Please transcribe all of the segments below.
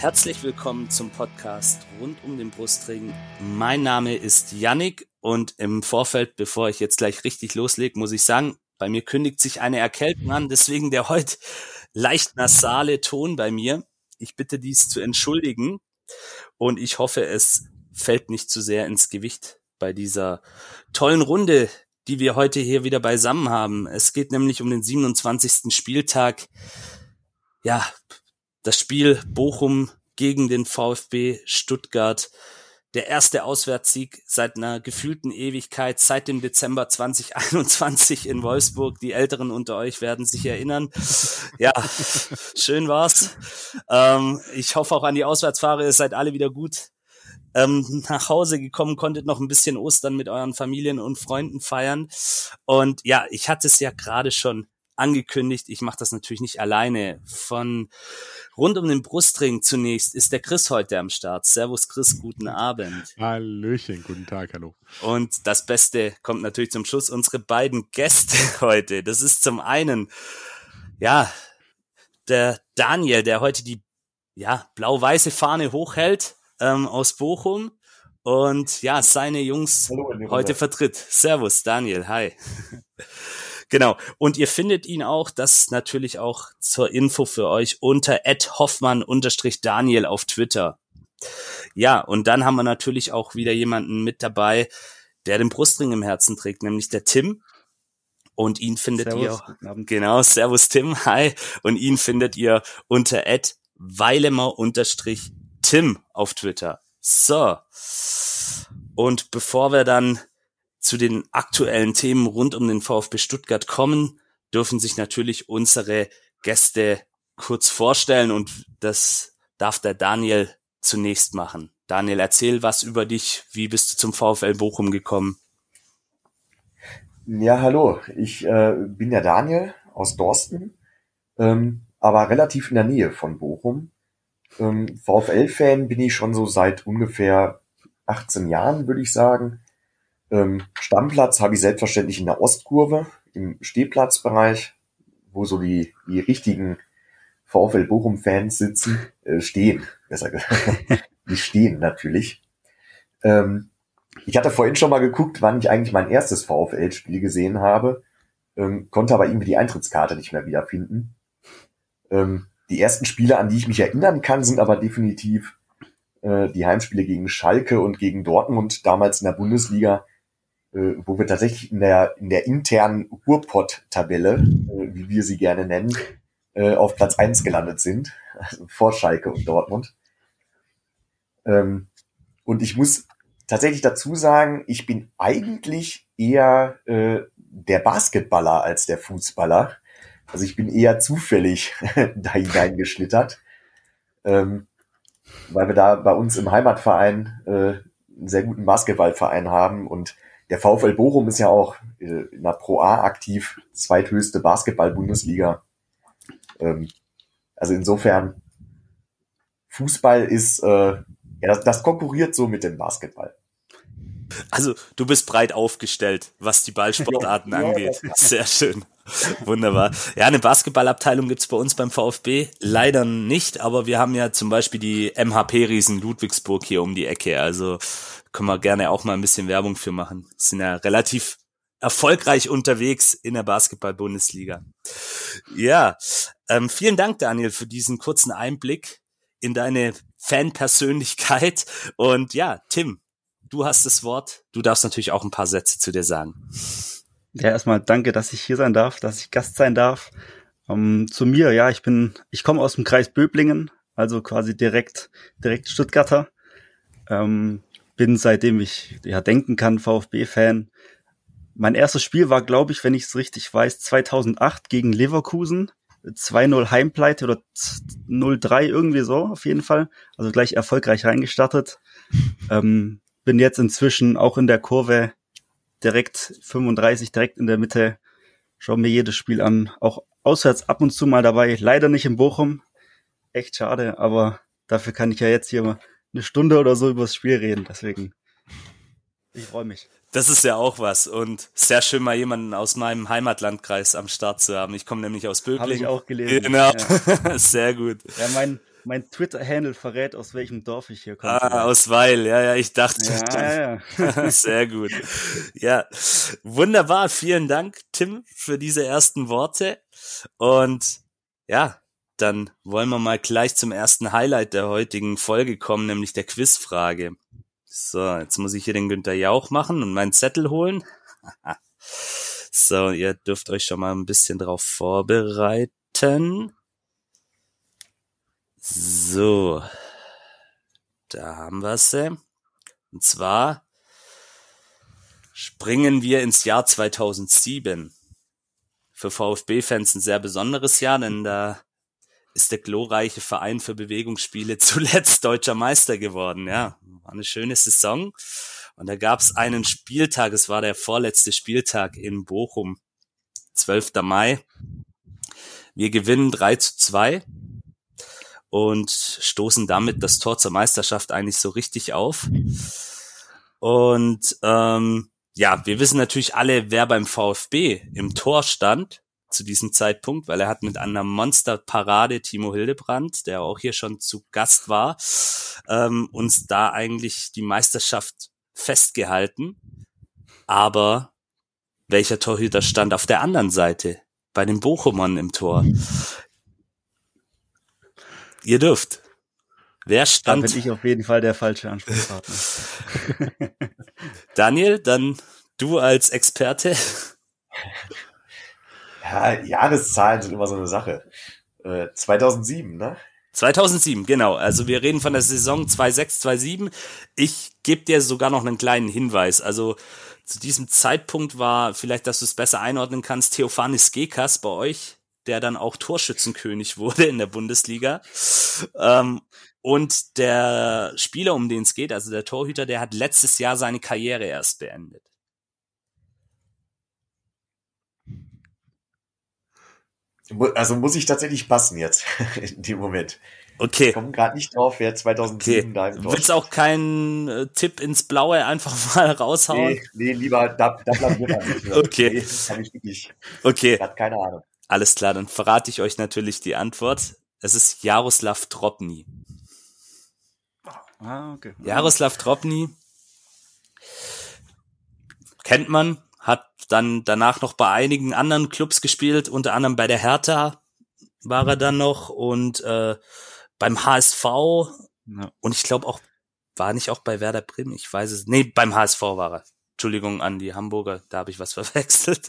Herzlich willkommen zum Podcast rund um den Brustring. Mein Name ist Yannick und im Vorfeld, bevor ich jetzt gleich richtig loslege, muss ich sagen, bei mir kündigt sich eine Erkältung an, deswegen der heute leicht nasale Ton bei mir. Ich bitte dies zu entschuldigen und ich hoffe, es fällt nicht zu sehr ins Gewicht bei dieser tollen Runde, die wir heute hier wieder beisammen haben. Es geht nämlich um den 27. Spieltag. Ja, das Spiel Bochum gegen den VfB Stuttgart. Der erste Auswärtssieg seit einer gefühlten Ewigkeit, seit dem Dezember 2021 in Wolfsburg. Die Älteren unter euch werden sich erinnern. Ja, schön war's. Ähm, ich hoffe auch an die Auswärtsfahrer, ihr seid alle wieder gut ähm, nach Hause gekommen, konntet noch ein bisschen Ostern mit euren Familien und Freunden feiern. Und ja, ich hatte es ja gerade schon angekündigt. Ich mache das natürlich nicht alleine. Von rund um den Brustring zunächst ist der Chris heute am Start. Servus Chris, guten Abend. Hallöchen, guten Tag, hallo. Und das Beste kommt natürlich zum Schluss. Unsere beiden Gäste heute. Das ist zum einen, ja, der Daniel, der heute die ja, blau-weiße Fahne hochhält ähm, aus Bochum und ja, seine Jungs Hallo, heute vertritt. Servus, Daniel, hi. Genau. Und ihr findet ihn auch, das natürlich auch zur Info für euch, unter hoffmann-daniel auf Twitter. Ja, und dann haben wir natürlich auch wieder jemanden mit dabei, der den Brustring im Herzen trägt, nämlich der Tim. Und ihn findet servus, ihr, genau, Servus Tim, hi. Und ihn findet ihr unter weilemer-tim auf Twitter. So. Und bevor wir dann zu den aktuellen Themen rund um den VfB Stuttgart kommen, dürfen sich natürlich unsere Gäste kurz vorstellen und das darf der Daniel zunächst machen. Daniel, erzähl was über dich. Wie bist du zum VfL Bochum gekommen? Ja, hallo. Ich äh, bin der Daniel aus Dorsten, ähm, aber relativ in der Nähe von Bochum. Ähm, VfL-Fan bin ich schon so seit ungefähr 18 Jahren, würde ich sagen. Ähm, Stammplatz habe ich selbstverständlich in der Ostkurve, im Stehplatzbereich, wo so die, die richtigen VfL Bochum-Fans sitzen, äh, stehen, besser gesagt. die stehen natürlich. Ähm, ich hatte vorhin schon mal geguckt, wann ich eigentlich mein erstes VfL-Spiel gesehen habe, ähm, konnte aber irgendwie die Eintrittskarte nicht mehr wiederfinden. Ähm, die ersten Spiele, an die ich mich erinnern kann, sind aber definitiv äh, die Heimspiele gegen Schalke und gegen Dortmund, damals in der Bundesliga, äh, wo wir tatsächlich in der, in der internen Urpott-Tabelle, äh, wie wir sie gerne nennen, äh, auf Platz eins gelandet sind, also vor Schalke und Dortmund. Ähm, und ich muss tatsächlich dazu sagen, ich bin eigentlich eher äh, der Basketballer als der Fußballer. Also ich bin eher zufällig da hineingeschlittert, ähm, weil wir da bei uns im Heimatverein äh, einen sehr guten Basketballverein haben und der VfL Bochum ist ja auch äh, in der Pro A aktiv, zweithöchste Basketball-Bundesliga. Ähm, also insofern, Fußball ist, äh, ja, das, das konkurriert so mit dem Basketball. Also du bist breit aufgestellt, was die Ballsportarten ja, angeht. Ja, Sehr schön. Wunderbar. Ja, eine Basketballabteilung gibt's bei uns beim VfB leider nicht, aber wir haben ja zum Beispiel die MHP-Riesen Ludwigsburg hier um die Ecke. Also können wir gerne auch mal ein bisschen Werbung für machen. Sind ja relativ erfolgreich unterwegs in der Basketball-Bundesliga. Ja, ähm, vielen Dank, Daniel, für diesen kurzen Einblick in deine Fanpersönlichkeit. Und ja, Tim, du hast das Wort. Du darfst natürlich auch ein paar Sätze zu dir sagen. Ja, erstmal danke, dass ich hier sein darf, dass ich Gast sein darf. Ähm, zu mir, ja, ich bin, ich komme aus dem Kreis Böblingen, also quasi direkt, direkt Stuttgarter. Ähm, bin seitdem ich ja denken kann VfB-Fan. Mein erstes Spiel war, glaube ich, wenn ich es richtig weiß, 2008 gegen Leverkusen. 2-0 Heimpleite oder 0-3 irgendwie so auf jeden Fall. Also gleich erfolgreich reingestartet. Ähm, bin jetzt inzwischen auch in der Kurve direkt 35, direkt in der Mitte. Schau mir jedes Spiel an. Auch auswärts ab und zu mal dabei. Leider nicht in Bochum. Echt schade, aber dafür kann ich ja jetzt hier mal eine Stunde oder so über das Spiel reden. Deswegen, ich freue mich. Das ist ja auch was und sehr schön mal jemanden aus meinem Heimatlandkreis am Start zu haben. Ich komme nämlich aus Böblingen. Habe ich auch gelesen. Genau, ja. sehr gut. Ja, mein, mein Twitter-Handle verrät, aus welchem Dorf ich hier komme. Ah, aus Weil, ja, ja, ich dachte. Ja, ja. Sehr gut. Ja, wunderbar. Vielen Dank, Tim, für diese ersten Worte. Und ja, dann wollen wir mal gleich zum ersten Highlight der heutigen Folge kommen, nämlich der Quizfrage. So, jetzt muss ich hier den Günther Jauch machen und meinen Zettel holen. so, ihr dürft euch schon mal ein bisschen drauf vorbereiten. So, da haben wir sie. Und zwar springen wir ins Jahr 2007. Für VfB-Fans ein sehr besonderes Jahr, denn da ist der glorreiche Verein für Bewegungsspiele zuletzt deutscher Meister geworden. Ja, war eine schöne Saison. Und da gab es einen Spieltag, es war der vorletzte Spieltag in Bochum, 12. Mai. Wir gewinnen 3 zu 2 und stoßen damit das Tor zur Meisterschaft eigentlich so richtig auf. Und ähm, ja, wir wissen natürlich alle, wer beim VfB im Tor stand zu diesem Zeitpunkt, weil er hat mit einer Monsterparade Timo Hildebrand, der auch hier schon zu Gast war, ähm, uns da eigentlich die Meisterschaft festgehalten. Aber welcher Torhüter stand auf der anderen Seite? Bei den Bochumern im Tor. Ihr dürft. Wer stand? Da bin ich auf jeden Fall der falsche Ansprechpartner. Daniel, dann du als Experte. Ja, Jahreszahlen sind immer so eine Sache. Äh, 2007, ne? 2007, genau. Also wir reden von der Saison 2.6, 2.7. Ich gebe dir sogar noch einen kleinen Hinweis. Also zu diesem Zeitpunkt war, vielleicht, dass du es besser einordnen kannst, Theophanis Gekas bei euch, der dann auch Torschützenkönig wurde in der Bundesliga. Ähm, und der Spieler, um den es geht, also der Torhüter, der hat letztes Jahr seine Karriere erst beendet. Also muss ich tatsächlich passen jetzt in dem Moment. Okay. Ich komme gerade nicht drauf, wer 2007 okay. da im Du willst auch keinen äh, Tipp ins Blaue einfach mal raushauen? Nee, nee lieber, da, da bleibt nicht. okay. Nee, hab ich wirklich. Okay. Hat keine Ahnung. Alles klar, dann verrate ich euch natürlich die Antwort. Es ist Jaroslav Tropny. Ah, okay. Jaroslav Tropny kennt man, hat dann danach noch bei einigen anderen Clubs gespielt, unter anderem bei der Hertha war er dann noch und äh, beim HSV Ja. und ich glaube auch, war nicht auch bei Werder Bremen, ich weiß es, nee, beim HSV war er. Entschuldigung an die Hamburger, da habe ich was verwechselt.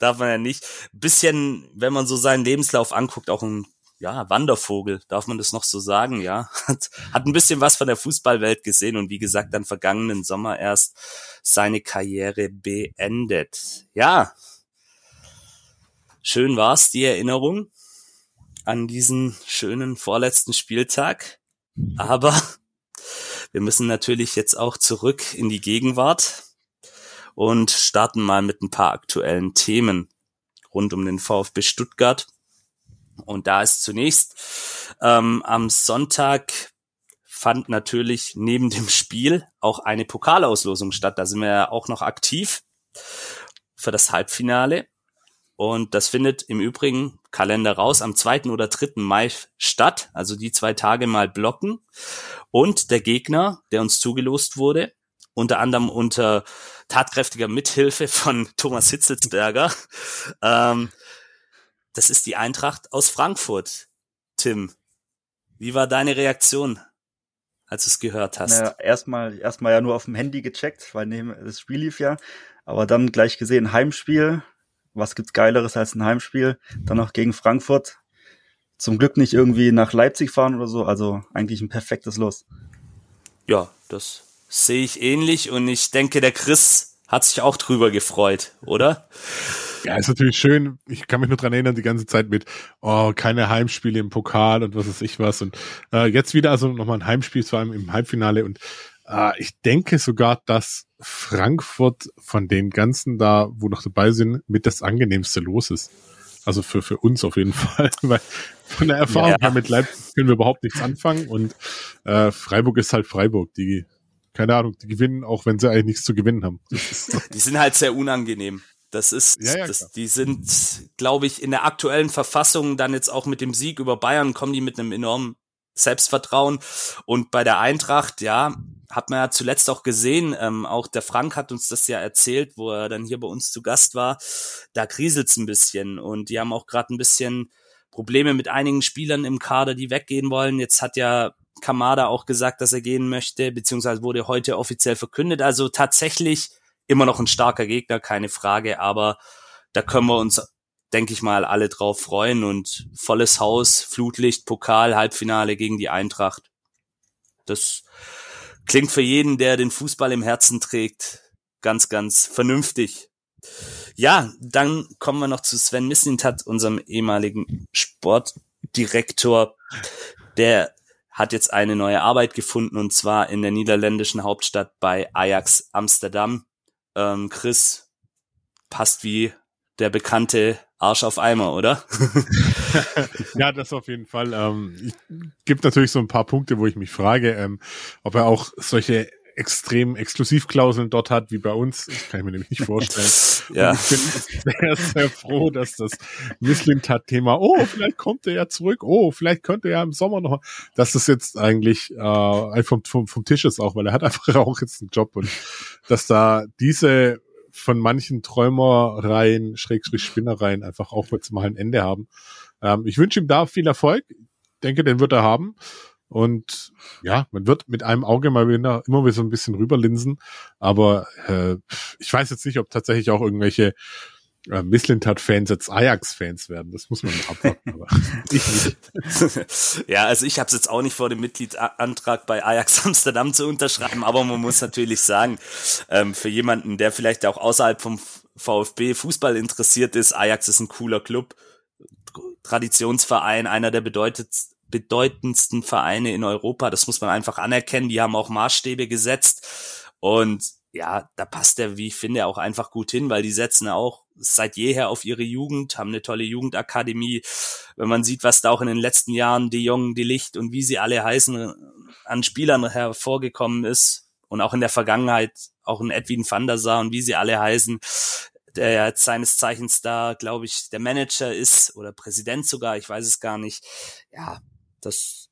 Darf man ja nicht. Bisschen, wenn man so seinen Lebenslauf anguckt, auch ein ja, Wandervogel, darf man das noch so sagen, ja. Hat, hat ein bisschen was von der Fußballwelt gesehen und wie gesagt, dann vergangenen Sommer erst seine Karriere beendet. Ja. Schön war's, die Erinnerung an diesen schönen vorletzten Spieltag. Aber wir müssen natürlich jetzt auch zurück in die Gegenwart und starten mal mit ein paar aktuellen Themen rund um den VfB Stuttgart. Und da ist zunächst ähm, am Sonntag fand natürlich neben dem Spiel auch eine Pokalauslosung statt. Da sind wir ja auch noch aktiv für das Halbfinale. Und das findet im Übrigen Kalender raus am 2. oder 3. Mai statt. Also die zwei Tage mal blocken. Und der Gegner, der uns zugelost wurde, unter anderem unter tatkräftiger Mithilfe von Thomas Hitzelsberger, ähm, das ist die Eintracht aus Frankfurt. Tim, wie war deine Reaktion, als du es gehört hast? Naja, erstmal, erstmal ja nur auf dem Handy gecheckt, weil neben, das Spiel lief ja. Aber dann gleich gesehen, Heimspiel. Was gibt's Geileres als ein Heimspiel? Dann noch gegen Frankfurt. Zum Glück nicht irgendwie nach Leipzig fahren oder so. Also eigentlich ein perfektes Los. Ja, das sehe ich ähnlich und ich denke, der Chris hat sich auch drüber gefreut, oder? Ja, ist natürlich schön. Ich kann mich nur dran erinnern, die ganze Zeit mit, oh, keine Heimspiele im Pokal und was weiß ich was. Und äh, jetzt wieder also nochmal ein Heimspiel, vor allem im Halbfinale. Und Äh, ich denke sogar, dass Frankfurt von den ganzen da, wo noch dabei sind, mit das angenehmste los ist. Also für, für uns auf jeden Fall, weil von der Erfahrung ja. her mit Leipzig können wir überhaupt nichts anfangen und äh, Freiburg ist halt Freiburg. Die, keine Ahnung, die gewinnen, auch wenn sie eigentlich nichts zu gewinnen haben. die sind halt sehr unangenehm. Das ist, ja, ja, das, die sind, glaube ich, in der aktuellen Verfassung dann jetzt auch mit dem Sieg über Bayern kommen die mit einem enormen Selbstvertrauen. Und bei der Eintracht, ja, hat man ja zuletzt auch gesehen, ähm, auch der Frank hat uns das ja erzählt, wo er dann hier bei uns zu Gast war, da kriselt's ein bisschen und die haben auch gerade ein bisschen Probleme mit einigen Spielern im Kader, die weggehen wollen. Jetzt hat ja Kamada auch gesagt, dass er gehen möchte, beziehungsweise wurde heute offiziell verkündet. Also tatsächlich immer noch ein starker Gegner, keine Frage, aber da können wir uns, denke ich mal, alle drauf freuen und volles Haus, Flutlicht, Pokal, Halbfinale gegen die Eintracht. Das klingt für jeden, der den Fußball im Herzen trägt, ganz, ganz vernünftig. Ja, dann kommen wir noch zu Sven Mislintat, unserem ehemaligen Sportdirektor. Der hat jetzt eine neue Arbeit gefunden und zwar in der niederländischen Hauptstadt bei Ajax Amsterdam. Ähm, Chris passt wie der bekannte Arsch auf Eimer, oder? ja, das auf jeden Fall. Ähm, gibt natürlich so ein paar Punkte, wo ich mich frage, ähm, ob er auch solche extrem Exklusivklauseln dort hat, wie bei uns. Das kann ich mir nämlich nicht vorstellen. ja. Und ich bin sehr, sehr froh, dass das Misslintat-Thema, oh, vielleicht kommt er ja zurück, oh, vielleicht könnte er im Sommer noch, dass das jetzt eigentlich äh, vom, vom, vom Tisch ist auch, weil er hat einfach auch jetzt einen Job und dass da diese von manchen Träumereien, Schrägstrich Spinnereien einfach auch jetzt mal ein Ende haben. Ähm, ich wünsche ihm da viel Erfolg. Ich denke, den wird er haben. Und ja, man wird mit einem Auge mal wieder immer wieder so ein bisschen rüberlinsen. Aber äh, ich weiß jetzt nicht, ob tatsächlich auch irgendwelche äh, Misslintat-Fans jetzt Ajax-Fans werden. Das muss man abwarten. aber ich nicht. ja, also ich habe es jetzt auch nicht vor, dem Mitgliedsantrag bei Ajax Amsterdam zu unterschreiben. Aber man muss natürlich sagen, ähm, für jemanden, der vielleicht auch außerhalb vom VfB Fußball interessiert ist, Ajax ist ein cooler Club. Traditionsverein, einer der bedeutendsten bedeutendsten Vereine in Europa. Das muss man einfach anerkennen. Die haben auch Maßstäbe gesetzt. Und ja, da passt er, wie ich finde, auch einfach gut hin, weil die setzen auch seit jeher auf ihre Jugend, haben eine tolle Jugendakademie. Wenn man sieht, was da auch in den letzten Jahren die Jungen, die Licht und wie sie alle heißen, an Spielern hervorgekommen ist und auch in der Vergangenheit auch ein Edwin van der Sar und wie sie alle heißen, der jetzt seines Zeichens da, glaube ich, der Manager ist oder Präsident sogar, ich weiß es gar nicht. Ja, das,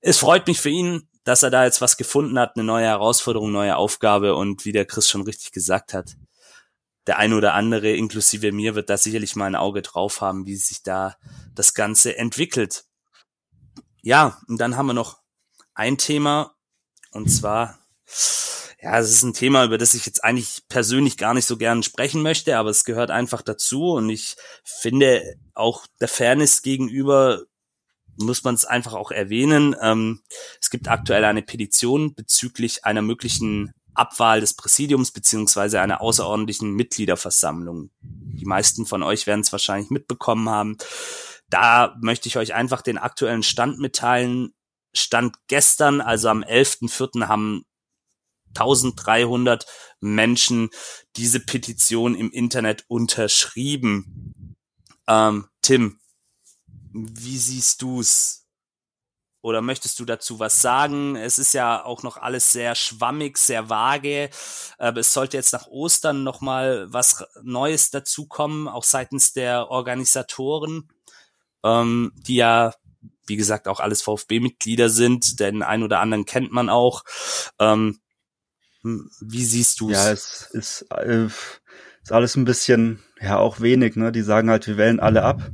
es freut mich für ihn, dass er da jetzt was gefunden hat, eine neue Herausforderung, neue Aufgabe und wie der Chris schon richtig gesagt hat, der ein oder andere, inklusive mir, wird da sicherlich mal ein Auge drauf haben, wie sich da das Ganze entwickelt. Ja, und dann haben wir noch ein Thema und zwar, ja, es ist ein Thema, über das ich jetzt eigentlich persönlich gar nicht so gern sprechen möchte, aber es gehört einfach dazu und ich finde auch der Fairness gegenüber muss man es einfach auch erwähnen. Ähm, es gibt aktuell eine Petition bezüglich einer möglichen Abwahl des Präsidiums beziehungsweise einer außerordentlichen Mitgliederversammlung. Die meisten von euch werden es wahrscheinlich mitbekommen haben. Da möchte ich euch einfach den aktuellen Stand mitteilen. Stand gestern, also am 11.04. haben 1300 Menschen diese Petition im Internet unterschrieben. Ähm, Tim, wie siehst du's? Oder möchtest du dazu was sagen? Es ist ja auch noch alles sehr schwammig, sehr vage. Aber es sollte jetzt nach Ostern noch mal was Neues dazukommen, auch seitens der Organisatoren, ähm, die ja, wie gesagt, auch alles VfB-Mitglieder sind. Den einen oder anderen kennt man auch. Ähm, wie siehst du es? Ja, es ist, äh, ist alles ein bisschen, ja, auch wenig. Ne? Die sagen halt, wir wählen alle ab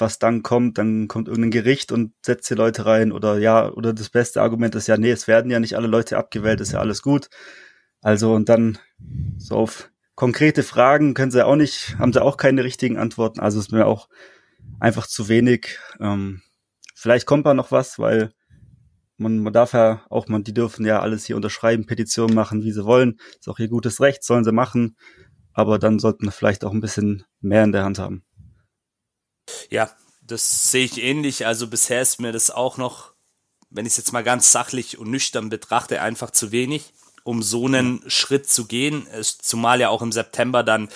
was dann kommt, dann kommt irgendein Gericht und setzt die Leute rein oder ja, oder das beste Argument ist ja, nee, es werden ja nicht alle Leute abgewählt, ist ja alles gut. Also und dann so auf konkrete Fragen können sie auch nicht, haben sie auch keine richtigen Antworten. Also ist mir auch einfach zu wenig. Ähm, vielleicht kommt da noch was, weil man, man darf ja auch, man, die dürfen ja alles hier unterschreiben, Petitionen machen, wie sie wollen. Ist auch ihr gutes Recht, sollen sie machen. Aber dann sollten wir vielleicht auch ein bisschen mehr in der Hand haben. Ja, das sehe ich ähnlich. Also bisher ist mir das auch noch wenn ich es jetzt mal ganz sachlich und nüchtern betrachte, einfach zu wenig, um so einen Schritt zu gehen. Zumal ja auch im September dann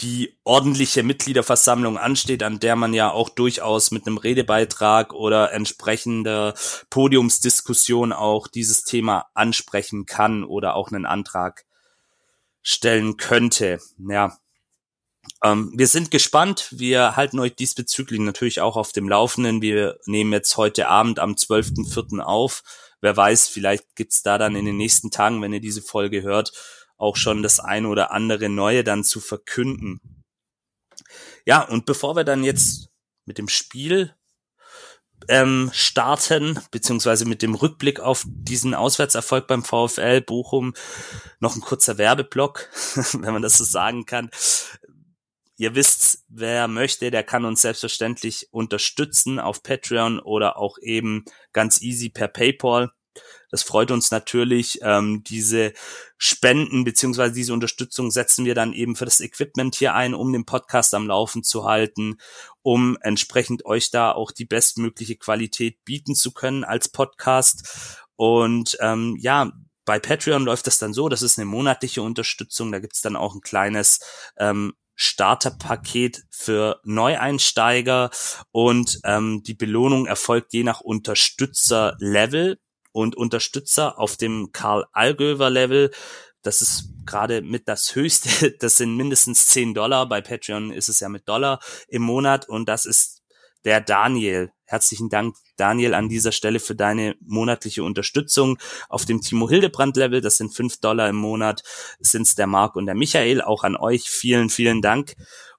die ordentliche Mitgliederversammlung ansteht, an der man ja auch durchaus mit einem Redebeitrag oder entsprechender Podiumsdiskussion auch dieses Thema ansprechen kann oder auch einen Antrag stellen könnte. Ja. Ähm, wir sind gespannt. Wir halten euch diesbezüglich natürlich auch auf dem Laufenden. Wir nehmen jetzt heute Abend am 12.04. auf. Wer weiß, vielleicht gibt's da dann in den nächsten Tagen, wenn ihr diese Folge hört, auch schon das eine oder andere Neue dann zu verkünden. Ja, und bevor wir dann jetzt mit dem Spiel ähm, starten, beziehungsweise mit dem Rückblick auf diesen Auswärtserfolg beim VfL Bochum, noch ein kurzer Werbeblock, wenn man das so sagen kann. Ihr wisst, wer möchte, der kann uns selbstverständlich unterstützen auf Patreon oder auch eben ganz easy per PayPal. Das freut uns natürlich. Ähm, diese Spenden beziehungsweise diese Unterstützung setzen wir dann eben für das Equipment hier ein, um den Podcast am Laufen zu halten, um entsprechend euch da auch die bestmögliche Qualität bieten zu können als Podcast. Und ähm, ja, bei Patreon läuft das dann so, das ist eine monatliche Unterstützung, da gibt's dann auch ein kleines ähm, Starterpaket für Neueinsteiger und ähm, die Belohnung erfolgt je nach Unterstützerlevel und Unterstützer auf dem Karl Allgöver Level. Das ist gerade mit das höchste. Das sind mindestens 10 Dollar. Bei Patreon ist es ja mit Dollar im Monat. Und das ist der Daniel. Herzlichen Dank, Daniel, an dieser Stelle für deine monatliche Unterstützung. Auf dem Timo Hildebrand Level, das sind 5 Dollar im Monat, sind es der Marc und der Michael. Auch an euch vielen, vielen Dank.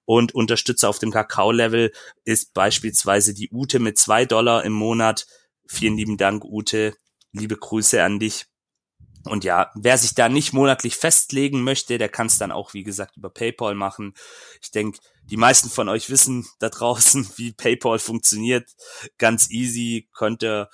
Und Unterstützer auf dem Kakao-Level ist beispielsweise die Ute mit 2 Dollar im Monat. Vielen lieben Dank, Ute liebe Grüße an dich. Und ja, wer sich da nicht monatlich festlegen möchte, der kann es dann auch, wie gesagt, über PayPal machen. Ich denke, die meisten von euch wissen da draußen, wie PayPal funktioniert. Ganz easy könnt ihr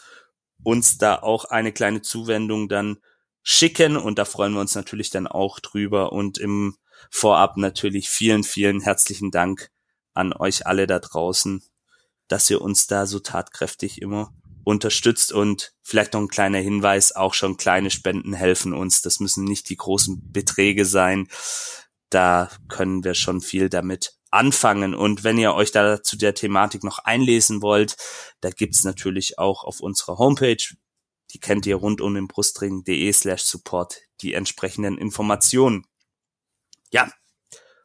uns da auch eine kleine Zuwendung dann schicken und da freuen wir uns natürlich dann auch drüber und im Vorab natürlich vielen, vielen herzlichen Dank an euch alle da draußen, dass ihr uns da so tatkräftig immer unterstützt und vielleicht noch ein kleiner Hinweis, auch schon kleine Spenden helfen uns. Das müssen nicht die großen Beträge sein. Da können wir schon viel damit anfangen. Und wenn ihr euch da zu der Thematik noch einlesen wollt, da gibt's natürlich auch auf unserer Homepage, die kennt ihr rund um den Brustring.de slash support, die entsprechenden Informationen. Ja,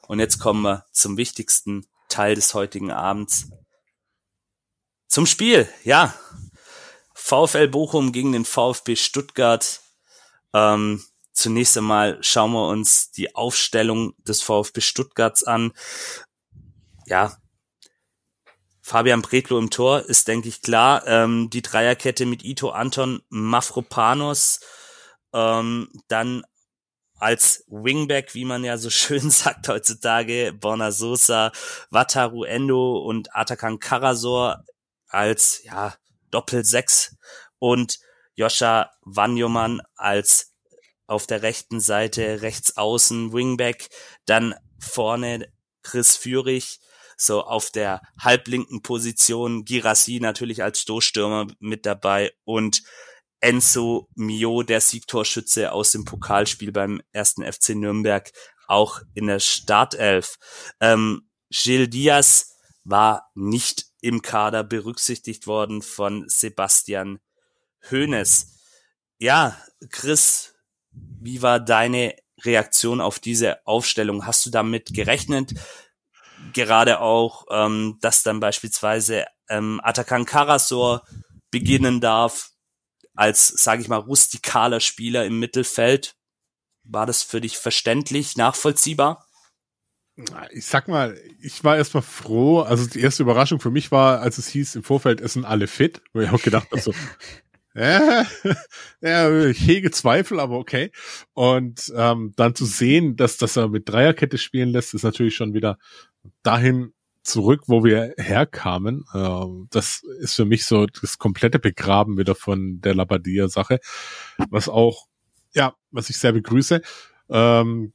und jetzt kommen wir zum wichtigsten Teil des heutigen Abends. Zum Spiel, ja. VfL Bochum gegen den VfB Stuttgart. Ähm, zunächst einmal schauen wir uns die Aufstellung des VfB Stuttgarts an. Ja, Fabian Bretlo im Tor ist, denke ich, klar. Ähm, die Dreierkette mit Ito Anton Mafropanos. Ähm, dann als Wingback, wie man ja so schön sagt heutzutage, Borna Sosa, Wataru Endo und Atakan Karasor als ja Doppel-Sechs und Joscha Wanjoman als auf der rechten Seite rechts außen Wingback, dann vorne Chris Führig, so auf der halblinken Position Girassi natürlich als Stoßstürmer mit dabei und Enzo Mio, der Siegtorschütze aus dem Pokalspiel beim ersten FC Nürnberg, auch in der Startelf. Ähm, Gilles Diaz war nicht im Kader berücksichtigt worden von Sebastian Hoeneß. Ja, Chris, wie war deine Reaktion auf diese Aufstellung? Hast du damit gerechnet? Gerade auch, ähm, dass dann beispielsweise ähm, Atakan Karasor beginnen darf als, sage ich mal, rustikaler Spieler im Mittelfeld. War das für dich verständlich, nachvollziehbar? Ich sag mal, ich war erstmal froh. Also die erste Überraschung für mich war, als es hieß, im Vorfeld sind alle fit, wo ich auch gedacht habe, so, äh, ja, ich hege Zweifel, aber okay. Und ähm, dann zu sehen, dass, dass er mit Dreierkette spielen lässt, ist natürlich schon wieder dahin zurück, wo wir herkamen. Ähm, das ist für mich so das komplette Begraben wieder von der Labadia-Sache, was auch, ja, was ich sehr begrüße. Ähm,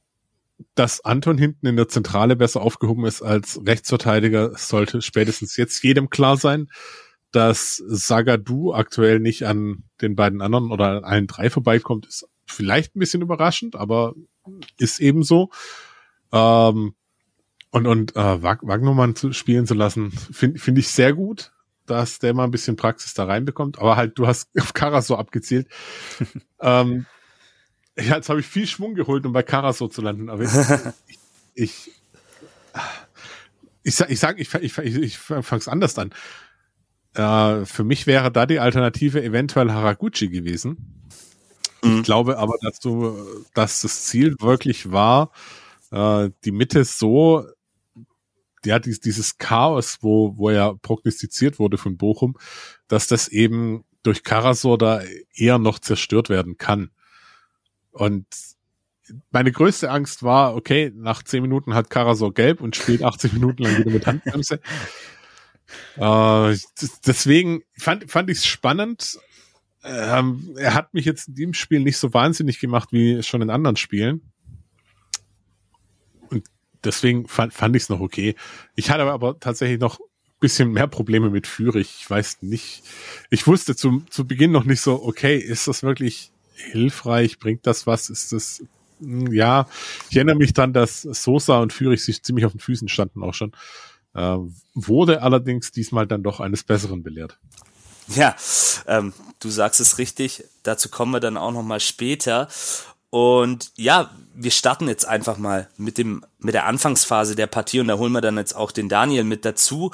dass Anton hinten in der Zentrale besser aufgehoben ist als Rechtsverteidiger, sollte spätestens jetzt jedem klar sein. dass Sagadu aktuell nicht an den beiden anderen oder an allen drei vorbeikommt, ist vielleicht ein bisschen überraschend, aber ist ebenso. Ähm, und und äh, Wagnermann zu spielen zu lassen, finde find ich sehr gut, dass der mal ein bisschen Praxis da reinbekommt. Aber halt, du hast auf Karaso abgezielt. ähm, ja, jetzt habe ich viel Schwung geholt, um bei Karaso zu landen. Aber ich, ich, ich, ich sag, ich, ich, ich, ich fang's anders an. Äh, für mich wäre da die Alternative eventuell Haraguchi gewesen. Mhm. Ich glaube aber, dass du, dass das Ziel wirklich war, äh, die Mitte so, ja, dieses, dieses Chaos, wo, wo ja prognostiziert wurde von Bochum, dass das eben durch Karasor da eher noch zerstört werden kann. Und meine größte Angst war, okay, nach zehn Minuten hat Karasor gelb und spielt 80 Minuten lang wieder mit Handbremse. äh, deswegen fand, fand ich es spannend. Ähm, er hat mich jetzt in dem Spiel nicht so wahnsinnig gemacht wie schon in anderen Spielen. Und deswegen fand, fand ich es noch okay. Ich hatte aber tatsächlich noch bisschen mehr Probleme mit Führig. Ich weiß nicht. Ich wusste zu, zu Beginn noch nicht so, okay, ist das wirklich hilfreich? Bringt das was? Ist das hm, ja, ich erinnere mich dann, dass Sosa und Führig sich ziemlich auf den Füßen standen auch schon. Äh, wurde allerdings diesmal dann doch eines Besseren belehrt. Ja, ähm, du sagst es richtig. Dazu kommen wir dann auch noch mal später. Und ja, wir starten jetzt einfach mal mit dem mit der Anfangsphase der Partie und da holen wir dann jetzt auch den Daniel mit dazu.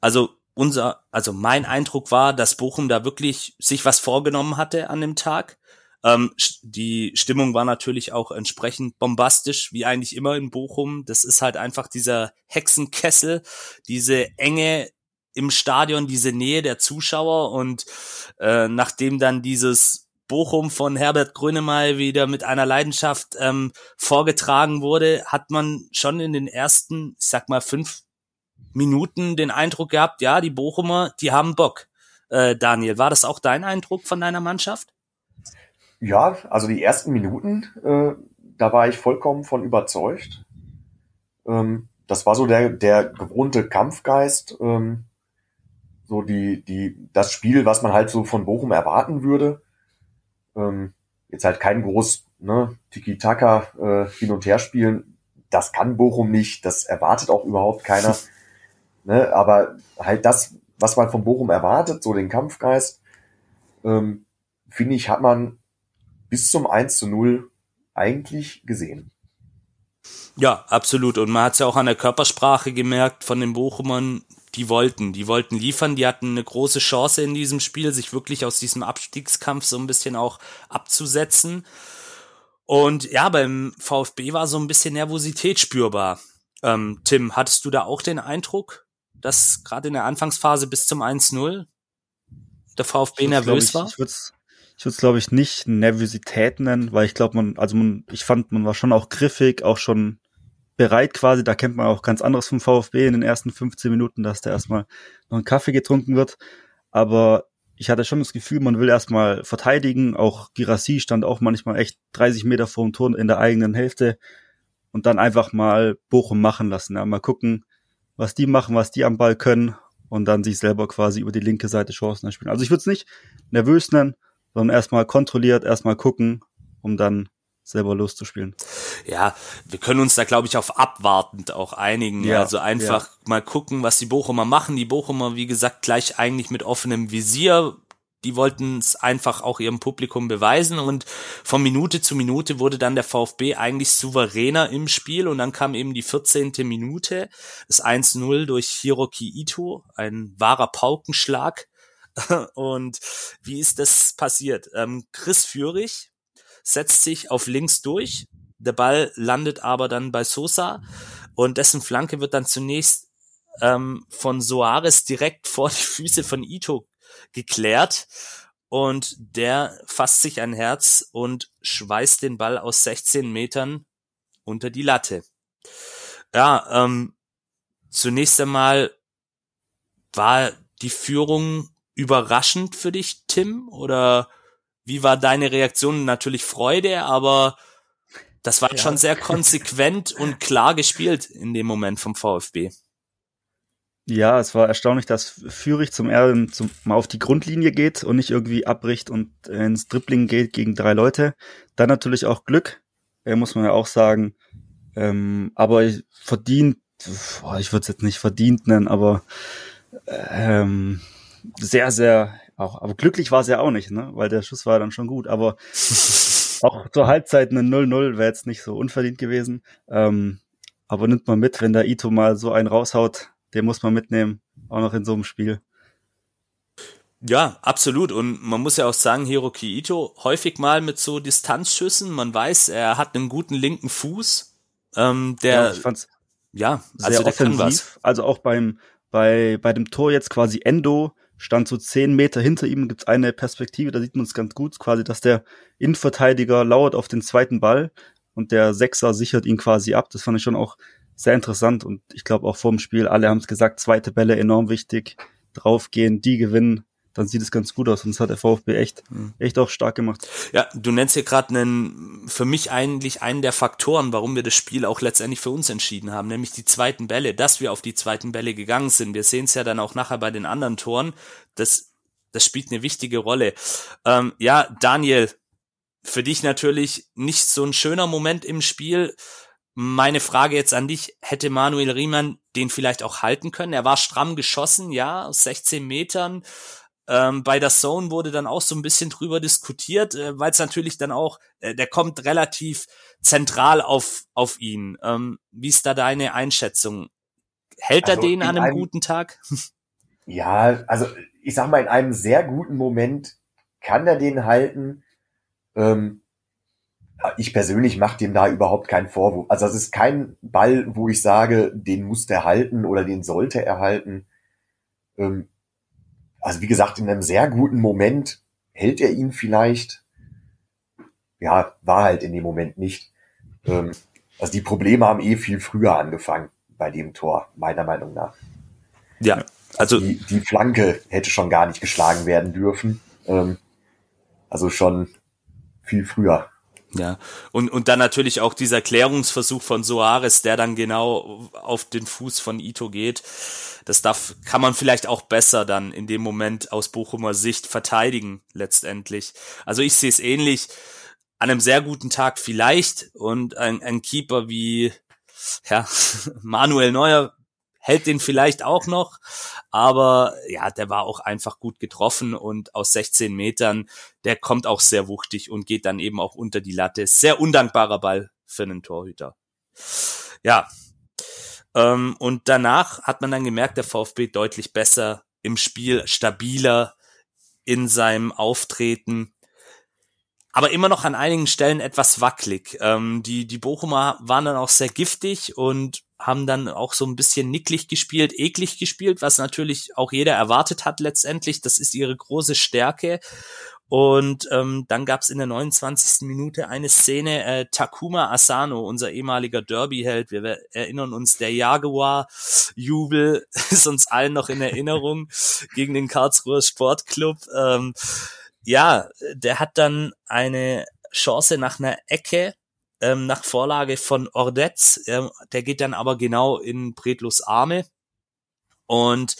Also unser, also mein Eindruck war, dass Bochum da wirklich sich was vorgenommen hatte an dem Tag. Ähm, die Stimmung war natürlich auch entsprechend bombastisch, wie eigentlich immer in Bochum. Das ist halt einfach dieser Hexenkessel, diese Enge im Stadion, diese Nähe der Zuschauer und äh, nachdem dann dieses Bochum von Herbert Grönemeyer wieder mit einer Leidenschaft ähm, vorgetragen wurde, hat man schon in den ersten, ich sag mal, fünf Minuten den Eindruck gehabt, ja, die Bochumer, die haben Bock. Äh, Daniel, war das auch dein Eindruck von deiner Mannschaft? Ja, also die ersten Minuten, äh, da war ich vollkommen von überzeugt. Ähm, das war so der, der gewohnte Kampfgeist, ähm, so die, die, das Spiel, was man halt so von Bochum erwarten würde. Ähm, jetzt halt kein groß ne, Tiki-Taka äh, hin und her spielen. Das kann Bochum nicht, das erwartet auch überhaupt keiner. ne, aber halt das, was man von Bochum erwartet, so den Kampfgeist, ähm, finde ich, hat man bis zum 1 zu 0 eigentlich gesehen. Ja, absolut. Und man hat es ja auch an der Körpersprache gemerkt von den Bochumern, die wollten, die wollten liefern, die hatten eine große Chance in diesem Spiel, sich wirklich aus diesem Abstiegskampf so ein bisschen auch abzusetzen. Und ja, beim VfB war so ein bisschen Nervosität spürbar. Ähm, Tim, hattest du da auch den Eindruck, dass gerade in der Anfangsphase bis zum 1-0 der VfB nervös ich, war? Ich würde ich würde es, glaube ich, nicht Nervosität nennen, weil ich glaube, man, also man, ich fand, man war schon auch griffig, auch schon bereit quasi. Da kennt man auch ganz anderes vom VfB in den ersten 15 Minuten, dass da erstmal noch ein Kaffee getrunken wird. Aber ich hatte schon das Gefühl, man will erstmal verteidigen. Auch Girassi stand auch manchmal echt 30 Meter vor dem Tor in der eigenen Hälfte und dann einfach mal Bochum machen lassen. Ja, mal gucken, was die machen, was die am Ball können und dann sich selber quasi über die linke Seite Chancen spielen. Also ich würde es nicht nervös nennen, sondern erstmal kontrolliert, erstmal gucken, um dann selber loszuspielen. Ja, wir können uns da, glaube ich, auf abwartend auch einigen. Ja, also einfach ja. mal gucken, was die Bochumer machen. Die Bochumer, wie gesagt, gleich eigentlich mit offenem Visier. Die wollten es einfach auch ihrem Publikum beweisen und von Minute zu Minute wurde dann der VfB eigentlich souveräner im Spiel und dann kam eben die 14. Minute, das 1-0 durch Hiroki Ito, ein wahrer Paukenschlag Und wie ist das passiert? Ähm, Chris Führig setzt sich auf links durch. Der Ball landet aber dann bei Sosa und dessen Flanke wird dann zunächst ähm, von Soares direkt vor die Füße von Ito geklärt und der fasst sich ein Herz und schweißt den Ball aus 16 Metern unter die Latte. Ja, ähm, zunächst einmal war die Führung überraschend für dich, Tim? Oder wie war deine Reaktion? Natürlich Freude, aber das war ja. schon sehr konsequent und klar gespielt in dem Moment vom VfB. Ja, es war erstaunlich, dass Führig zum Erden zum, mal auf die Grundlinie geht und nicht irgendwie abbricht und ins Dribbling geht gegen drei Leute. Dann natürlich auch Glück, äh, muss man ja auch sagen. Ähm, aber verdient, boah, ich würde es jetzt nicht verdient nennen, aber ähm, sehr, sehr, auch, aber glücklich war es ja auch nicht, ne? Weil der Schuss war dann schon gut. Aber auch zur Halbzeit eine 0-0 wäre jetzt nicht so unverdient gewesen. Ähm, aber nimmt man mit, wenn der Ito mal so einen raushaut, den muss man mitnehmen, auch noch in so einem Spiel. Ja, absolut. Und man muss ja auch sagen, Hiroki Ito häufig mal mit so Distanzschüssen. Man weiß, er hat einen guten linken Fuß. Ähm, der, ja, ich fand's ja, also der offensiv. Also auch beim bei bei dem Tor jetzt quasi Endo stand so zehn Meter hinter ihm. Gibt's eine Perspektive, da sieht man es ganz gut, quasi, dass der Innenverteidiger lauert auf den zweiten Ball und der Sechser sichert ihn quasi ab. Das fand ich schon auch sehr interessant und ich glaube auch vor dem Spiel, alle haben es gesagt, zweite Bälle enorm wichtig, draufgehen, die gewinnen, dann sieht es ganz gut aus und das hat der VfB echt, mhm. echt auch stark gemacht. Ja, du nennst hier gerade einen, für mich eigentlich einen der Faktoren, warum wir das Spiel auch letztendlich für uns entschieden haben, nämlich die zweiten Bälle, dass wir auf die zweiten Bälle gegangen sind. Wir sehen es ja dann auch nachher bei den anderen Toren. Das, das spielt eine wichtige Rolle. Ähm, ja, Daniel, für dich natürlich nicht so ein schöner Moment im Spiel. Meine Frage jetzt an dich, hätte Manuel Riemann den vielleicht auch halten können? Er war stramm geschossen, ja, aus 16 Metern. Ähm, bei der Zone wurde dann auch so ein bisschen drüber diskutiert, äh, weil es natürlich dann auch, äh, der kommt relativ zentral auf, auf ihn. Ähm, wie ist da deine Einschätzung? Hält also er den an einem, einem guten Tag? Ja, also ich sag mal, in einem sehr guten Moment kann er den halten. Ähm, ich persönlich mache dem da überhaupt keinen Vorwurf. Also es ist kein Ball, wo ich sage, den muss der halten oder den sollte er halten. Ähm, also wie gesagt, in einem sehr guten Moment hält er ihn vielleicht. Ja, war halt in dem Moment nicht. Ähm, also die Probleme haben eh viel früher angefangen bei dem Tor, meiner Meinung nach. Ja, also die, die Flanke hätte schon gar nicht geschlagen werden dürfen. Ähm, also schon viel früher. Ja, und, und dann natürlich auch dieser Klärungsversuch von Soares, der dann genau auf den Fuß von Ito geht. Das darf, kann man vielleicht auch besser dann in dem Moment aus Bochumer Sicht verteidigen, letztendlich. Also ich sehe es ähnlich. An einem sehr guten Tag vielleicht und ein, ein Keeper wie, ja, Manuel Neuer hält den vielleicht auch noch, aber ja, der war auch einfach gut getroffen und aus 16 Metern, der kommt auch sehr wuchtig und geht dann eben auch unter die Latte. Sehr undankbarer Ball für einen Torhüter. Ja, ähm, und danach hat man dann gemerkt, der VfB deutlich besser im Spiel, stabiler in seinem Auftreten aber immer noch an einigen Stellen etwas wackelig. Ähm, die, die Bochumer waren dann auch sehr giftig und haben dann auch so ein bisschen nicklig gespielt, eklig gespielt, was natürlich auch jeder erwartet hat letztendlich. Das ist ihre große Stärke. Und ähm, dann gab's in der 29. Minute eine Szene, äh, Takuma Asano, unser ehemaliger Derby-Held, wir erinnern uns, der Jaguar-Jubel ist uns allen noch in Erinnerung gegen den Karlsruher Sportclub. Ähm, ja, der hat dann eine Chance nach einer Ecke, ähm, nach Vorlage von Ordetz. Ähm, der geht dann aber genau in Bredlos Arme. Und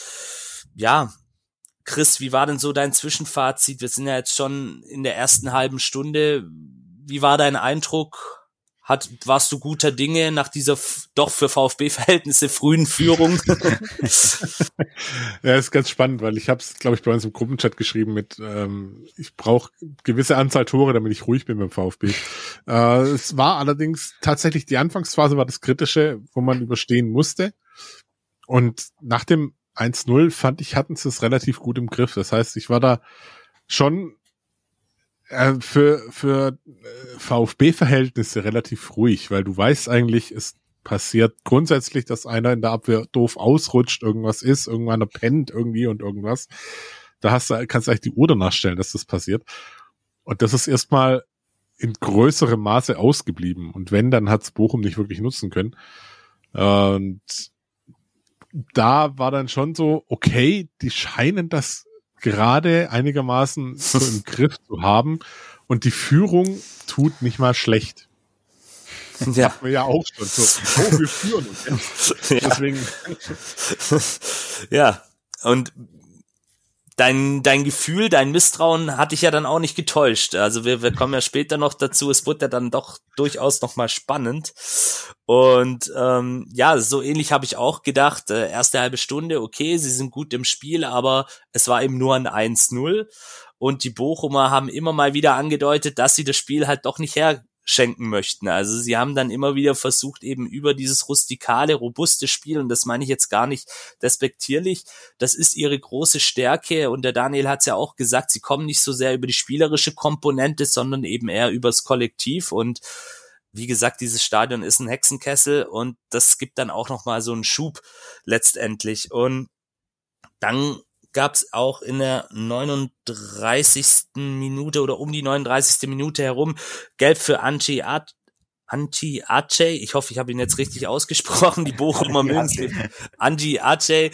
ja, Chris, wie war denn so dein Zwischenfazit? Wir sind ja jetzt schon in der ersten halben Stunde. Wie war dein Eindruck? Hat, warst du guter Dinge nach dieser doch für VfB-Verhältnisse frühen Führung? ja, ist ganz spannend, weil ich habe es, glaube ich, bei uns im Gruppenchat geschrieben mit, ähm, ich brauche gewisse Anzahl Tore, damit ich ruhig bin beim VfB. Äh, es war allerdings tatsächlich die Anfangsphase war das Kritische, wo man überstehen musste. Und nach dem 1-0 fand ich, hatten sie es relativ gut im Griff. Das heißt, ich war da schon äh, für, für äh, VfB-Verhältnisse relativ ruhig, weil du weißt eigentlich, es passiert grundsätzlich, dass einer in der Abwehr doof ausrutscht, irgendwas ist, irgendwann pennt irgendwie und irgendwas. Da hast du, kannst du eigentlich die Uhr danach stellen, dass das passiert. Und das ist erstmal in größerem Maße ausgeblieben. Und wenn, dann hat's Bochum nicht wirklich nutzen können. Und da war dann schon so, okay, die scheinen das gerade einigermaßen so im Griff zu haben und die Führung tut nicht mal schlecht. Ja. Hatten wir ja auch schon so. Oh, wir führen uns. Ja. Deswegen. ja. Und dein, dein Gefühl, dein Misstrauen hat dich ja dann auch nicht getäuscht. Also wir, wir kommen ja später noch dazu. Es wurde ja dann doch durchaus nochmal spannend. Und ähm, ja, so ähnlich habe ich auch gedacht. Äh, erste halbe Stunde, okay, sie sind gut im Spiel, aber es war eben nur ein 1-0. Und die Bochumer haben immer mal wieder angedeutet, dass sie das Spiel halt doch nicht her schenken möchten. Also sie haben dann immer wieder versucht, eben über dieses rustikale, robuste Spiel, und das meine ich jetzt gar nicht despektierlich, das ist ihre große Stärke. Und der Daniel hat es ja auch gesagt, sie kommen nicht so sehr über die spielerische Komponente, sondern eben eher übers Kollektiv. Und wie gesagt, dieses Stadion ist ein Hexenkessel und das gibt dann auch nochmal so einen Schub letztendlich. Und dann gab es auch in der 39. Minute oder um die 39. Minute herum Gelb für Anchi Art Anti Ace, ich hoffe, ich habe ihn jetzt richtig ausgesprochen, die Bochumer Münze. Anti Ace,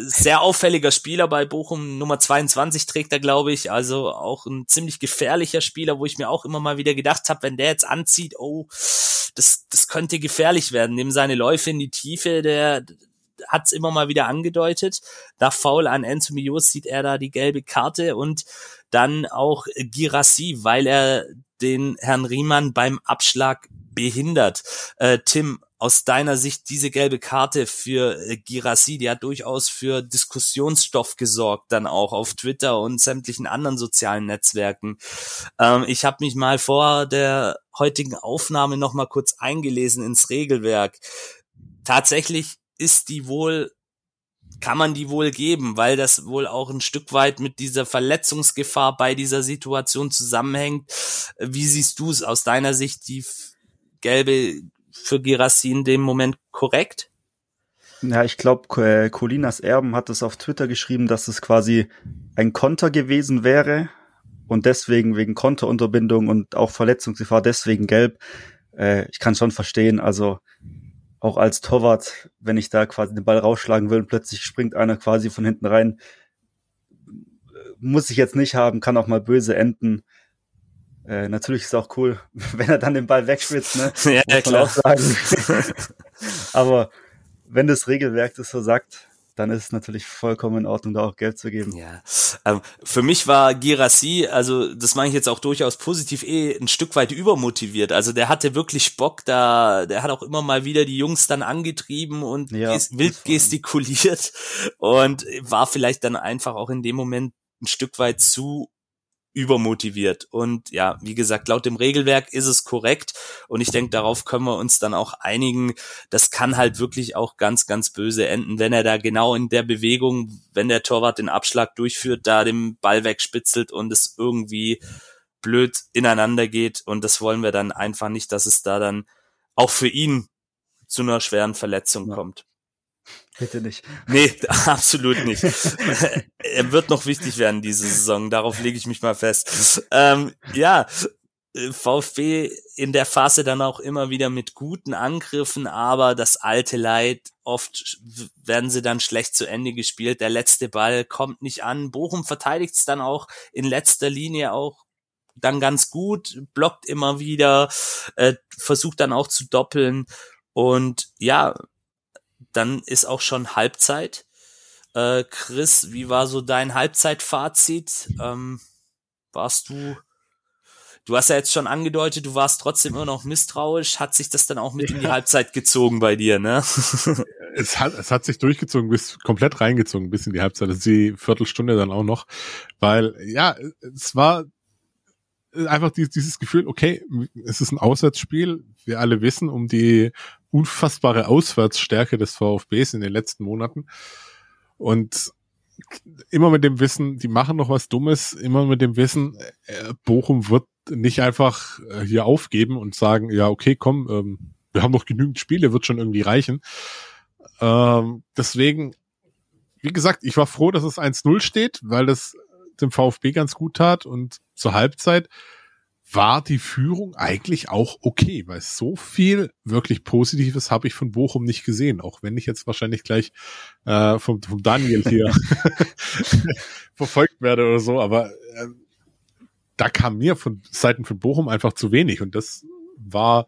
sehr auffälliger Spieler bei Bochum, Nummer 22 trägt er, glaube ich, also auch ein ziemlich gefährlicher Spieler, wo ich mir auch immer mal wieder gedacht habe, wenn der jetzt anzieht, oh, das, das könnte gefährlich werden, neben seine Läufe in die Tiefe, der, hat es immer mal wieder angedeutet. Nach Foul an Enzo Mios sieht er da die gelbe Karte und dann auch Girassi, weil er den Herrn Riemann beim Abschlag behindert. Äh, Tim, aus deiner Sicht diese gelbe Karte für äh, Girassi, die hat durchaus für Diskussionsstoff gesorgt, dann auch auf Twitter und sämtlichen anderen sozialen Netzwerken. Ähm, ich habe mich mal vor der heutigen Aufnahme noch mal kurz eingelesen ins Regelwerk. Tatsächlich ist die wohl, kann man die wohl geben, weil das wohl auch ein Stück weit mit dieser Verletzungsgefahr bei dieser Situation zusammenhängt. Wie siehst du es aus deiner Sicht, die gelbe für Girassi in dem Moment korrekt? Ja, ich glaube, Colinas Erben hat es auf Twitter geschrieben, dass es quasi ein Konter gewesen wäre und deswegen wegen Konterunterbindung und auch Verletzungsgefahr deswegen gelb. Äh, ich kann schon verstehen, also auch als Torwart, wenn ich da quasi den Ball rausschlagen will und plötzlich springt einer quasi von hinten rein, muss ich jetzt nicht haben, kann auch mal böse enden. Äh, natürlich ist es auch cool, wenn er dann den Ball wegschwitzt, ne? Ja, muss klar. Aber wenn das Regelwerk das so sagt, dann ist es natürlich vollkommen in Ordnung, da auch Geld zu geben. Ja, ähm, für mich war Girassi, also das meine ich jetzt auch durchaus positiv, eh ein Stück weit übermotiviert. Also der hatte wirklich Bock, da, der hat auch immer mal wieder die Jungs dann angetrieben und ja, wild gestikuliert und war vielleicht dann einfach auch in dem Moment ein Stück weit zu übermotiviert. Und ja, wie gesagt, laut dem Regelwerk ist es korrekt. Und ich denke, darauf können wir uns dann auch einigen. Das kann halt wirklich auch ganz, ganz böse enden, wenn er da genau in der Bewegung, wenn der Torwart den Abschlag durchführt, da den Ball wegspitzelt und es irgendwie blöd ineinander geht. Und das wollen wir dann einfach nicht, dass es da dann auch für ihn zu einer schweren Verletzung ja. kommt. Bitte nicht. Nee, absolut nicht. er wird noch wichtig werden diese Saison, darauf lege ich mich mal fest. Ähm, ja, VfB in der Phase dann auch immer wieder mit guten Angriffen, aber das alte Leid, oft werden sie dann schlecht zu Ende gespielt. Der letzte Ball kommt nicht an. Bochum verteidigt es dann auch in letzter Linie auch dann ganz gut, blockt immer wieder, äh, versucht dann auch zu doppeln. Und ja, dann ist auch schon Halbzeit. Äh, Chris, wie war so dein Halbzeitfazit? Ähm, warst du, du hast ja jetzt schon angedeutet, du warst trotzdem immer noch misstrauisch. Hat sich das dann auch mit ja. in die Halbzeit gezogen bei dir, ne? es hat, es hat sich durchgezogen, bis komplett reingezogen, bis in die Halbzeit. Ist die Viertelstunde dann auch noch, weil ja, es war einfach dieses Gefühl, okay, es ist ein Auswärtsspiel. Wir alle wissen um die unfassbare Auswärtsstärke des VfBs in den letzten Monaten. Und immer mit dem Wissen, die machen noch was Dummes, immer mit dem Wissen, äh, Bochum wird nicht einfach äh, hier aufgeben und sagen, ja, okay, komm, ähm, wir haben noch genügend Spiele, wird schon irgendwie reichen. Ähm, deswegen, wie gesagt, ich war froh, dass es 1-0 steht, weil das dem VfB ganz gut tat und zur Halbzeit war die Führung eigentlich auch okay, weil so viel wirklich Positives habe ich von Bochum nicht gesehen, auch wenn ich jetzt wahrscheinlich gleich äh, vom, vom Daniel hier verfolgt werde oder so, aber äh, da kam mir von Seiten von Bochum einfach zu wenig und das war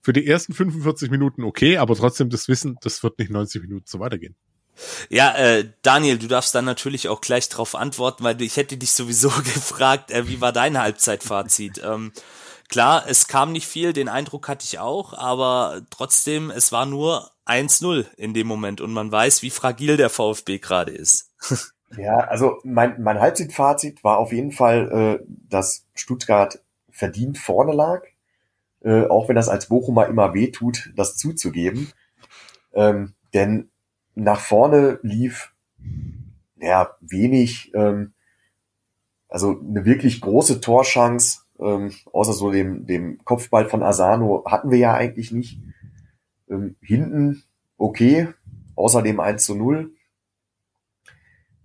für die ersten 45 Minuten okay, aber trotzdem das Wissen, das wird nicht 90 Minuten so weitergehen. Ja, äh, Daniel, du darfst dann natürlich auch gleich darauf antworten, weil ich hätte dich sowieso gefragt, äh, wie war dein Halbzeitfazit? Ähm, klar, es kam nicht viel, den Eindruck hatte ich auch, aber trotzdem, es war nur 1-0 in dem Moment und man weiß, wie fragil der VfB gerade ist. Ja, also mein, mein Halbzeitfazit war auf jeden Fall, äh, dass Stuttgart verdient vorne lag, äh, auch wenn das als Bochumer immer weh tut, das zuzugeben. Ähm, denn nach vorne lief ja wenig, ähm, also eine wirklich große Torschance, ähm, außer so dem, dem Kopfball von Asano hatten wir ja eigentlich nicht. Ähm, hinten okay, außer dem 1 zu 0.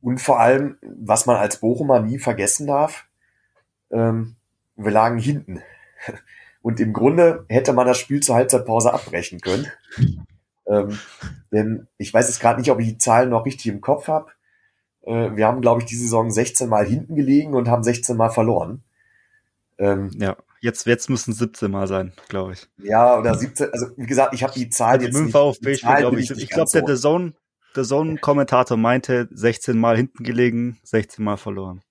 Und vor allem, was man als Bochumer nie vergessen darf, ähm, wir lagen hinten. Und im Grunde hätte man das Spiel zur Halbzeitpause abbrechen können. Ähm, denn ich weiß jetzt gerade nicht, ob ich die Zahlen noch richtig im Kopf habe. Äh, wir haben, glaube ich, die Saison 16 Mal hinten gelegen und haben 16 Mal verloren. Ähm, ja, jetzt, jetzt müssen 17 Mal sein, glaube ich. Ja, oder 17, also wie gesagt, ich habe die Zahl also jetzt nicht. VfB die Zahl glaube ich. nicht Ich glaube, der. The Zone, The Zone-Kommentator meinte 16 Mal hinten gelegen, 16 Mal verloren.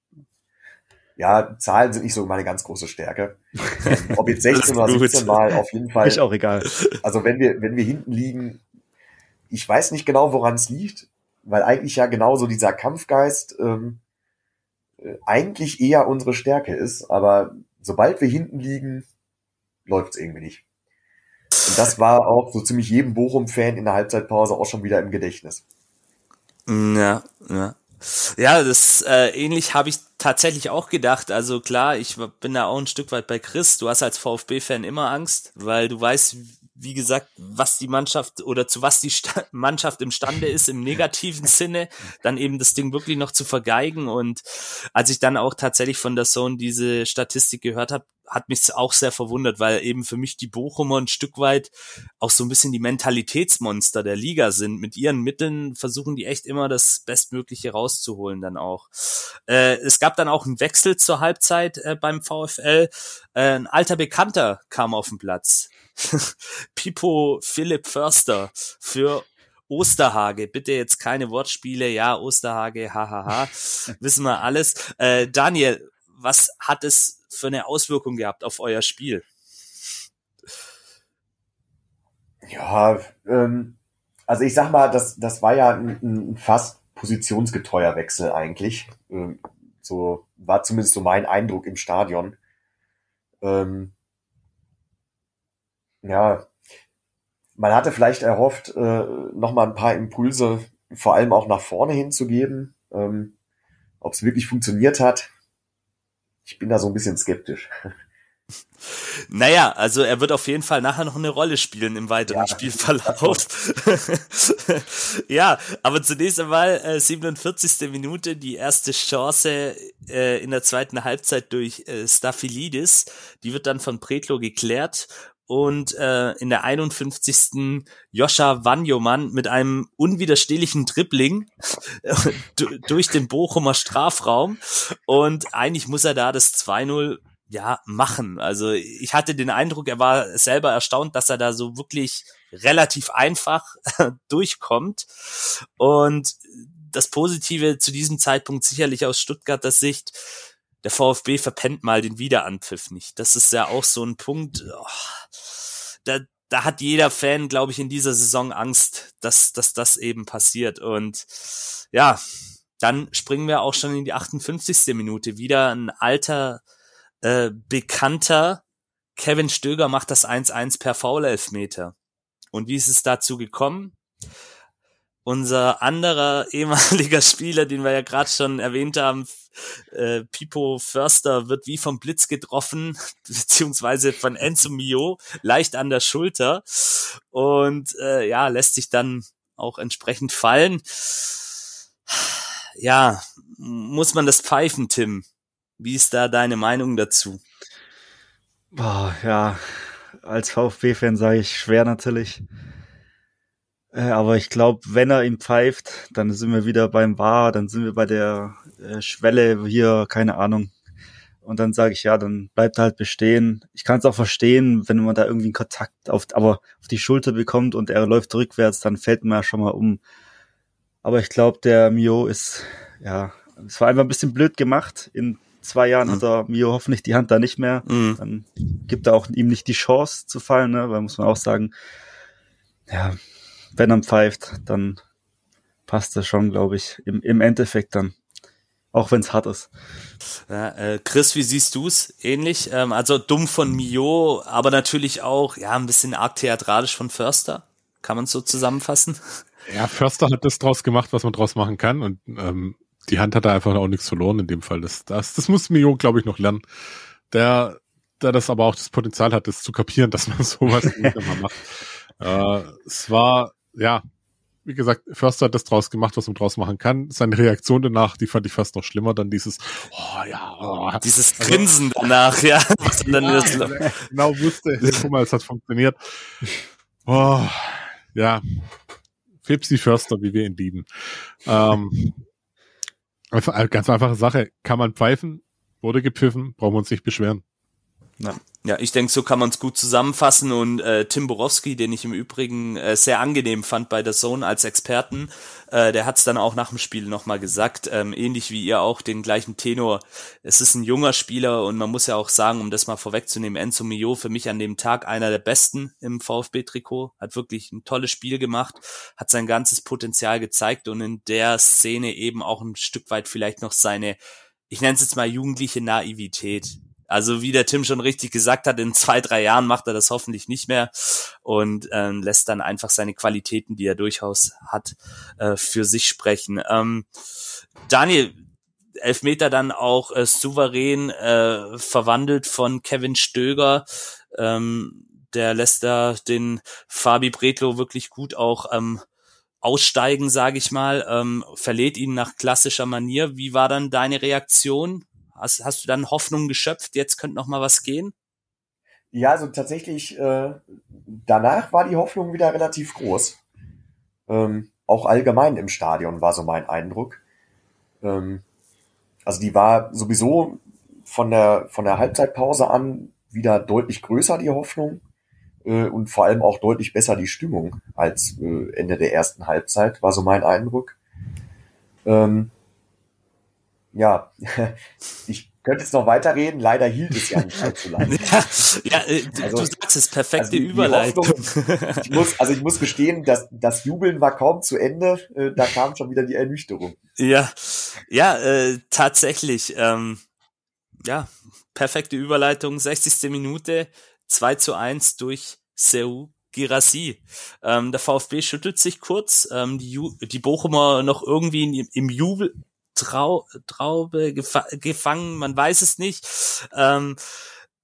Ja, Zahlen sind nicht so meine ganz große Stärke. Ähm, Ob jetzt 16 oder Alles gut. 17 Mal, auf jeden Fall. Ist auch egal. Also wenn wir, wenn wir hinten liegen, ich weiß nicht genau, woran es liegt, weil eigentlich ja genauso dieser Kampfgeist ähm, äh, eigentlich eher unsere Stärke ist, aber sobald wir hinten liegen, läuft's irgendwie nicht. Und das war auch so ziemlich jedem Bochum-Fan in der Halbzeitpause auch schon wieder im Gedächtnis. Ja, ja. Ja, das äh, ähnlich habe ich tatsächlich auch gedacht. Also klar, ich bin da auch ein Stück weit bei Chris. Du hast als VfB-Fan immer Angst, weil du weißt, wie gesagt, was die Mannschaft oder zu was die Sta Mannschaft imstande ist im negativen Sinne, dann eben das Ding wirklich noch zu vergeigen. Und als ich dann auch tatsächlich von der Zone diese Statistik gehört habe, hat mich auch sehr verwundert, weil eben für mich die Bochumer ein Stück weit auch so ein bisschen die Mentalitätsmonster der Liga sind. Mit ihren Mitteln versuchen die echt immer das Bestmögliche rauszuholen dann auch. Äh, es gab dann auch einen Wechsel zur Halbzeit äh, beim VfL. Äh, ein alter Bekannter kam auf den Platz. Pipo Philipp Förster für Osterhage, bitte jetzt keine Wortspiele, ja, Osterhage, hahaha, wissen wir alles. Äh, Daniel, was hat es für eine Auswirkung gehabt auf euer Spiel? Ja, ähm, also ich sag mal, das, das war ja ein, ein fast positionsgetreuer Wechsel eigentlich. Ähm, so war zumindest so mein Eindruck im Stadion. Ähm, ja, man hatte vielleicht erhofft, äh, noch mal ein paar Impulse, vor allem auch nach vorne hinzugeben. Ähm, Ob es wirklich funktioniert hat, ich bin da so ein bisschen skeptisch. Naja, also er wird auf jeden Fall nachher noch eine Rolle spielen im weiteren Ja, Spielverlauf. ja, aber zunächst einmal äh, 47. Minute, die erste Chance äh, in der zweiten Halbzeit durch äh, Staphylidis. Die wird dann von Pretlo geklärt und äh, in der 51. Joscha Wanjomann mit einem unwiderstehlichen Dribbling du- durch den Bochumer Strafraum und eigentlich muss er da das 2-0 ja machen. Also ich hatte den Eindruck, er war selber erstaunt, dass er da so wirklich relativ einfach durchkommt und das Positive zu diesem Zeitpunkt sicherlich aus Stuttgarter Sicht, der VfB verpennt mal den Wiederanpfiff nicht. Das ist ja auch so ein Punkt, oh, da, da hat jeder Fan, glaube ich, in dieser Saison Angst, dass, dass das eben passiert. Und ja, dann springen wir auch schon in die 58. Minute. Wieder ein alter, äh, bekannter Kevin Stöger macht das 1-1 per Foul-Elfmeter. Und wie ist es dazu gekommen? Unser anderer ehemaliger Spieler, den wir ja gerade schon erwähnt haben, äh, Pipo Förster, wird wie vom Blitz getroffen, beziehungsweise von Enzo Mio, leicht an der Schulter und äh, ja, lässt sich dann auch entsprechend fallen. Ja, muss man das pfeifen, Tim? Wie ist da deine Meinung dazu? Boah, ja, als VfB-Fan sage ich schwer natürlich. Äh, aber ich glaube, wenn er ihm pfeift, dann sind wir wieder beim War, dann sind wir bei der äh, Schwelle hier, keine Ahnung. Und dann sage ich, ja, dann bleibt er halt bestehen. Ich kann es auch verstehen, wenn man da irgendwie einen Kontakt auf, aber auf die Schulter bekommt und er läuft rückwärts, dann fällt man ja schon mal um. Aber ich glaube, der Mio ist, ja, es war einfach ein bisschen blöd gemacht. In zwei Jahren mhm. hat er Mio hoffentlich die Hand da nicht mehr. Mhm. Dann gibt er auch ihm nicht die Chance zu fallen, ne? weil muss man auch sagen, ja, wenn er pfeift, dann passt das schon, glaube ich, im, im Endeffekt dann. Auch wenn es hart ist. Ja, äh, Chris, wie siehst du es? Ähnlich? Ähm, also dumm von Mio, aber natürlich auch ja ein bisschen arg theatralisch von Förster. Kann man es so zusammenfassen? Ja, Förster hat das draus gemacht, was man draus machen kann. Und ähm, die Hand hat da einfach auch nichts verloren in dem Fall. Das, das, das muss Mio, glaube ich, noch lernen. Der, der das aber auch das Potenzial hat, das zu kapieren, dass man sowas nicht immer macht. Äh, es war, ja, wie gesagt, Förster hat das draus gemacht, was man draus machen kann. Seine Reaktion danach, die fand ich fast noch schlimmer, dann dieses, oh ja, oh. dieses also, Grinsen danach, ja. Ja, das genau wusste, guck mal, es hat funktioniert. Oh, ja, Fipsi Förster, wie wir ihn lieben. Ähm, ganz einfache Sache, kann man pfeifen, wurde gepfiffen, brauchen wir uns nicht beschweren. Ja. ja, ich denke, so kann man es gut zusammenfassen und äh, Tim Borowski, den ich im Übrigen äh, sehr angenehm fand bei der Zone als Experten, äh, der hat es dann auch nach dem Spiel nochmal gesagt, ähm, ähnlich wie ihr auch, den gleichen Tenor. Es ist ein junger Spieler und man muss ja auch sagen, um das mal vorwegzunehmen, Enzo Mio für mich an dem Tag einer der besten im VfB-Trikot, hat wirklich ein tolles Spiel gemacht, hat sein ganzes Potenzial gezeigt und in der Szene eben auch ein Stück weit vielleicht noch seine ich nenne es jetzt mal jugendliche Naivität also wie der Tim schon richtig gesagt hat, in zwei, drei Jahren macht er das hoffentlich nicht mehr und äh, lässt dann einfach seine Qualitäten, die er durchaus hat, äh, für sich sprechen. Ähm, Daniel, Elfmeter dann auch äh, souverän äh, verwandelt von Kevin Stöger. Ähm, der lässt da den Fabi Bretlo wirklich gut auch ähm, aussteigen, sage ich mal, ähm, verlädt ihn nach klassischer Manier. Wie war dann deine Reaktion? Hast, hast du dann Hoffnung geschöpft, jetzt könnte noch mal was gehen? Ja, also tatsächlich, äh, danach war die Hoffnung wieder relativ groß. Ähm, auch allgemein im Stadion war so mein Eindruck. Ähm, also die war sowieso von der, von der Halbzeitpause an wieder deutlich größer, die Hoffnung. Äh, und vor allem auch deutlich besser die Stimmung als äh, Ende der ersten Halbzeit, war so mein Eindruck. Ähm, ja, ich könnte jetzt noch weiterreden, leider hielt es ja nicht allzu lange. ja, ja äh, also, du sagst es, perfekte also die, Überleitung. Die Hoffnung, ich muss, also ich muss gestehen, dass das Jubeln war kaum zu Ende, äh, da kam schon wieder die Ernüchterung. Ja, ja, äh, tatsächlich, ähm, ja, perfekte Überleitung, 60. Minute, 2 zu 1 durch Seu Girassi. Ähm, der VfB schüttelt sich kurz, ähm, die, Ju die Bochumer noch irgendwie im, im Jubel, Trau Traube gefa gefangen, man weiß es nicht. Ähm,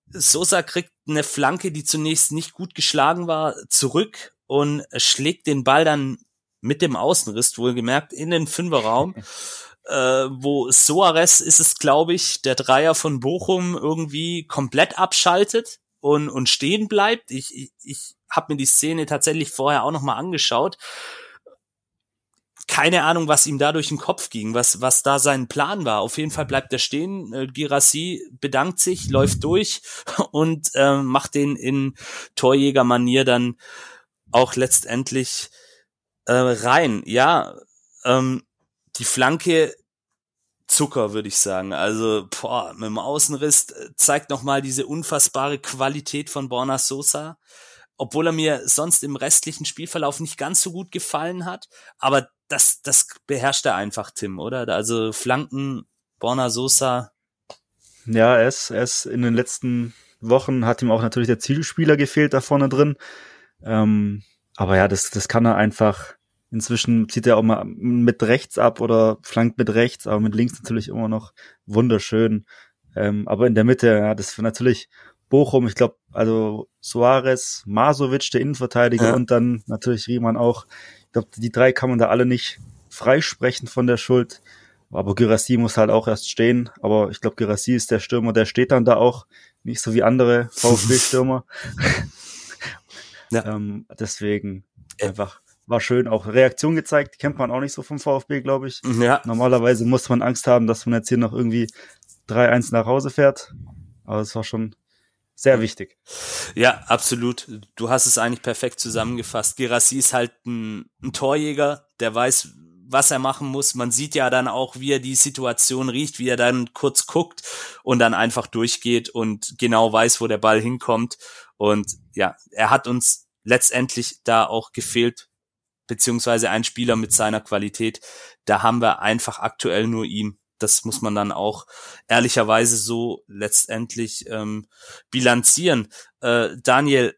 Sosa kriegt eine Flanke, die zunächst nicht gut geschlagen war, zurück und schlägt den Ball dann mit dem Außenriss, wohlgemerkt, in den Fünferraum. äh, wo Soares ist es, glaube ich, der Dreier von Bochum irgendwie komplett abschaltet und, und stehen bleibt. Ich, ich, ich habe mir die Szene tatsächlich vorher auch nochmal angeschaut keine Ahnung, was ihm da durch den Kopf ging, was, was da sein Plan war. Auf jeden Fall bleibt er stehen. Äh, Girassi bedankt sich, läuft durch und äh, macht den in Torjägermanier dann auch letztendlich äh, rein. Ja, ähm, die Flanke Zucker, würde ich sagen. Also, boah, mit dem Außenriss äh, zeigt nochmal diese unfassbare Qualität von Borna Sosa obwohl er mir sonst im restlichen Spielverlauf nicht ganz so gut gefallen hat. Aber das, das beherrscht er einfach, Tim, oder? Also Flanken, Borna Sosa. Ja, er ist, er ist in den letzten Wochen hat ihm auch natürlich der Zielspieler gefehlt da vorne drin. Ähm, aber ja, das, das kann er einfach. Inzwischen zieht er auch mal mit rechts ab oder flankt mit rechts, aber mit links natürlich immer noch wunderschön. Ähm, aber in der Mitte, ja, das ist natürlich Bochum, ich glaube, also Suarez, Masovic, der Innenverteidiger ja. und dann natürlich Riemann auch. Ich glaube, die drei kann man da alle nicht freisprechen von der Schuld. Aber Gyrassi muss halt auch erst stehen. Aber ich glaube, Gyrassi ist der Stürmer, der steht dann da auch. Nicht so wie andere VfB-Stürmer. ja. ähm, deswegen einfach war schön. Auch Reaktion gezeigt. Kennt man auch nicht so vom VfB, glaube ich. Ja. Normalerweise muss man Angst haben, dass man jetzt hier noch irgendwie 3-1 nach Hause fährt. Aber es war schon sehr wichtig. Ja, absolut. Du hast es eigentlich perfekt zusammengefasst. Girassi ist halt ein, ein Torjäger, der weiß, was er machen muss. Man sieht ja dann auch, wie er die Situation riecht, wie er dann kurz guckt und dann einfach durchgeht und genau weiß, wo der Ball hinkommt. Und ja, er hat uns letztendlich da auch gefehlt, beziehungsweise ein Spieler mit seiner Qualität. Da haben wir einfach aktuell nur ihn. Das muss man dann auch ehrlicherweise so letztendlich ähm, bilanzieren. Äh, Daniel,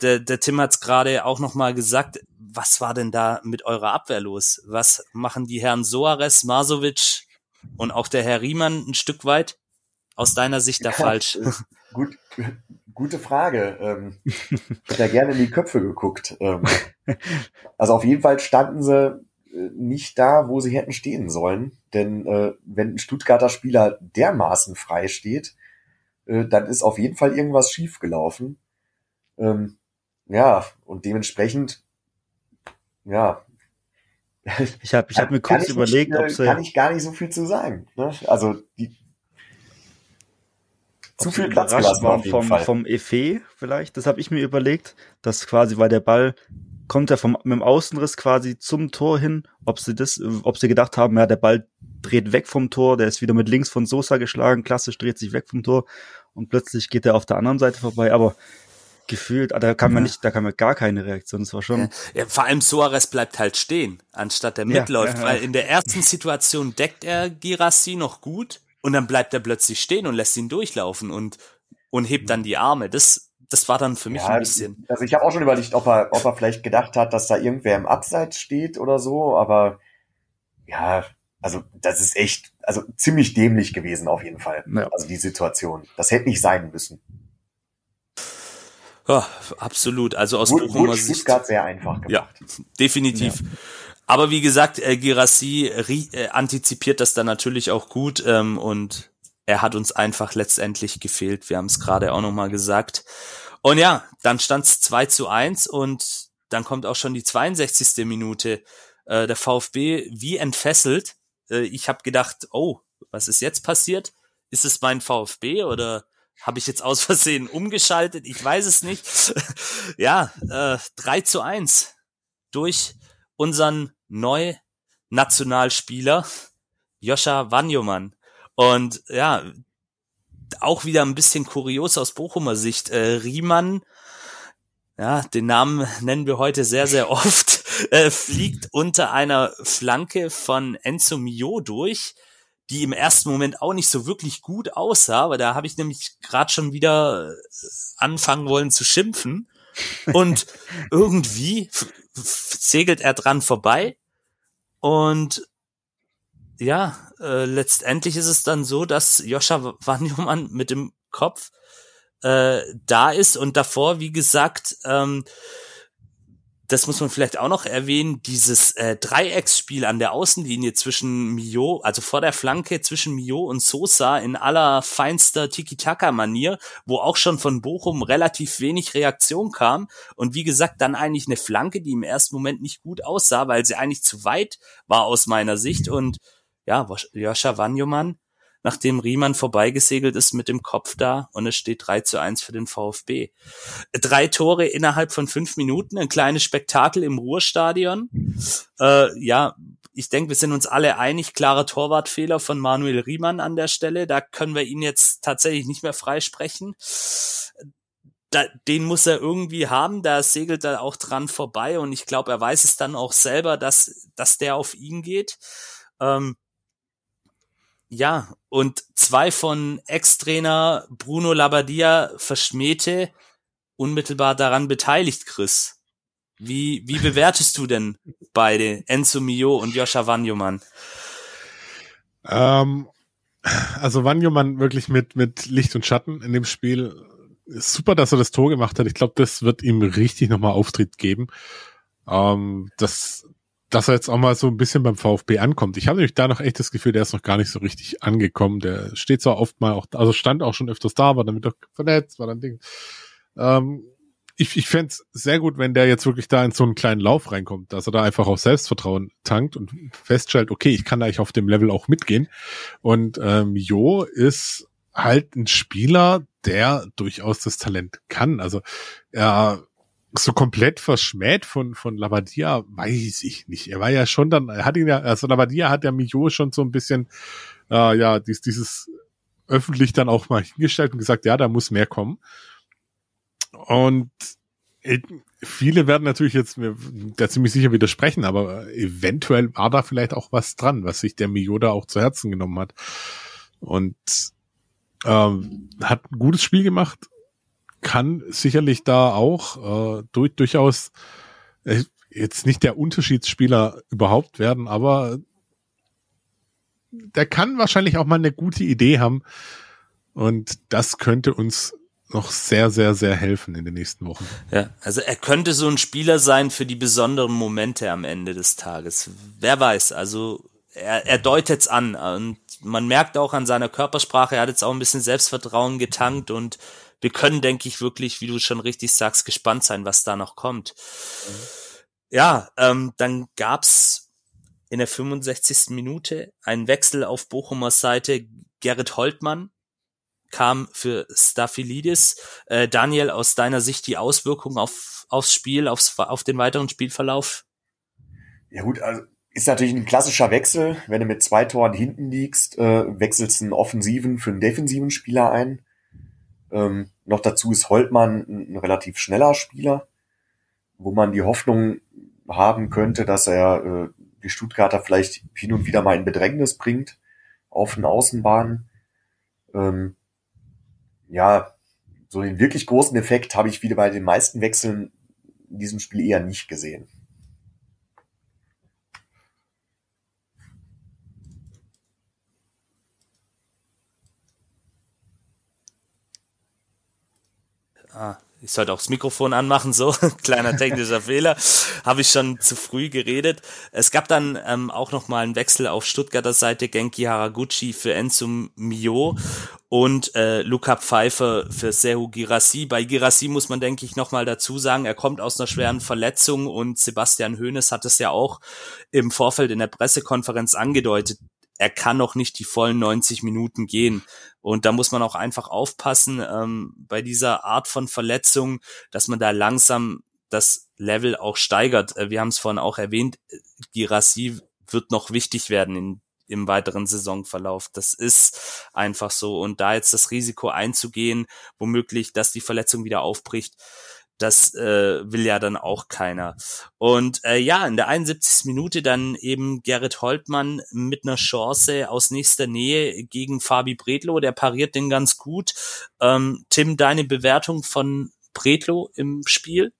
der, der Tim hat es gerade auch noch mal gesagt. Was war denn da mit eurer Abwehr los? Was machen die Herren Soares, Masovic und auch der Herr Riemann ein Stück weit aus deiner Sicht da ja, falsch? Gut, gute Frage. Ähm, ich hätte ja gerne in die Köpfe geguckt. Ähm, also auf jeden Fall standen sie äh, nicht da, wo sie hätten stehen sollen. Denn äh, wenn ein Stuttgarter Spieler dermaßen frei steht, äh, dann ist auf jeden Fall irgendwas schiefgelaufen. Ähm, ja, und dementsprechend, ja. Ich habe ich hab mir kurz überlegt, nicht, ob sie. Kann ich gar nicht so viel zu sagen. Ne? Also die, zu viel Platz gelassen vom, Fall. vom Effet vielleicht. Das habe ich mir überlegt, dass quasi, weil der Ball kommt ja vom, mit dem Außenriss quasi zum Tor hin, ob sie das, ob sie gedacht haben, ja, der Ball dreht weg vom Tor, der ist wieder mit links von Sosa geschlagen, klassisch dreht sich weg vom Tor und plötzlich geht er auf der anderen Seite vorbei, aber gefühlt, ah, da kam man nicht, da kam man gar keine Reaktion. Das war schon. Ja, vor allem Suarez bleibt halt stehen, anstatt der mitläuft, ja, weil in der ersten Situation deckt er Girassi noch gut und dann bleibt er plötzlich stehen und lässt ihn durchlaufen und und hebt dann die Arme. Das das war dann für mich ein bisschen. Also ich habe auch schon überlegt, ob er ob er vielleicht gedacht hat, dass da irgendwer im Abseits steht oder so, aber ja, also das ist echt, also ziemlich dämlich gewesen auf jeden Fall. Also die Situation, das hätte nicht sein müssen. Ja, absolut. Also aus Wurde, Bochumer Sicht. Stuttgart sehr einfach gemacht. Ja, definitiv. Ja. Aber wie gesagt, äh, Girassi äh, antizipiert das dann natürlich auch gut ähm, und er hat uns einfach letztendlich gefehlt. Wir haben es gerade auch nochmal gesagt. Und ja, dann stand es 2 zu 1 und dann kommt auch schon die 62. Minute. Äh, der VfB wie entfesselt. Äh, ich habe gedacht, oh, was ist jetzt passiert? Ist es mein VfB oder habe ich jetzt aus Versehen umgeschaltet? Ich weiß es nicht. ja, äh, 3 zu 1 durch unseren Neu-Nationalspieler Joscha Wanjomann. Und ja, auch wieder ein bisschen kurios aus Bochumer Sicht. Äh, Riemann, ja, den Namen nennen wir heute sehr, sehr oft, äh, fliegt unter einer Flanke von Enzo Mio durch die im ersten Moment auch nicht so wirklich gut aussah, aber da habe ich nämlich gerade schon wieder äh, anfangen wollen zu schimpfen. Und irgendwie segelt er dran vorbei. Und ja, äh, letztendlich ist es dann so, dass Joscha Wanjomann mit dem Kopf äh, da ist und davor, wie gesagt, ähm, das muss man vielleicht auch noch erwähnen, dieses äh, Dreiecksspiel an der Außenlinie zwischen Mio, also vor der Flanke zwischen Mio und Sosa in aller feinster Tiki-Taka-Manier, wo auch schon von Bochum relativ wenig Reaktion kam und wie gesagt dann eigentlich eine Flanke, die im ersten Moment nicht gut aussah, weil sie eigentlich zu weit war aus meiner Sicht und ja, Joscha Wanjomann nachdem Riemann vorbeigesegelt ist mit dem Kopf da und es steht 3 zu 1 für den VfB. Drei Tore innerhalb von fünf Minuten, ein kleines Spektakel im Ruhrstadion. Äh, ja, ich denke, wir sind uns alle einig, klarer Torwartfehler von Manuel Riemann an der Stelle. Da können wir ihn jetzt tatsächlich nicht mehr freisprechen. Da, den muss er irgendwie haben, da segelt er auch dran vorbei und ich glaube, er weiß es dann auch selber, dass, dass der auf ihn geht. Ähm, ja, und zwei von Ex-Trainer Bruno Labbadia verschmähte unmittelbar daran beteiligt, Chris. Wie, wie bewertest du denn beide, Enzo Mio und Joscha Wanjomann? Ähm, also Wanjomann wirklich mit, mit Licht und Schatten in dem Spiel. Super, dass er das Tor gemacht hat. Ich glaube, das wird ihm richtig nochmal Auftritt geben. Ähm, das dass er jetzt auch mal so ein bisschen beim VfB ankommt. Ich habe nämlich da noch echt das Gefühl, der ist noch gar nicht so richtig angekommen. Der steht zwar oft mal auch, also stand auch schon öfters da, war damit doch vernetzt, war dann Ding. Ähm, ich, ich fände sehr gut, wenn der jetzt wirklich da in so einen kleinen Lauf reinkommt, dass er da einfach auch Selbstvertrauen tankt und feststellt, okay, ich kann eigentlich auf dem Level auch mitgehen. Und ähm, Jo ist halt ein Spieler, der durchaus das Talent kann. Also er so komplett verschmäht von, von Labadia, weiß ich nicht. Er war ja schon dann, er hat ihn ja, also Labadia hat ja Mio schon so ein bisschen, äh, ja, dies, dieses öffentlich dann auch mal hingestellt und gesagt, ja, da muss mehr kommen. Und viele werden natürlich jetzt mir da ziemlich sicher widersprechen, aber eventuell war da vielleicht auch was dran, was sich der Miyoda auch zu Herzen genommen hat. Und ähm, hat ein gutes Spiel gemacht, kann sicherlich da auch äh, durch, durchaus äh, jetzt nicht der Unterschiedsspieler überhaupt werden, aber der kann wahrscheinlich auch mal eine gute Idee haben. Und das könnte uns noch sehr, sehr, sehr helfen in den nächsten Wochen. Ja, also er könnte so ein Spieler sein für die besonderen Momente am Ende des Tages. Wer weiß, also er, er deutet es an und man merkt auch an seiner Körpersprache, er hat jetzt auch ein bisschen Selbstvertrauen getankt und wir können, denke ich, wirklich, wie du schon richtig sagst, gespannt sein, was da noch kommt. Mhm. Ja, ähm, dann gab's in der 65. Minute einen Wechsel auf Bochumer Seite. Gerrit Holtmann kam für Staphylidis. Äh, Daniel, aus deiner Sicht die Auswirkungen auf, aufs Spiel, aufs, auf den weiteren Spielverlauf? Ja gut, also ist natürlich ein klassischer Wechsel. Wenn du mit zwei Toren hinten liegst, äh, wechselst einen offensiven für einen defensiven Spieler ein. Ähm, noch dazu ist Holtmann ein, ein relativ schneller Spieler, wo man die Hoffnung haben könnte, dass er äh, die Stuttgarter vielleicht hin und wieder mal in Bedrängnis bringt auf den Außenbahnen. Ähm, ja, so den wirklich großen Effekt habe ich wieder bei den meisten Wechseln in diesem Spiel eher nicht gesehen. Ah, ich sollte auch das Mikrofon anmachen, so, kleiner technischer Fehler, habe ich schon zu früh geredet. Es gab dann ähm, auch nochmal einen Wechsel auf Stuttgarter Seite, Genki Haraguchi für Enzo Mio und äh, Luca Pfeiffer für Sehu Girassi. Bei Girassi muss man, denke ich, nochmal dazu sagen, er kommt aus einer schweren Verletzung und Sebastian Hoeneß hat es ja auch im Vorfeld in der Pressekonferenz angedeutet, er kann noch nicht die vollen 90 Minuten gehen. Und da muss man auch einfach aufpassen ähm, bei dieser Art von Verletzung, dass man da langsam das Level auch steigert. Äh, wir haben es vorhin auch erwähnt, Girassi wird noch wichtig werden in, im weiteren Saisonverlauf. Das ist einfach so. Und da jetzt das Risiko einzugehen, womöglich, dass die Verletzung wieder aufbricht, das äh, will ja dann auch keiner. Und äh, ja, in der 71. Minute dann eben Gerrit Holtmann mit einer Chance aus nächster Nähe gegen Fabi Bredlo, der pariert den ganz gut. Ähm, Tim, deine Bewertung von Bredlo im Spiel?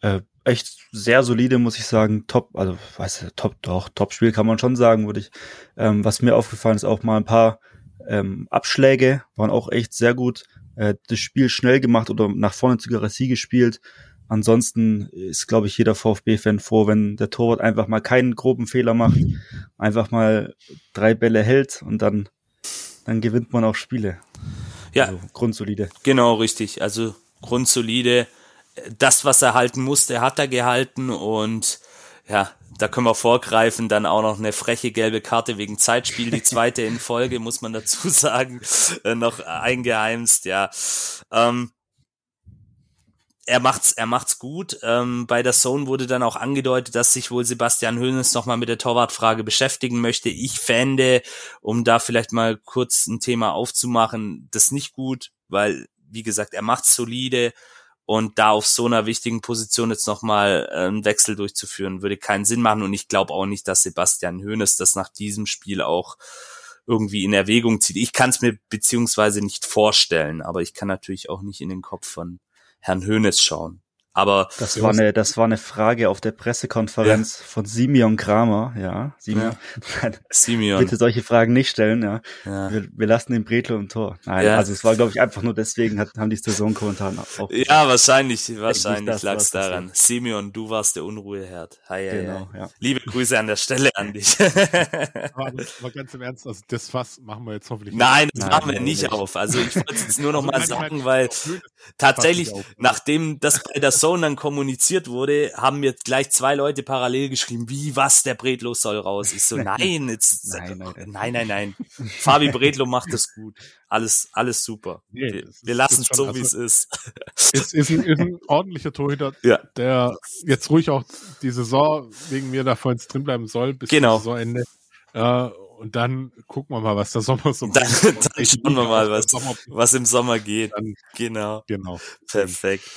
Äh, echt sehr solide, muss ich sagen. Top, also weiß ich, top, doch, Top-Spiel kann man schon sagen, würde ich. Ähm, was mir aufgefallen ist, auch mal ein paar ähm, Abschläge waren auch echt sehr gut äh, das Spiel schnell gemacht oder nach vorne zu Garassi gespielt. Ansonsten ist, glaube ich, jeder VfB-Fan froh, wenn der Torwart einfach mal keinen groben Fehler macht, einfach mal drei Bälle hält und dann, dann gewinnt man auch Spiele. Ja. Also grundsolide. Genau, richtig. Also grundsolide. Das, was er halten musste, hat er gehalten und ja, da können wir vorgreifen, dann auch noch eine freche gelbe Karte wegen Zeitspiel, die zweite in Folge, muss man dazu sagen, äh, noch eingeheimst, ja. Ähm, er macht's, er macht's gut. Ähm, bei der Zone wurde dann auch angedeutet, dass sich wohl Sebastian Hönes nochmal mit der Torwartfrage beschäftigen möchte. Ich fände, um da vielleicht mal kurz ein Thema aufzumachen, das nicht gut, weil, wie gesagt, er macht's solide und da auf so einer wichtigen Position jetzt nochmal äh, einen Wechsel durchzuführen, würde keinen Sinn machen. Und ich glaube auch nicht, dass Sebastian Hoeneß das nach diesem Spiel auch irgendwie in Erwägung zieht. Ich kann es mir beziehungsweise nicht vorstellen, aber ich kann natürlich auch nicht in den Kopf von Herrn Hoeneß schauen. Aber das war eine, das war eine Frage auf der Pressekonferenz ja. von Simeon Kramer, ja. Simeon. Ja. Simeon. Bitte solche Fragen nicht stellen, ja. ja. Wir, wir, lassen den Bretlo im Tor. Nein, ja. also es war, glaube ich, einfach nur deswegen, hat, haben die Saisonkommentare auch. Ja, wahrscheinlich, wahrscheinlich lag es daran. Das. Simeon, du warst der Unruheherd. Hi, genau, ja. Liebe Grüße an der Stelle an dich. aber, aber ganz im Ernst, also das Fass machen wir jetzt hoffentlich nicht. Nein, das Nein, machen wir nicht, nicht auf. Also ich wollte es jetzt nur noch mal sagen, weil Tatsächlich, nachdem das bei der Zone dann kommuniziert wurde, haben mir gleich zwei Leute parallel geschrieben, wie, was, der Bredlo soll raus. Ich so, nein, jetzt, nein, nein, nein, nein, nein. Fabi Bredlo macht das gut. Alles, alles super. Nee, wir, wir lassen es so, wie es also, ist. Ist, ist, ein, ist ein ordentlicher Torhüter, ja. der jetzt ruhig auch die Saison wegen mir da vorhin drin bleiben soll, bis genau. Saisonende. Äh, und dann gucken wir mal, was der Sommer so macht. Dann, dann schauen wir mal, was, was im Sommer geht. Dann, genau. Genau. Perfekt.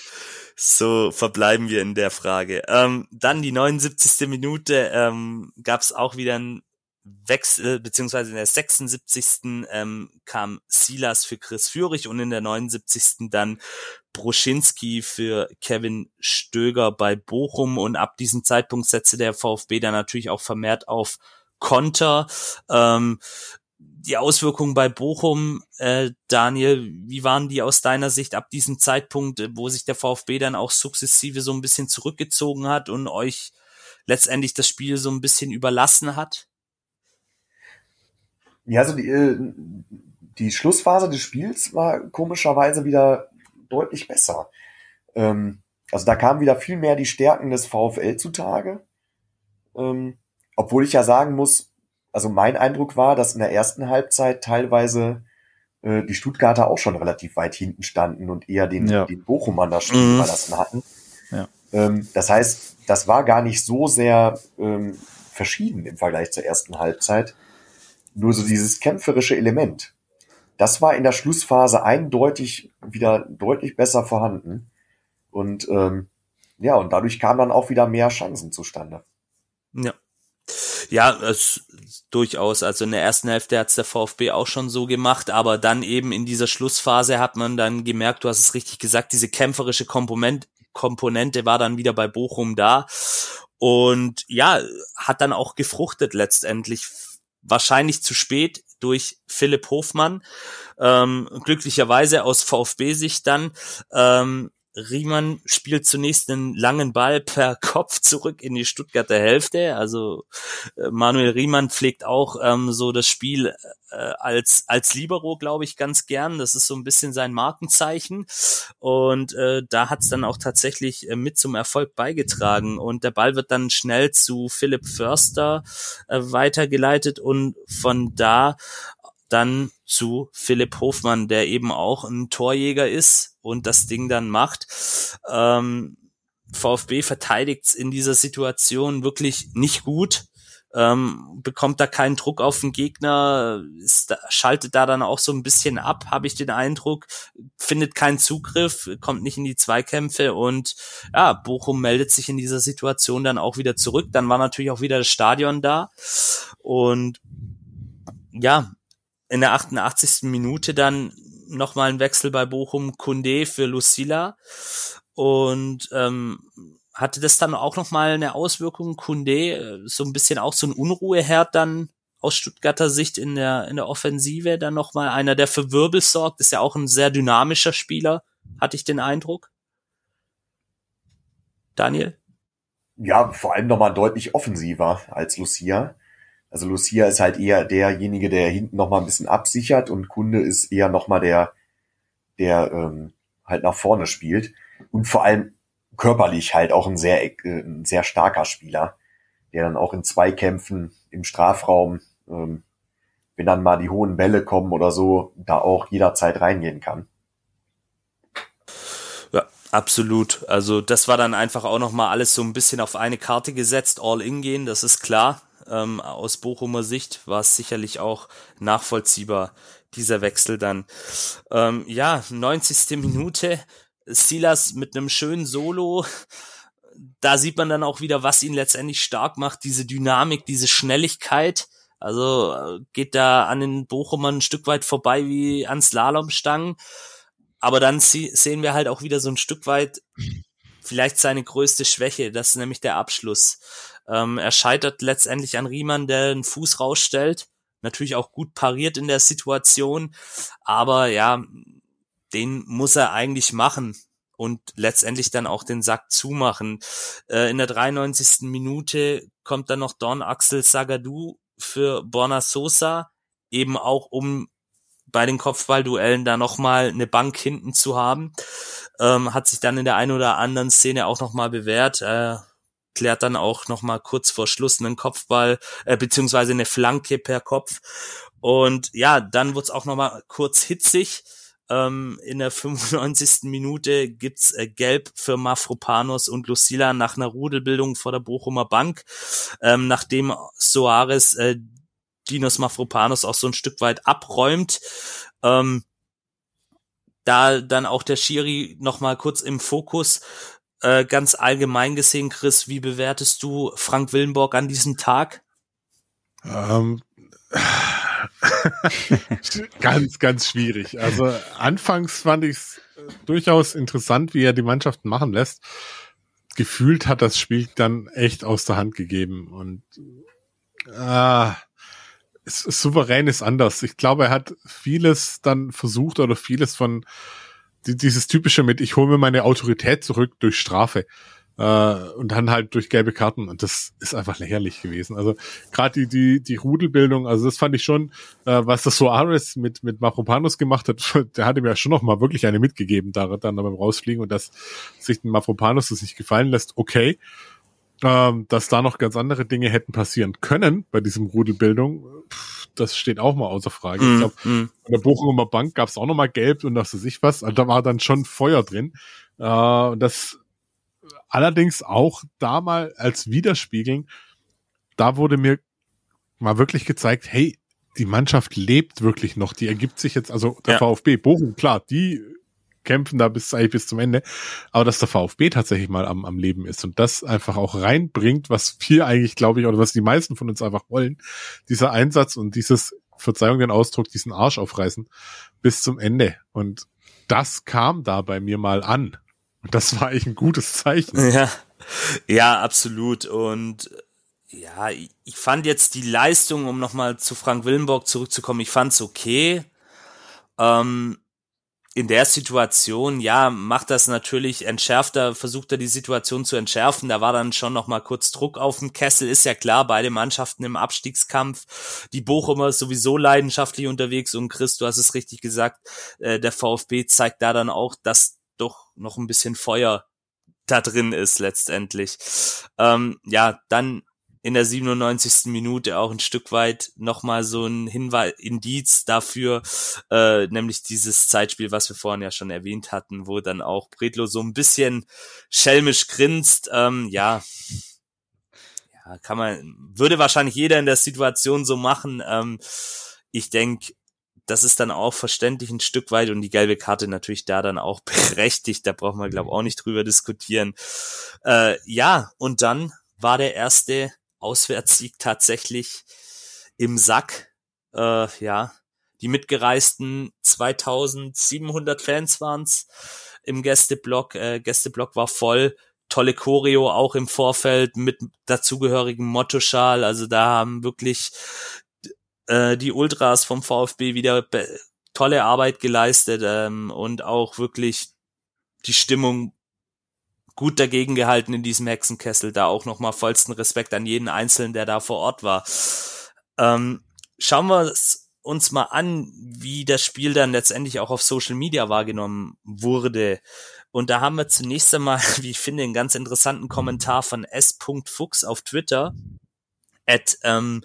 So verbleiben wir in der Frage. Ähm, dann die 79. Minute ähm, gab es auch wieder ein Wechsel, beziehungsweise in der 76. Ähm, kam Silas für Chris Führig und in der 79. dann Bruschinski für Kevin Stöger bei Bochum und ab diesem Zeitpunkt setzte der VfB dann natürlich auch vermehrt auf Konter. Ähm, die Auswirkungen bei Bochum, äh, Daniel, wie waren die aus deiner Sicht ab diesem Zeitpunkt, wo sich der VfB dann auch sukzessive so ein bisschen zurückgezogen hat und euch letztendlich das Spiel so ein bisschen überlassen hat? Ja, also die, äh, die Schlussphase des Spiels war komischerweise wieder deutlich besser. Ähm, also da kamen wieder viel mehr die Stärken des VfL zutage. Ähm, obwohl ich ja sagen muss, also mein Eindruck war, dass in der ersten Halbzeit teilweise äh, die Stuttgarter auch schon relativ weit hinten standen und eher den, ja. den Bochumern das Spiel mhm. überlassen hatten. Ja. Ähm, das heißt, das war gar nicht so sehr ähm, verschieden im Vergleich zur ersten Halbzeit. Nur so dieses kämpferische Element. Das war in der Schlussphase eindeutig wieder deutlich besser vorhanden. Und ähm, ja, und dadurch kamen dann auch wieder mehr Chancen zustande. Ja, ja, es, durchaus. Also in der ersten Hälfte hat's der VfB auch schon so gemacht, aber dann eben in dieser Schlussphase hat man dann gemerkt, du hast es richtig gesagt, diese kämpferische Komponente, Komponente war dann wieder bei Bochum da. Und ja, hat dann auch gefruchtet letztendlich. Wahrscheinlich zu spät durch Philipp Hofmann. Ähm, glücklicherweise aus VfB-Sicht dann. Ähm, Riemann spielt zunächst einen langen Ball per Kopf zurück in die Stuttgarter Hälfte. Also äh, Manuel Riemann pflegt auch ähm, so das Spiel äh, als als Libero, glaube ich, ganz gern. Das ist so ein bisschen sein Markenzeichen. Und äh, da hat es dann auch tatsächlich äh, mit zum Erfolg beigetragen. Und der Ball wird dann schnell zu Philipp Förster äh, weitergeleitet und von da dann zu Philipp Hofmann, der eben auch ein Torjäger ist und das Ding dann macht. Ähm, VfB verteidigt in dieser Situation wirklich nicht gut, ähm, bekommt da keinen Druck auf den Gegner, ist, schaltet da dann auch so ein bisschen ab, habe ich den Eindruck, findet keinen Zugriff, kommt nicht in die Zweikämpfe und ja, Bochum meldet sich in dieser Situation dann auch wieder zurück. Dann war natürlich auch wieder das Stadion da und ja, in der 88. Minute dann nochmal ein Wechsel bei Bochum, Kunde für Lucilla. Und ähm, hatte das dann auch nochmal eine Auswirkung, Kunde, äh, so ein bisschen auch so ein Unruheherd dann aus Stuttgarter Sicht in der, in der Offensive dann nochmal einer, der für Wirbel sorgt, ist ja auch ein sehr dynamischer Spieler, hatte ich den Eindruck. Daniel? Ja, vor allem nochmal deutlich offensiver als Lucia. Also Lucia ist halt eher derjenige, der hinten noch mal ein bisschen absichert und Kunde ist eher noch mal der, der ähm, halt nach vorne spielt und vor allem körperlich halt auch ein sehr, äh, ein sehr starker Spieler, der dann auch in Zweikämpfen im Strafraum, ähm, wenn dann mal die hohen Bälle kommen oder so, da auch jederzeit reingehen kann. Ja, absolut. Also das war dann einfach auch noch mal alles so ein bisschen auf eine Karte gesetzt, all in gehen, das ist klar ähm, aus Bochumer Sicht war es sicherlich auch nachvollziehbar, dieser Wechsel dann. Ähm, ja, 90. Minute, Silas mit einem schönen Solo. Da sieht man dann auch wieder, was ihn letztendlich stark macht, diese Dynamik, diese Schnelligkeit. Also äh, geht da an den Bochumern ein Stück weit vorbei wie an Slalomstangen. Aber dann sehen wir halt auch wieder so ein Stück weit vielleicht seine größte Schwäche, das ist nämlich der Abschluss. Ähm, er scheitert letztendlich an Riemann, der den Fuß rausstellt. Natürlich auch gut pariert in der Situation. Aber ja, den muss er eigentlich machen und letztendlich dann auch den Sack zumachen. Äh, in der 93. Minute kommt dann noch Don Axel Sagadou für Borna Sosa, eben auch um bei den Kopfballduellen da nochmal eine Bank hinten zu haben. ähm, hat sich dann in der einen oder anderen Szene auch nochmal bewährt. Äh, klärt dann auch nochmal kurz vor Schluss einen Kopfball, äh, beziehungsweise eine Flanke per Kopf. Und ja, dann wird's auch nochmal kurz hitzig. Ähm, in der 95. Minute gibt's äh, Gelb für Mafropanos und Lucila nach einer Rudelbildung vor der Bochumer Bank, ähm, nachdem Soares äh, Dinos Mafropanos auch so ein Stück weit abräumt. Ähm, da dann auch der Schiri nochmal kurz im Fokus. Äh, ganz allgemein gesehen, Chris, wie bewertest du Frank Willenborg an diesem Tag? Ähm, ganz, ganz schwierig. Also anfangs fand ich es durchaus interessant, wie er die Mannschaften machen lässt. Gefühlt hat das Spiel dann echt aus der Hand gegeben und äh, souverän ist anders. Ich glaube, er hat vieles dann versucht oder vieles von dieses typische mit ich hole mir meine Autorität zurück durch Strafe äh, und dann halt durch gelbe Karten und das ist einfach lächerlich gewesen. Also gerade die die die Rudelbildung, also das fand ich schon, äh, was das Soares mit mit Mafropanos gemacht hat, der hatte mir ja schon noch mal wirklich eine mitgegeben da dann beim rausfliegen und dass sich den Mafropanos das nicht gefallen lässt. Okay, ähm, dass da noch ganz andere Dinge hätten passieren können bei diesem Rudelbildung, pff, das steht auch mal außer Frage. Mm, ich glaube, mm. an der Bochumer Bank gab es auch noch mal Gelb und das sich was. Also da war dann schon Feuer drin. Äh, und das allerdings auch da mal als Widerspiegeln, da wurde mir mal wirklich gezeigt, hey, die Mannschaft lebt wirklich noch. Die ergibt sich jetzt, also der ja. VfB Bochum, klar, die kämpfen da bis eigentlich bis zum Ende, aber dass der VfB tatsächlich mal am, am Leben ist und das einfach auch reinbringt, was wir eigentlich, glaube ich, oder was die meisten von uns einfach wollen, dieser Einsatz und dieses, Verzeihung den Ausdruck, diesen Arsch aufreißen bis zum Ende. Und das kam da bei mir mal an. Und das war eigentlich ein gutes Zeichen. Ja, ja, absolut. Und ja, ich fand jetzt die Leistung, um nochmal zu Frank Willenborg zurückzukommen, ich fand's okay. Ähm, in der Situation, ja, macht das natürlich, entschärft er, versucht er die Situation zu entschärfen. Da war dann schon noch mal kurz Druck auf dem Kessel. Ist ja klar, beide Mannschaften im Abstiegskampf. Die Bochumer sowieso leidenschaftlich unterwegs und Chris, du hast es richtig gesagt, äh, der VfB zeigt da dann auch, dass doch noch ein bisschen Feuer da drin ist letztendlich. Ähm, ja, dann in der 97. Minute auch ein Stück weit nochmal so ein Hinweis, Indiz dafür, äh, nämlich dieses Zeitspiel, was wir vorhin ja schon erwähnt hatten, wo dann auch Bredlo so ein bisschen schelmisch grinst. Ähm, ja, ja, kann man, würde wahrscheinlich jeder in der Situation so machen. Ähm, ich denke, das ist dann auch verständlich ein Stück weit und die gelbe Karte natürlich da dann auch berechtigt. Da brauchen wir, glaube ich, auch nicht drüber diskutieren. Äh, ja, und dann war der erste Auswärtssieg tatsächlich im Sack. Äh, ja, die mitgereisten 2700 Fans waren's im Gästeblock. Äh, Gästeblock war voll. Tolle Choreo auch im Vorfeld mit dazugehörigem Mottoschal. Also da haben wirklich äh, die Ultras vom VfB wieder tolle Arbeit geleistet ähm, und auch wirklich die Stimmung gut dagegen gehalten in diesem Hexenkessel. Da auch nochmal vollsten Respekt an jeden Einzelnen, der da vor Ort war. Ähm, schauen wir uns mal an, wie das Spiel dann letztendlich auch auf Social Media wahrgenommen wurde. Und da haben wir zunächst einmal, wie ich finde, einen ganz interessanten Kommentar von S.Fuchs auf Twitter. At, ähm,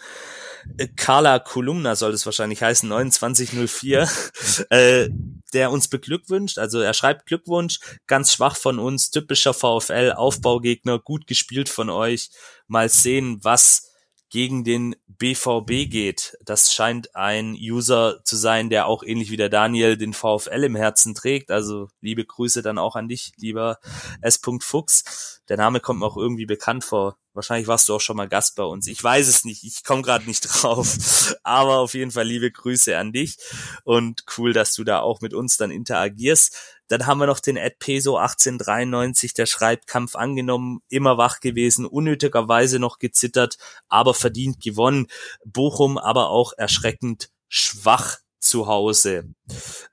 Carla Kolumna soll es wahrscheinlich heißen, 2904, äh, der uns beglückwünscht. Also er schreibt Glückwunsch, ganz schwach von uns, typischer VfL, Aufbaugegner, gut gespielt von euch. Mal sehen, was gegen den BVB geht. Das scheint ein User zu sein, der auch ähnlich wie der Daniel den VfL im Herzen trägt. Also liebe Grüße dann auch an dich, lieber S. Fuchs. Der Name kommt mir auch irgendwie bekannt vor. Wahrscheinlich warst du auch schon mal Gast bei uns. Ich weiß es nicht. Ich komme gerade nicht drauf. Aber auf jeden Fall liebe Grüße an dich. Und cool, dass du da auch mit uns dann interagierst. Dann haben wir noch den Ed Peso 1893, der schreibt, Kampf angenommen, immer wach gewesen, unnötigerweise noch gezittert, aber verdient gewonnen. Bochum aber auch erschreckend schwach zu Hause.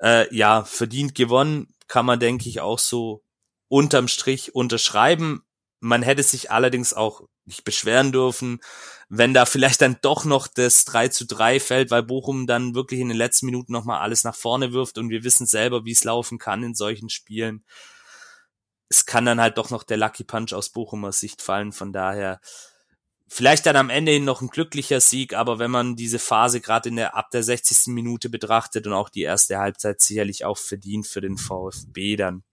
Äh, ja, verdient gewonnen, kann man, denke ich, auch so unterm Strich unterschreiben. Man hätte sich allerdings auch nicht beschweren dürfen, wenn da vielleicht dann doch noch das 3 zu 3 fällt, weil Bochum dann wirklich in den letzten Minuten nochmal alles nach vorne wirft und wir wissen selber, wie es laufen kann in solchen Spielen. es kann dann halt doch noch der Lucky Punch aus Bochumer Sicht fallen. Von daher vielleicht dann am Ende hin noch ein glücklicher Sieg, aber wenn man diese Phase gerade in der ab der 60. Minute betrachtet und auch die erste Halbzeit sicherlich auch verdient für den VfB dann.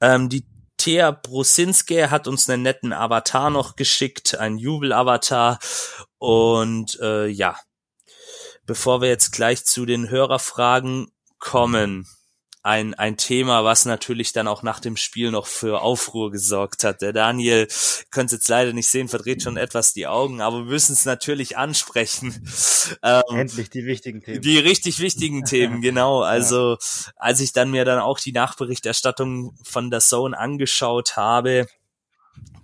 Ähm, die Thea Brusinski hat uns einen netten Avatar noch geschickt, ein Jubel-Avatar. Und äh, ja, bevor wir jetzt gleich zu den Hörerfragen kommen, ein, ein Thema, was natürlich dann auch nach dem Spiel noch für Aufruhr gesorgt hat. Der Daniel, könnt jetzt leider nicht sehen, verdreht schon etwas die Augen, aber wir müssen es natürlich ansprechen. Ähm, Endlich die wichtigen Themen. Die richtig wichtigen Themen, genau. Also als ich dann mir dann auch die Nachberichterstattung von der Zone angeschaut habe,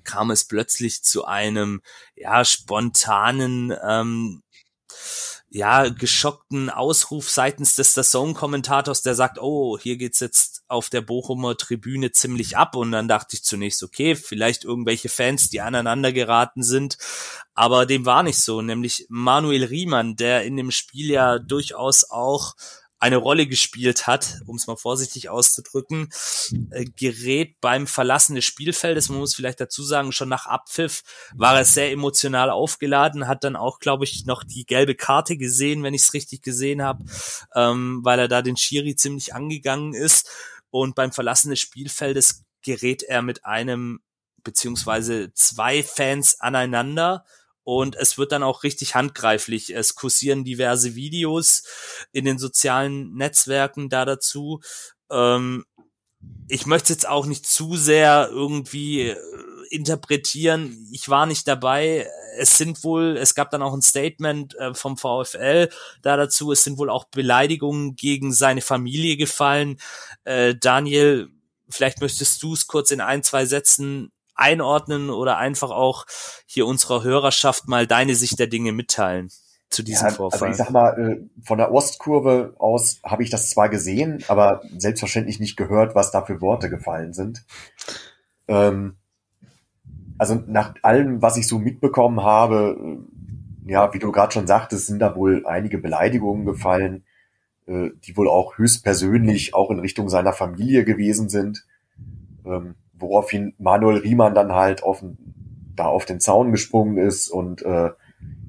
kam es plötzlich zu einem ja spontanen ähm, ja, geschockten Ausruf seitens des Zone-Kommentators, der sagt, oh, hier geht's jetzt auf der Bochumer Tribüne ziemlich ab. Und dann dachte ich zunächst, okay, vielleicht irgendwelche Fans, die aneinander geraten sind. Aber dem war nicht so, nämlich Manuel Riemann, der in dem Spiel ja durchaus auch eine Rolle gespielt hat, um es mal vorsichtig auszudrücken, äh, gerät beim Verlassen des Spielfeldes, man muss vielleicht dazu sagen, schon nach Abpfiff war er sehr emotional aufgeladen, hat dann auch, glaube ich, noch die gelbe Karte gesehen, wenn ich es richtig gesehen habe, ähm, weil er da den Schiri ziemlich angegangen ist. Und beim Verlassen des Spielfeldes gerät er mit einem beziehungsweise zwei Fans aneinander und es wird dann auch richtig handgreiflich. Es kursieren diverse Videos in den sozialen Netzwerken da dazu. Ähm, ich möchte jetzt auch nicht zu sehr irgendwie äh, interpretieren. Ich war nicht dabei. Es sind wohl, es gab dann auch ein Statement äh, vom VfL da dazu. Es sind wohl auch Beleidigungen gegen seine Familie gefallen. Äh, Daniel, vielleicht möchtest du es kurz in ein, zwei Sätzen einordnen oder einfach auch hier unserer Hörerschaft mal deine Sicht der Dinge mitteilen zu diesem ja, Vorfall? Also ich sag mal, äh, von der Ostkurve aus habe ich das zwar gesehen, aber selbstverständlich nicht gehört, was da für Worte gefallen sind. Ähm, also nach allem, was ich so mitbekommen habe, äh, ja, wie du gerade schon sagtest, sind da wohl einige Beleidigungen gefallen, äh, die wohl auch höchstpersönlich auch in Richtung seiner Familie gewesen sind. Ähm, woraufhin Manuel Riemann dann halt auf, da auf den Zaun gesprungen ist und äh,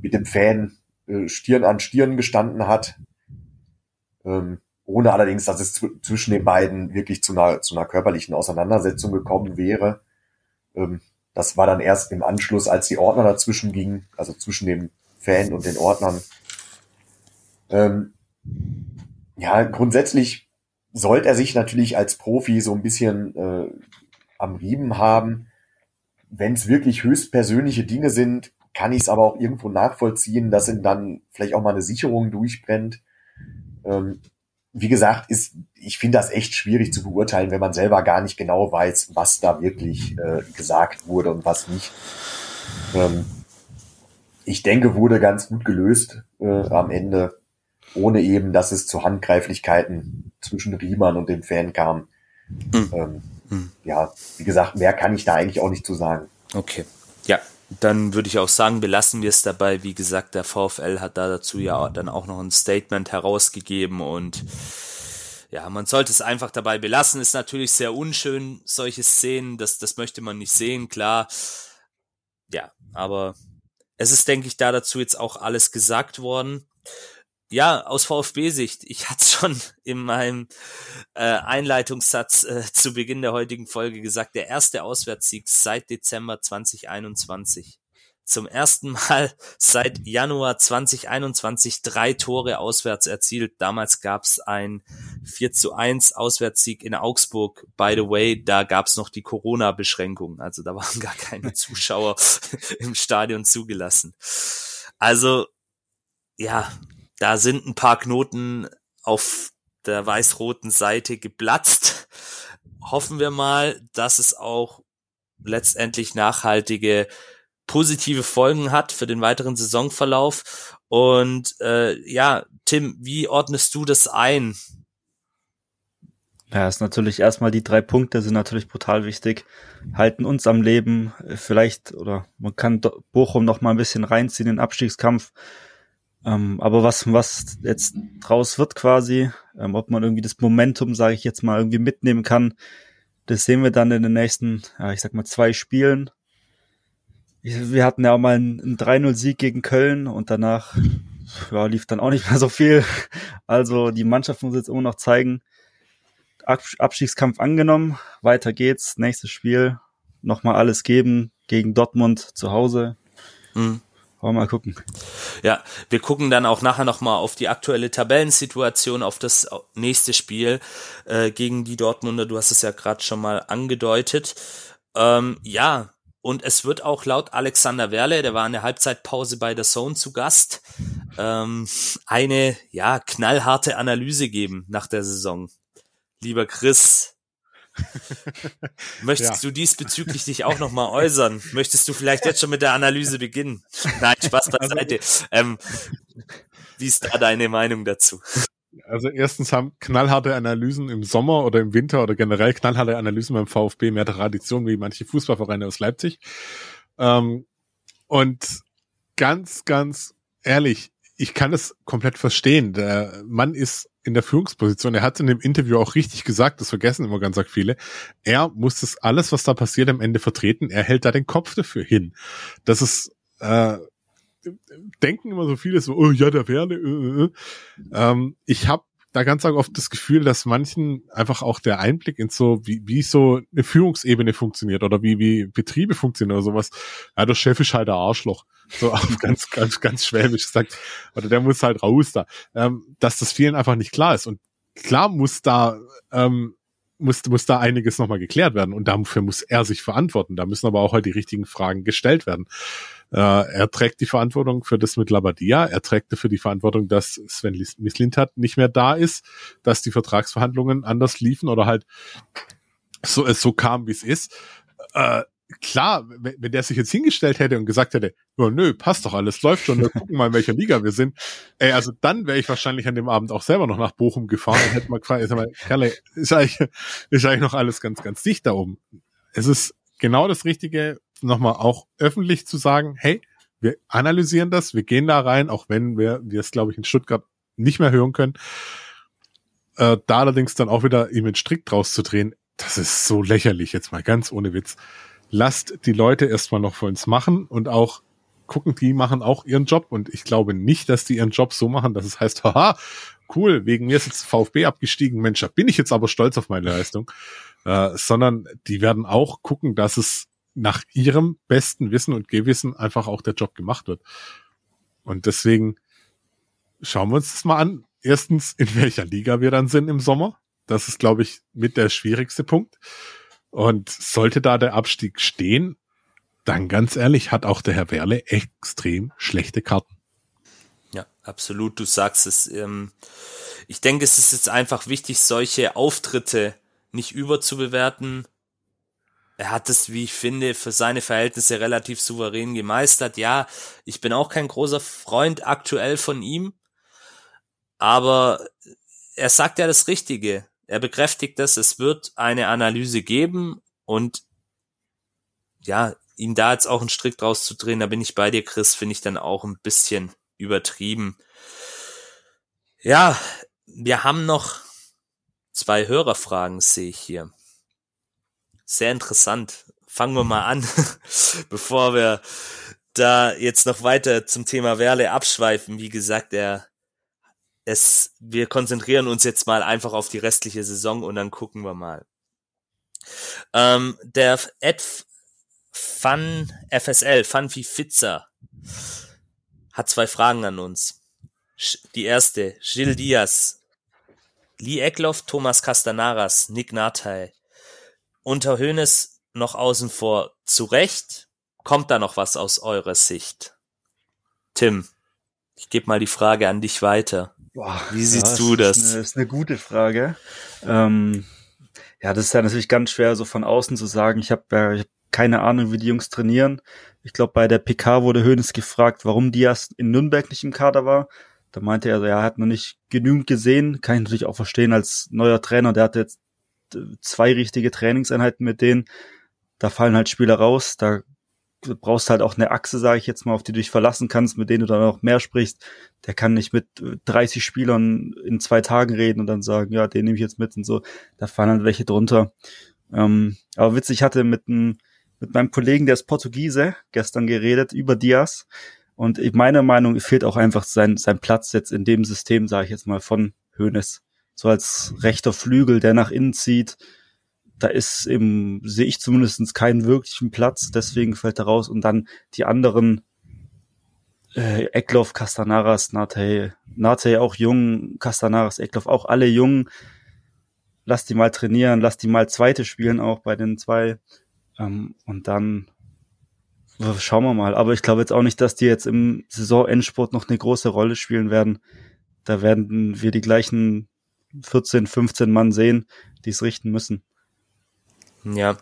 mit dem Fan äh, Stirn an Stirn gestanden hat. Ähm, ohne allerdings, dass es zwischen den beiden wirklich zu einer, zu einer körperlichen Auseinandersetzung gekommen wäre. Ähm, das war dann erst im Anschluss, als die Ordner dazwischen gingen, also zwischen dem Fan und den Ordnern. Ähm, ja, grundsätzlich sollte er sich natürlich als Profi so ein bisschen äh, am Riemen haben. Wenn es wirklich höchstpersönliche Dinge sind, kann ich es aber auch irgendwo nachvollziehen, dass ihm dann vielleicht auch mal eine Sicherung durchbrennt. Ähm, wie gesagt, ist, ich finde das echt schwierig zu beurteilen, wenn man selber gar nicht genau weiß, was da wirklich äh, gesagt wurde und was nicht. Ähm, ich denke, wurde ganz gut gelöst äh, am Ende, ohne eben, dass es zu Handgreiflichkeiten zwischen Riemann und dem Fan kam. Mhm. Ähm, hm. Ja, wie gesagt, mehr kann ich da eigentlich auch nicht zu sagen. Okay. Ja, dann würde ich auch sagen, belassen wir es dabei. Wie gesagt, der VfL hat da dazu ja dann auch noch ein Statement herausgegeben und ja, man sollte es einfach dabei belassen. Ist natürlich sehr unschön, solche Szenen. Das, das möchte man nicht sehen, klar. Ja, aber es ist, denke ich, da dazu jetzt auch alles gesagt worden ja, aus VfB-Sicht, ich hatte schon in meinem äh, Einleitungssatz äh, zu Beginn der heutigen Folge gesagt, der erste Auswärtssieg seit Dezember 2021. Zum ersten Mal seit Januar 2021 drei Tore auswärts erzielt. Damals gab's ein 4 zu 1 Auswärtssieg in Augsburg. By the way, da gab's noch die Corona-Beschränkungen. Also da waren gar keine Zuschauer im Stadion zugelassen. Also ja, da sind ein paar Knoten auf der weiß-roten Seite geplatzt. Hoffen wir mal, dass es auch letztendlich nachhaltige positive Folgen hat für den weiteren Saisonverlauf. Und äh, ja, Tim, wie ordnest du das ein? Ja, ist natürlich erstmal die drei Punkte sind natürlich brutal wichtig, halten uns am Leben, vielleicht oder man kann Bochum noch mal ein bisschen reinziehen in den Abstiegskampf. Ähm, aber was, was jetzt draus wird quasi, ähm, ob man irgendwie das Momentum, sage ich jetzt mal, irgendwie mitnehmen kann, Das sehen wir dann in den nächsten, ja, ich sag mal, zwei Spielen. Wir hatten ja auch mal einen, einen 3-0-Sieg gegen Köln und danach ja, lief dann auch nicht mehr so viel. Also die Mannschaft muss jetzt immer noch zeigen, Abstiegskampf angenommen, weiter geht's, nächstes Spiel, nochmal alles geben gegen Dortmund zu Hause. Mhm. Wollen wir mal gucken. Ja, wir gucken dann auch nachher nochmal auf die aktuelle Tabellensituation, auf das nächste Spiel äh, gegen die Dortmunder. Du hast es ja gerade schon mal angedeutet. Ähm, ja, und es wird auch laut Alexander Werle, der war in der Halbzeitpause bei der Zone zu Gast, ähm, eine ja knallharte Analyse geben nach der Saison. Lieber Chris, Möchtest ja. du diesbezüglich dich auch nochmal äußern? Möchtest du vielleicht jetzt schon mit der Analyse beginnen? Nein, Spaß beiseite. Ähm, wie ist da deine Meinung dazu? Also erstens haben knallharte Analysen im Sommer oder im Winter oder generell knallharte Analysen beim VfB mehr Tradition wie manche Fußballvereine aus Leipzig. Ähm, und ganz, ganz ehrlich, ich kann es komplett verstehen. Der Mann ist in der Führungsposition. Er hat in dem Interview auch richtig gesagt, das vergessen immer ganz viele. Er muss das alles, was da passiert, am Ende vertreten. Er hält da den Kopf dafür hin. Das ist, äh, denken immer so viele so, oh ja, der Werle. Äh, äh. äh. Ähm, ich habe da ganz oft das Gefühl, dass manchen einfach auch der Einblick in so, wie, wie so eine Führungsebene funktioniert oder wie, wie Betriebe funktionieren oder sowas. Ja, der Chef ist halt der Arschloch. So auf ganz, ganz, ganz schwäbisch gesagt. Oder der muss halt raus da. Ähm, dass das vielen einfach nicht klar ist. Und klar muss da, ähm, muss, muss da einiges nochmal geklärt werden. Und dafür muss er sich verantworten. Da müssen aber auch halt die richtigen Fragen gestellt werden. Äh, er trägt die Verantwortung für das mit Labadia. Er trägt dafür die Verantwortung, dass Sven Mislintat nicht mehr da ist, dass die Vertragsverhandlungen anders liefen oder halt so so kam, wie es ist. Äh, klar, wenn, wenn der sich jetzt hingestellt hätte und gesagt hätte, oh, nö, passt doch alles, läuft schon, wir gucken mal, in welcher Liga wir sind. Ey, also dann wäre ich wahrscheinlich an dem Abend auch selber noch nach Bochum gefahren und hätte mal gefragt, ist, mal, Kerle, ist, eigentlich, ist eigentlich noch alles ganz, ganz dicht da oben. Es ist genau das Richtige, nochmal auch öffentlich zu sagen, hey, wir analysieren das, wir gehen da rein, auch wenn wir, wir es, glaube ich, in Stuttgart nicht mehr hören können. Äh, da allerdings dann auch wieder ihm einen Strick draus zu drehen, das ist so lächerlich, jetzt mal ganz ohne Witz. Lasst die Leute erstmal noch für uns machen und auch gucken, die machen auch ihren Job und ich glaube nicht, dass die ihren Job so machen, dass es heißt, haha, cool, wegen mir ist jetzt VfB abgestiegen, Mensch, da bin ich jetzt aber stolz auf meine Leistung, äh, sondern die werden auch gucken, dass es nach ihrem besten Wissen und Gewissen einfach auch der Job gemacht wird. Und deswegen schauen wir uns das mal an. Erstens, in welcher Liga wir dann sind im Sommer. Das ist, glaube ich, mit der schwierigste Punkt. Und sollte da der Abstieg stehen, dann ganz ehrlich, hat auch der Herr Werle extrem schlechte Karten. Ja, absolut. Du sagst es. Ähm, ich denke, es ist jetzt einfach wichtig, solche Auftritte nicht überzubewerten. Er hat es, wie ich finde, für seine Verhältnisse relativ souverän gemeistert. Ja, ich bin auch kein großer Freund aktuell von ihm, aber er sagt ja das Richtige. Er bekräftigt das, es wird eine Analyse geben und ja, ihm da jetzt auch einen Strick draus zu drehen, da bin ich bei dir, Chris, finde ich dann auch ein bisschen übertrieben. Ja, wir haben noch zwei Hörerfragen, sehe ich hier. Sehr interessant. Fangen wir mal an, bevor wir da jetzt noch weiter zum Thema Werle abschweifen. Wie gesagt, er, es, wir konzentrieren uns jetzt mal einfach auf die restliche Saison und dann gucken wir mal. Ähm, der Ed Fun FSL, Fun wie Fitzer, hat zwei Fragen an uns. Die erste, Gilles Diaz, Lee Eckloff, Thomas Castanaras, Nick Nathai. Unter Hönes noch außen vor. Zu Recht? Kommt da noch was aus eurer Sicht? Tim, ich gebe mal die Frage an dich weiter. Boah, Wie siehst ja, du das? Ist eine, ist eine gute Frage. Ähm, ja, das ist ja natürlich ganz schwer, so von außen zu sagen. Ich habe ja, hab keine Ahnung, wie die Jungs trainieren. Ich glaube, bei der PK wurde Hönes gefragt, warum Diaz in Nürnberg nicht im Kader war. Da meinte er, er hat noch nicht genügend gesehen. Kann ich natürlich auch verstehen als neuer Trainer. Der hatte jetzt äh, zwei richtige Trainingseinheiten mit denen. Da fallen halt Spieler raus. Da brauchst halt auch eine Achse, sage ich jetzt mal, auf die du dich verlassen kannst, mit denen du dann auch mehr sprichst. Der kann nicht mit 30 Spielern in zwei Tagen reden und dann sagen, ja, den nehme ich jetzt mit und so. Da fallen halt welche drunter. Ähm, aber witzig, ich hatte mit, einem, mit meinem Kollegen, der ist Portugiese, gestern geredet über Diaz. Und meiner Meinung fehlt auch einfach sein, sein Platz jetzt in dem System, sage ich jetzt mal, von Hoeneß. So als rechter Flügel, der nach innen zieht. Da ist eben, sehe ich zumindest keinen wirklichen Platz, deswegen fällt er raus. Und dann die anderen, äh, Eckloff, Castanaras, Nate, Nate auch jung, Castanaras, Eckloff auch alle jung. Lass die mal trainieren, lass die mal zweite spielen auch bei den zwei. Ähm, und dann Schauen wir mal. Aber ich glaube jetzt auch nicht, dass die jetzt im Saisonendsport noch eine große Rolle spielen werden. Da werden wir die gleichen 14, 15 Mann sehen, die es richten müssen. Ja,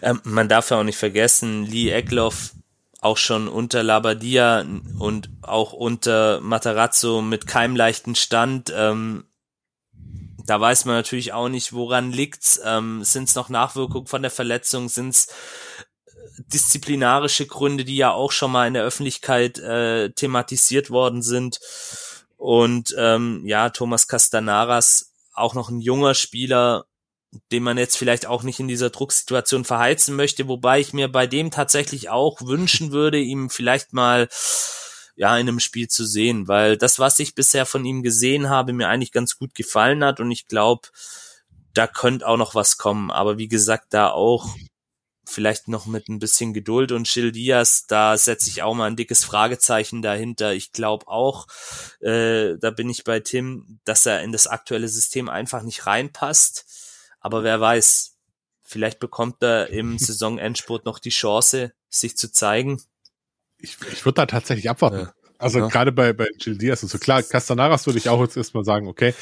ähm, man darf ja auch nicht vergessen, Lee Eckloff auch schon unter Labadia und auch unter Matarazzo mit keinem leichten Stand. Ähm, da weiß man natürlich auch nicht, woran liegt's. Ähm, sind es noch Nachwirkungen von der Verletzung? Sind es disziplinarische Gründe, die ja auch schon mal in der Öffentlichkeit äh, thematisiert worden sind. Und ähm, ja, Thomas Castanaras, auch noch ein junger Spieler, den man jetzt vielleicht auch nicht in dieser Drucksituation verheizen möchte, wobei ich mir bei dem tatsächlich auch wünschen würde, ihm vielleicht mal ja in einem Spiel zu sehen, weil das, was ich bisher von ihm gesehen habe, mir eigentlich ganz gut gefallen hat und ich glaube, da könnte auch noch was kommen. Aber wie gesagt, da auch vielleicht noch mit ein bisschen Geduld und Gil Diaz, da setze ich auch mal ein dickes Fragezeichen dahinter. Ich glaube auch, äh, da bin ich bei Tim, dass er in das aktuelle System einfach nicht reinpasst. Aber wer weiß, vielleicht bekommt er im Saisonendspurt noch die Chance, sich zu zeigen. Ich, ich würde da tatsächlich abwarten. Ja. Also ja. gerade bei, bei Gil Diaz und so. Klar, Castanaras würde ich auch jetzt erstmal sagen, okay,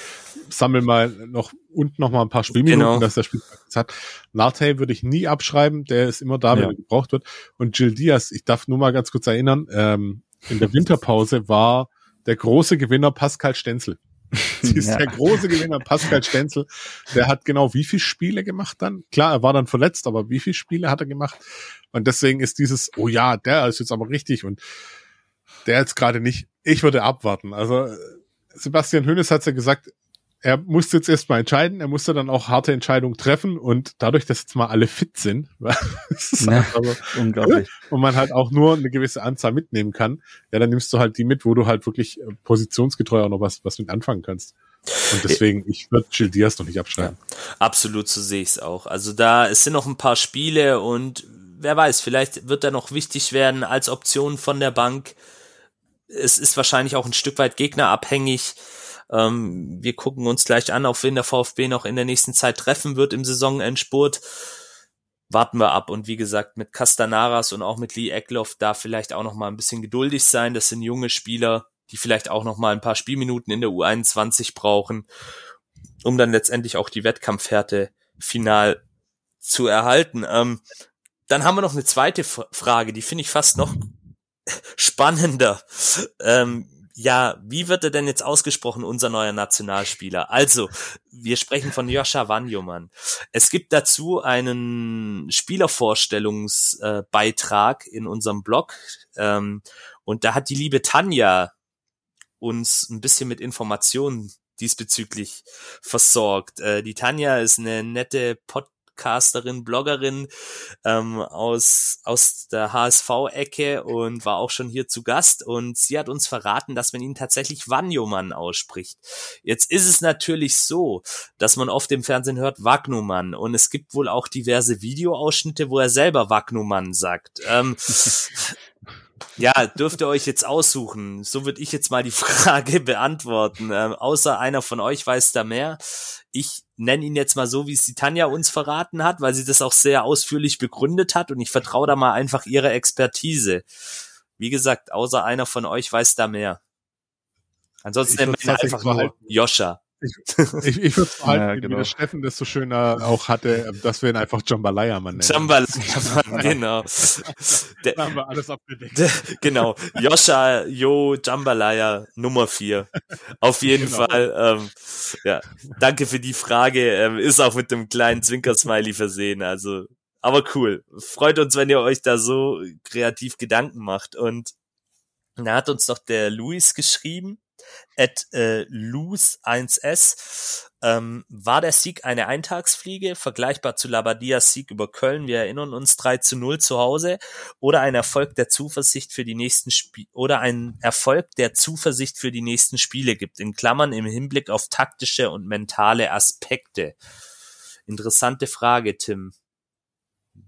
sammel mal noch und noch mal ein paar Spielminuten, genau. dass der Spiel hat. Narte würde ich nie abschreiben, der ist immer da, wenn ja. er gebraucht wird. Und Gil Diaz, ich darf nur mal ganz kurz erinnern, ähm, in der Winterpause war der große Gewinner Pascal Stenzel. Sie ist ja. der große Gewinner Pascal Stenzel. Der hat genau wie viele Spiele gemacht dann? Klar, er war dann verletzt, aber wie viele Spiele hat er gemacht? Und deswegen ist dieses, oh ja, der ist jetzt aber richtig und der jetzt gerade nicht. Ich würde abwarten. Also Sebastian Hönes hat ja gesagt, er musste jetzt erstmal entscheiden, er musste dann auch harte Entscheidungen treffen und dadurch, dass jetzt mal alle fit sind, ja, also, unglaublich. und man halt auch nur eine gewisse Anzahl mitnehmen kann, ja, dann nimmst du halt die mit, wo du halt wirklich äh, positionsgetreu auch noch was, was mit anfangen kannst. Und deswegen, ich würde Gil Diaz noch nicht abschreiben. Ja, absolut, so sehe ich es auch. Also da, es sind noch ein paar Spiele und wer weiß, vielleicht wird er noch wichtig werden als Option von der Bank es ist wahrscheinlich auch ein Stück weit gegnerabhängig. Ähm, wir gucken uns gleich an, auf wen der VfB noch in der nächsten Zeit treffen wird im Saisonendspurt. Warten wir ab. Und wie gesagt, mit Castanaras und auch mit Lee Eckloff da vielleicht auch noch mal ein bisschen geduldig sein. Das sind junge Spieler, die vielleicht auch noch mal ein paar Spielminuten in der U21 brauchen, um dann letztendlich auch die Wettkampfhärte final zu erhalten. Ähm, dann haben wir noch eine zweite Frage, die finde ich fast noch spannender. Ähm, ja, wie wird er denn jetzt ausgesprochen, unser neuer Nationalspieler? Also, wir sprechen von Joscha Wanjoman. Es gibt dazu einen Spielervorstellungsbeitrag äh, in unserem Blog. Ähm, und da hat die liebe Tanja uns ein bisschen mit Informationen diesbezüglich versorgt. Äh, die Tanja ist eine nette Pod Podcasterin, Bloggerin ähm, aus, aus der HSV-Ecke und war auch schon hier zu Gast und sie hat uns verraten, dass man ihn tatsächlich Wanjomann ausspricht. Jetzt ist es natürlich so, dass man oft im Fernsehen hört Wagnumann und es gibt wohl auch diverse Videoausschnitte, wo er selber Wagnumann sagt. Ähm, Ja, dürft ihr euch jetzt aussuchen. So würde ich jetzt mal die Frage beantworten. Ähm, außer einer von euch weiß da mehr. Ich nenne ihn jetzt mal so, wie es die Tanja uns verraten hat, weil sie das auch sehr ausführlich begründet hat und ich vertraue da mal einfach ihrer Expertise. Wie gesagt, außer einer von euch weiß da mehr. Ansonsten nennen wir ihn einfach nur Joscha. Ich, ich, ich würde es halten, ja, genau. wie der Steffen das so schön auch hatte, dass wir ihn einfach Jambalaya mal nennen. Jambalaya, genau. da haben wir alles abgedeckt. De, genau. Joscha, Jo, Jambalaya, Nummer vier. Auf jeden genau. Fall. Ähm, ja, danke für die Frage. Ähm, ist auch mit dem kleinen Zwinker-Smiley versehen. Also, aber cool. Freut uns, wenn ihr euch da so kreativ Gedanken macht. Und da hat uns doch der Luis geschrieben at äh, lose1s. Ähm, war der Sieg eine Eintagsfliege, vergleichbar zu Labadias Sieg über Köln? Wir erinnern uns 3 zu 0 zu Hause. Oder ein Erfolg der Zuversicht für die nächsten Spiele, oder ein Erfolg der Zuversicht für die nächsten Spiele gibt, in Klammern im Hinblick auf taktische und mentale Aspekte. Interessante Frage, Tim.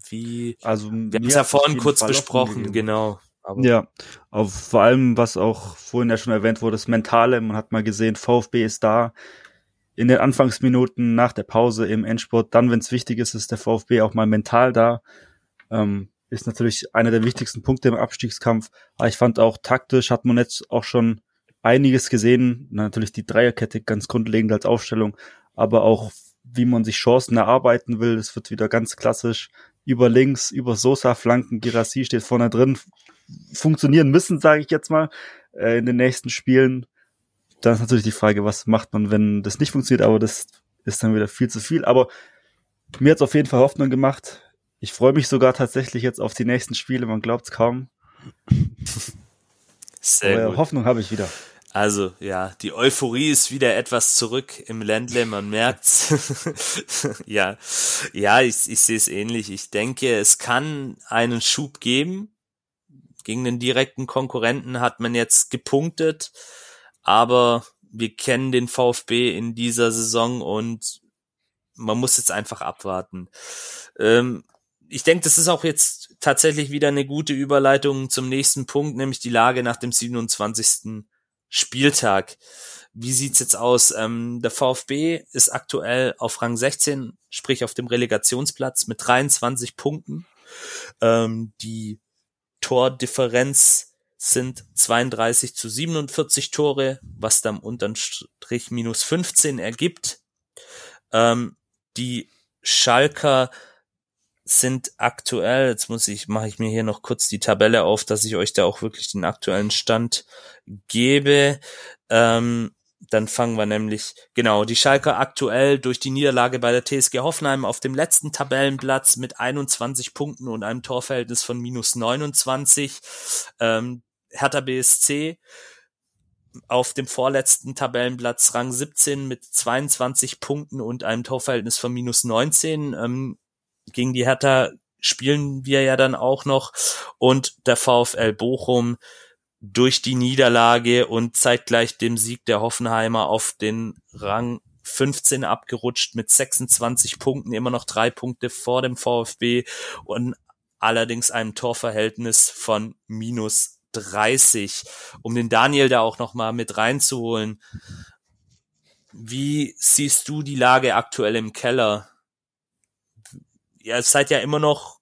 Wie, Also, wir haben es ja vorhin kurz Fall besprochen, genau. Aber Ja, auf, vor allem, was auch vorhin ja schon erwähnt wurde, das Mentale. Man hat mal gesehen, VfB ist da in den Anfangsminuten nach der Pause im Endspurt. Dann, wenn es wichtig ist, ist der VfB auch mal mental da. Ähm, ist natürlich einer der wichtigsten Punkte im Abstiegskampf. Aber ich fand auch taktisch hat man jetzt auch schon einiges gesehen. Natürlich die Dreierkette ganz grundlegend als Aufstellung, aber auch wie man sich Chancen erarbeiten will. Es wird wieder ganz klassisch über links, über Sosa Flanken. Girassi steht vorne drin. Funktionieren müssen, sage ich jetzt mal, äh, in den nächsten Spielen. Dann ist natürlich die Frage, was macht man, wenn das nicht funktioniert, aber das ist dann wieder viel zu viel. Aber mir hat's auf jeden Fall Hoffnung gemacht. Ich freue mich sogar tatsächlich jetzt auf die nächsten Spiele, man glaubt's kaum. sehr gut. Hoffnung habe ich wieder. Also, ja, die Euphorie ist wieder etwas zurück im Ländle, man merkt's. ja, ja, ich, ich sehe es ähnlich. Ich denke, es kann einen Schub geben. Gegen den direkten Konkurrenten hat man jetzt gepunktet, aber wir kennen den VfB in dieser Saison und man muss jetzt einfach abwarten. Ähm, ich denke, das ist auch jetzt tatsächlich wieder eine gute Überleitung zum nächsten Punkt, nämlich die Lage nach dem 27. Spieltag. Wie sieht's jetzt aus? Ähm, der VfB ist aktuell auf Rang 16, sprich auf dem Relegationsplatz mit 23 Punkten. Ähm, die Tordifferenz sind 32 zu 47 Tore, was dann unterm Strich minus 15 ergibt. Ähm, die Schalker sind aktuell, jetzt muss ich, mache ich mir hier noch kurz die Tabelle auf, dass ich euch da auch wirklich den aktuellen Stand gebe. Ähm, dann fangen wir nämlich, genau, die Schalker aktuell durch die Niederlage bei der TSG Hoffenheim auf dem letzten Tabellenplatz mit 21 Punkten und einem Torverhältnis von minus 29. Ähm, Hertha BSC auf dem vorletzten Tabellenplatz Rang 17 mit 22 Punkten und einem Torverhältnis von minus 19. Ähm, gegen die Hertha spielen wir ja dann auch noch und der VfL Bochum durch die Niederlage und zeitgleich dem Sieg der Hoffenheimer auf den Rang 15 abgerutscht mit 26 Punkten, immer noch drei Punkte vor dem VfB und allerdings einem Torverhältnis von minus 30. Um den Daniel da auch noch mal mit reinzuholen. Wie siehst du die Lage aktuell im Keller? Ihr seid ja immer noch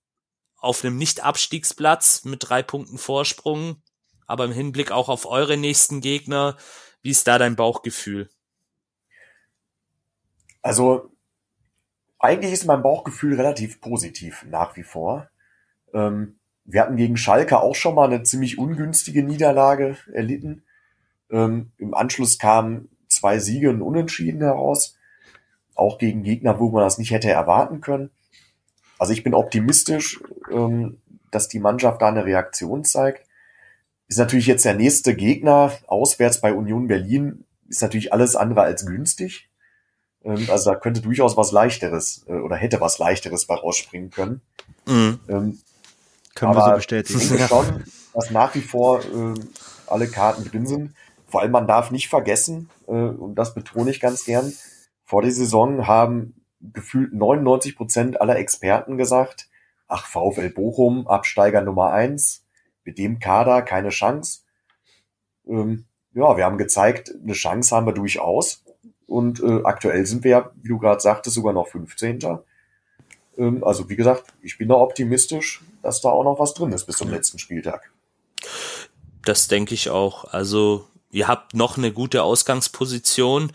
auf einem Nicht-Abstiegsplatz mit drei Punkten Vorsprung, aber im Hinblick auch auf eure nächsten Gegner, wie ist da dein Bauchgefühl? Also, eigentlich ist mein Bauchgefühl relativ positiv nach wie vor. Ähm, wir hatten gegen Schalke auch schon mal eine ziemlich ungünstige Niederlage erlitten. Ähm, Im Anschluss kamen zwei Siege und Unentschieden heraus. Auch gegen Gegner, wo man das nicht hätte erwarten können. Also ich bin optimistisch, ähm, dass die Mannschaft da eine Reaktion zeigt. Ist natürlich jetzt der nächste Gegner auswärts bei Union Berlin, ist natürlich alles andere als günstig. Ähm, also da könnte durchaus was leichteres äh, oder hätte was leichteres bei rausspringen können. Mhm. Ähm, Können wir so aber bestätigen. Ich denke schon, dass nach wie vor äh, alle Karten drin sind. Vor allem, man darf nicht vergessen, äh, und das betone ich ganz gern, vor der Saison haben gefühlt 99 Prozent aller Experten gesagt, ach, VfL Bochum, Absteiger Nummer eins, mit dem Kader keine Chance. Ähm, ja, wir haben gezeigt, eine Chance haben wir durchaus. Und äh, aktuell sind wir ja, wie du gerade sagtest, sogar noch 15. Ähm, also wie gesagt, ich bin da optimistisch, dass da auch noch was drin ist bis zum letzten Spieltag. Das denke ich auch. Also ihr habt noch eine gute Ausgangsposition.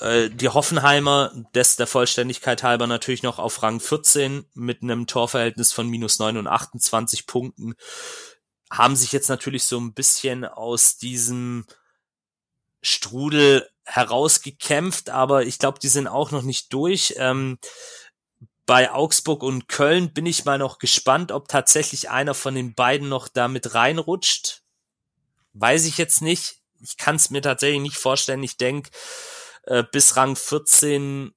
Äh, Die Hoffenheimer, des der Vollständigkeit halber natürlich noch auf Rang 14 mit einem Torverhältnis von minus 9 und 28 Punkten, haben sich jetzt natürlich so ein bisschen aus diesem Strudel herausgekämpft, aber ich glaube, die sind auch noch nicht durch. Ähm, bei Augsburg und Köln bin ich mal noch gespannt, ob tatsächlich einer von den beiden noch damit reinrutscht. Weiß ich jetzt nicht. ich kann es mir tatsächlich nicht vorstellen. Ich denke, äh, bis Rang 14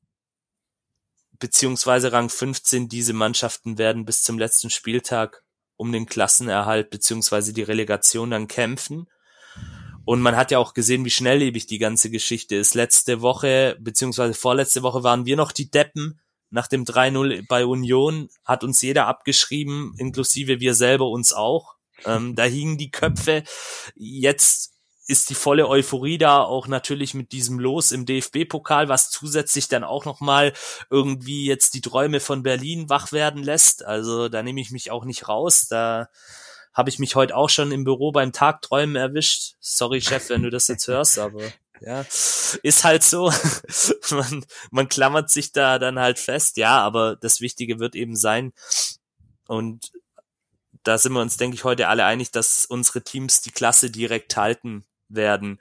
beziehungsweise Rang 15 diese Mannschaften werden bis zum letzten Spieltag um den Klassenerhalt beziehungsweise die Relegation dann kämpfen. Und man hat ja auch gesehen, wie schnelllebig die ganze Geschichte ist. Letzte Woche, beziehungsweise vorletzte Woche waren wir noch die Deppen. Nach dem 3-0 bei Union hat uns jeder abgeschrieben, inklusive wir selber uns auch. Ähm, da hingen die Köpfe. Jetzt ist die volle Euphorie da, auch natürlich mit diesem Los im DFB-Pokal, was zusätzlich dann auch nochmal irgendwie jetzt die Träume von Berlin wach werden lässt. Also da nehme ich mich auch nicht raus. Da habe ich mich heute auch schon im Büro beim Tagträumen erwischt. Sorry, Chef, wenn du das jetzt hörst, aber ja, ist halt so. man, man klammert sich da dann halt fest. Ja, aber das Wichtige wird eben sein. Und da sind wir uns, denke ich, heute alle einig, dass unsere Teams die Klasse direkt halten werden.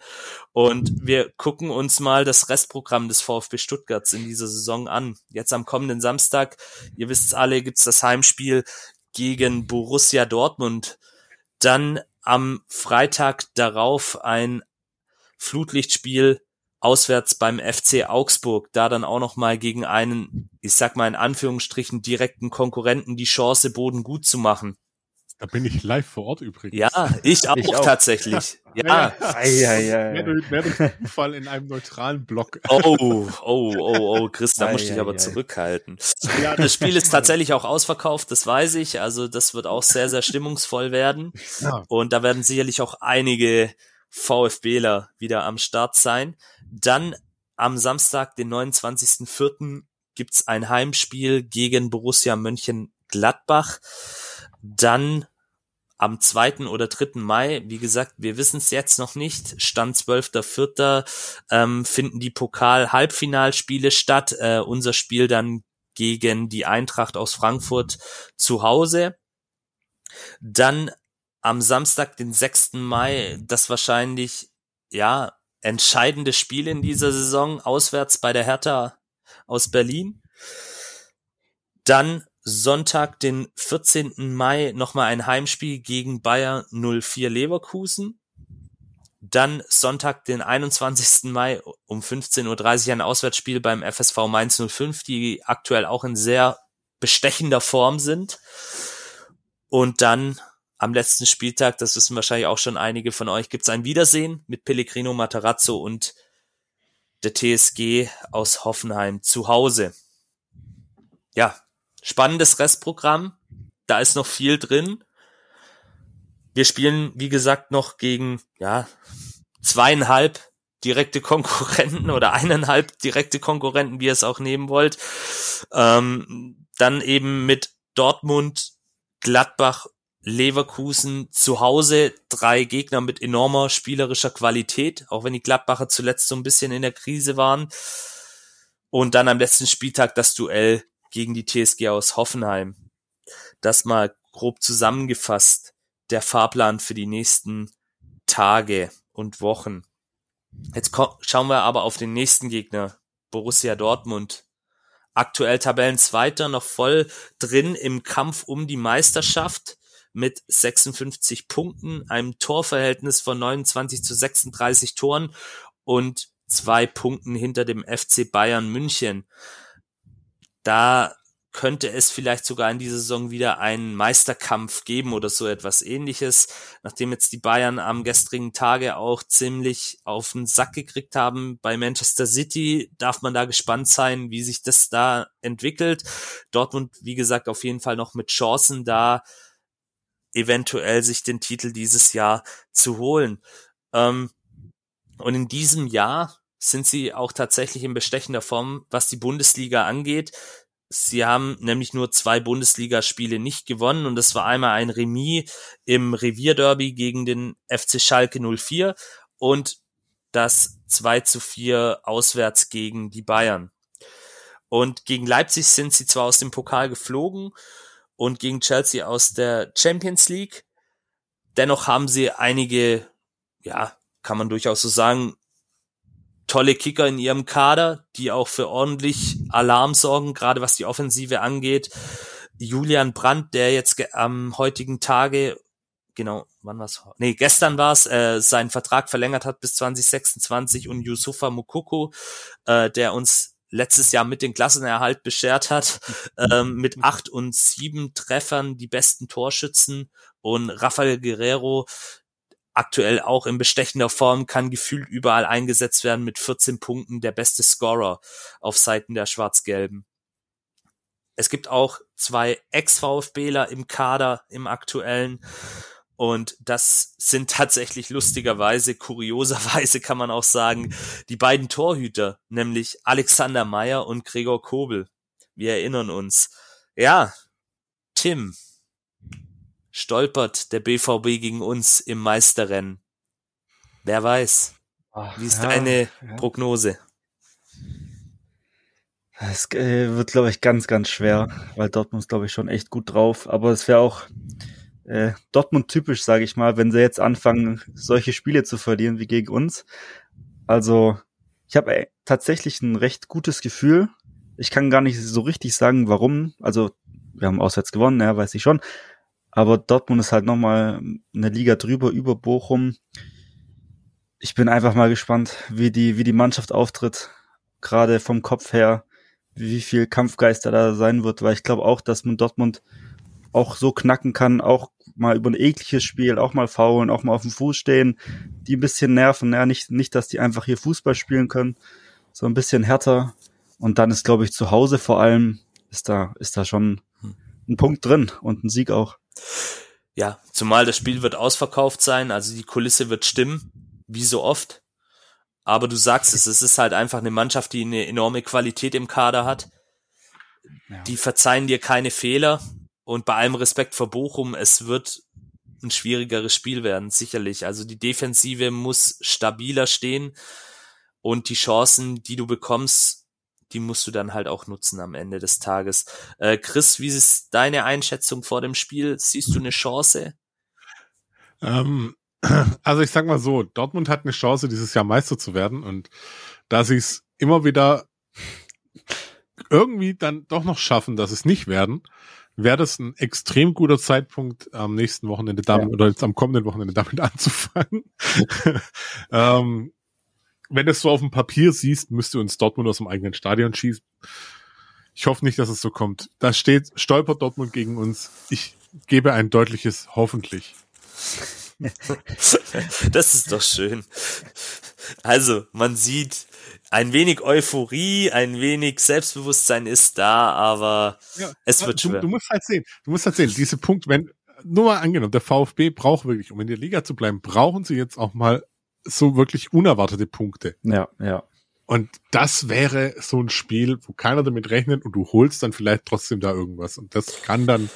Und wir gucken uns mal das Restprogramm des VfB Stuttgarts in dieser Saison an. Jetzt am kommenden Samstag, ihr wisst alle, gibt's das Heimspiel gegen Borussia Dortmund. Dann am Freitag darauf ein Flutlichtspiel auswärts beim FC Augsburg, da dann auch noch mal gegen einen, ich sag mal in Anführungsstrichen direkten Konkurrenten die Chance Boden gut zu machen. Da bin ich live vor Ort übrigens. Ja, ich auch, ich auch. tatsächlich. Ja. Ei, ei, ei. Mehr, durch, mehr durch Zufall in einem neutralen Block. Oh, oh, oh, oh, Chris, da muss ich aber zurückhalten. Ja, das Spiel ist tatsächlich auch ausverkauft, das weiß ich. Also das wird auch sehr, sehr stimmungsvoll werden. Ja. Und da werden sicherlich auch einige VfBler wieder am Start sein. Dann am Samstag, den 29.04. gibt's ein Heimspiel gegen Borussia Mönchengladbach. Dann am 2. oder 3. Mai, wie gesagt, wir wissen es jetzt noch nicht, Stand 12.04. Ähm, finden die Pokal-Halbfinalspiele statt. Äh, unser Spiel dann gegen die Eintracht aus Frankfurt zu Hause. Dann am Samstag, den 6. Mai, das wahrscheinlich, ja, entscheidende Spiel in dieser Saison, auswärts bei der Hertha aus Berlin. Dann Sonntag, den 14. Mai, nochmal ein Heimspiel gegen Bayer 04 Leverkusen. Dann Sonntag, den 21. Mai um 15.30 Uhr ein Auswärtsspiel beim FSV Mainz 05, die aktuell auch in sehr bestechender Form sind. Und dann am letzten Spieltag, das wissen wahrscheinlich auch schon einige von euch, gibt's ein Wiedersehen mit Pellegrino Matarazzo und der TSG aus Hoffenheim zu Hause. Ja, spannendes Restprogramm. Da ist noch viel drin. Wir spielen, wie gesagt, noch gegen, ja, zweieinhalb direkte Konkurrenten oder eineinhalb direkte Konkurrenten, wie ihr es auch nehmen wollt. Ähm, dann eben mit Dortmund, Gladbach, Leverkusen zu Hause drei Gegner mit enormer spielerischer Qualität, auch wenn die Gladbacher zuletzt so ein bisschen in der Krise waren. Und dann am letzten Spieltag das Duell gegen die TSG aus Hoffenheim. Das mal grob zusammengefasst, der Fahrplan für die nächsten Tage und Wochen. Jetzt schauen wir aber auf den nächsten Gegner, Borussia Dortmund. Aktuell Tabellenzweiter, noch voll drin im Kampf um die Meisterschaft mit 56 Punkten, einem Torverhältnis von 29 zu 36 Toren und zwei Punkten hinter dem FC Bayern München da könnte es vielleicht sogar in dieser Saison wieder einen Meisterkampf geben oder so etwas ähnliches. Nachdem jetzt die Bayern am gestrigen Tage auch ziemlich auf den Sack gekriegt haben bei Manchester City, darf man da gespannt sein, wie sich das da entwickelt. Dortmund, wie gesagt, auf jeden Fall noch mit Chancen da, eventuell sich den Titel dieses Jahr zu holen. Ähm, und in diesem Jahr sind sie auch tatsächlich in bestechender Form, was die Bundesliga angeht. Sie haben nämlich nur zwei Bundesligaspiele nicht gewonnen und das war einmal ein Remis im Revierderby gegen den FC Schalke 04 und das 2 zu 4 auswärts gegen die Bayern. Und gegen Leipzig sind sie zwar aus dem Pokal geflogen und gegen Chelsea aus der Champions League, dennoch haben sie einige, ja, kann man durchaus so sagen, tolle Kicker in ihrem Kader, die auch für ordentlich Alarm sorgen, gerade was die Offensive angeht. Julian Brandt, der jetzt am heutigen Tage genau, wann war's? Nee, gestern war's, äh, seinen Vertrag verlängert hat bis 2026 und Yusufa Mukoko, äh, der uns letztes Jahr mit den Klassenerhalt beschert hat, ähm, mit acht und sieben Treffern die besten Torschützen und Rafael Guerrero aktuell auch in bestechender Form, kann gefühlt überall eingesetzt werden mit 14 Punkten, der beste Scorer auf Seiten der Schwarz-Gelben. Es gibt auch zwei Ex-VfBler im Kader im aktuellen. Und das sind tatsächlich lustigerweise, kurioserweise kann man auch sagen, die beiden Torhüter, nämlich Alexander Meyer und Gregor Kobel. Wir erinnern uns. Ja, Tim, stolpert der BVB gegen uns im Meisterrennen? Wer weiß? Wie ist ja, deine ja. Prognose? Es äh, wird, glaube ich, ganz, ganz schwer, weil Dortmund ist, glaube ich, schon echt gut drauf. Aber es wäre auch äh, Dortmund-typisch, sage ich mal, wenn sie jetzt anfangen, solche Spiele zu verlieren wie gegen uns. Also, ich habe äh, tatsächlich ein recht gutes Gefühl. Ich kann gar nicht so richtig sagen, warum. Also, wir haben auswärts gewonnen, ja, weiß ich schon. Aber Dortmund ist halt nochmal eine Liga drüber über Bochum. Ich bin einfach mal gespannt, wie die, wie die Mannschaft auftritt. Gerade vom Kopf her, wie viel Kampfgeister da sein wird, weil ich glaube auch, dass man Dortmund auch so knacken kann, auch mal über ein ekliges Spiel, auch mal faulen, auch mal auf dem Fuß stehen, die ein bisschen nerven, ja, nicht, nicht, dass die einfach hier Fußball spielen können, so ein bisschen härter. Und dann ist, glaube ich, zu Hause vor allem, ist da, ist da schon ein Punkt drin und ein Sieg auch. Ja, zumal das Spiel wird ausverkauft sein, also die Kulisse wird stimmen, wie so oft. Aber du sagst es, es ist halt einfach eine Mannschaft, die eine enorme Qualität im Kader hat. Ja. Die verzeihen dir keine Fehler. Und bei allem Respekt vor Bochum, es wird ein schwierigeres Spiel werden, sicherlich. Also die Defensive muss stabiler stehen und die Chancen, die du bekommst, die musst du dann halt auch nutzen am Ende des Tages. Äh, Chris, wie ist deine Einschätzung vor dem Spiel? Siehst du eine Chance? Ähm, also ich sag mal so, Dortmund hat eine Chance, dieses Jahr Meister zu werden und da sie es immer wieder irgendwie dann doch noch schaffen, dass es nicht werden, wäre das ein extrem guter Zeitpunkt, am nächsten Wochenende damit Ja. oder jetzt am kommenden Wochenende damit anzufangen. ähm, wenn du es so auf dem Papier siehst, müsste uns Dortmund aus dem eigenen Stadion schießen. Ich hoffe nicht, dass es so kommt. Da steht, stolpert Dortmund gegen uns. Ich gebe ein deutliches hoffentlich. das ist doch schön. Also, man sieht, ein wenig Euphorie, ein wenig Selbstbewusstsein ist da, aber Ja, es wird du, schwer. du musst halt sehen, du musst halt sehen, diese Punkt, wenn, nur mal angenommen, der VfB braucht wirklich, um in der Liga zu bleiben, brauchen sie jetzt auch mal so wirklich unerwartete Punkte. Ja, ja. Und das wäre so ein Spiel, wo keiner damit rechnet und du holst dann vielleicht trotzdem da irgendwas. Und das kann dann,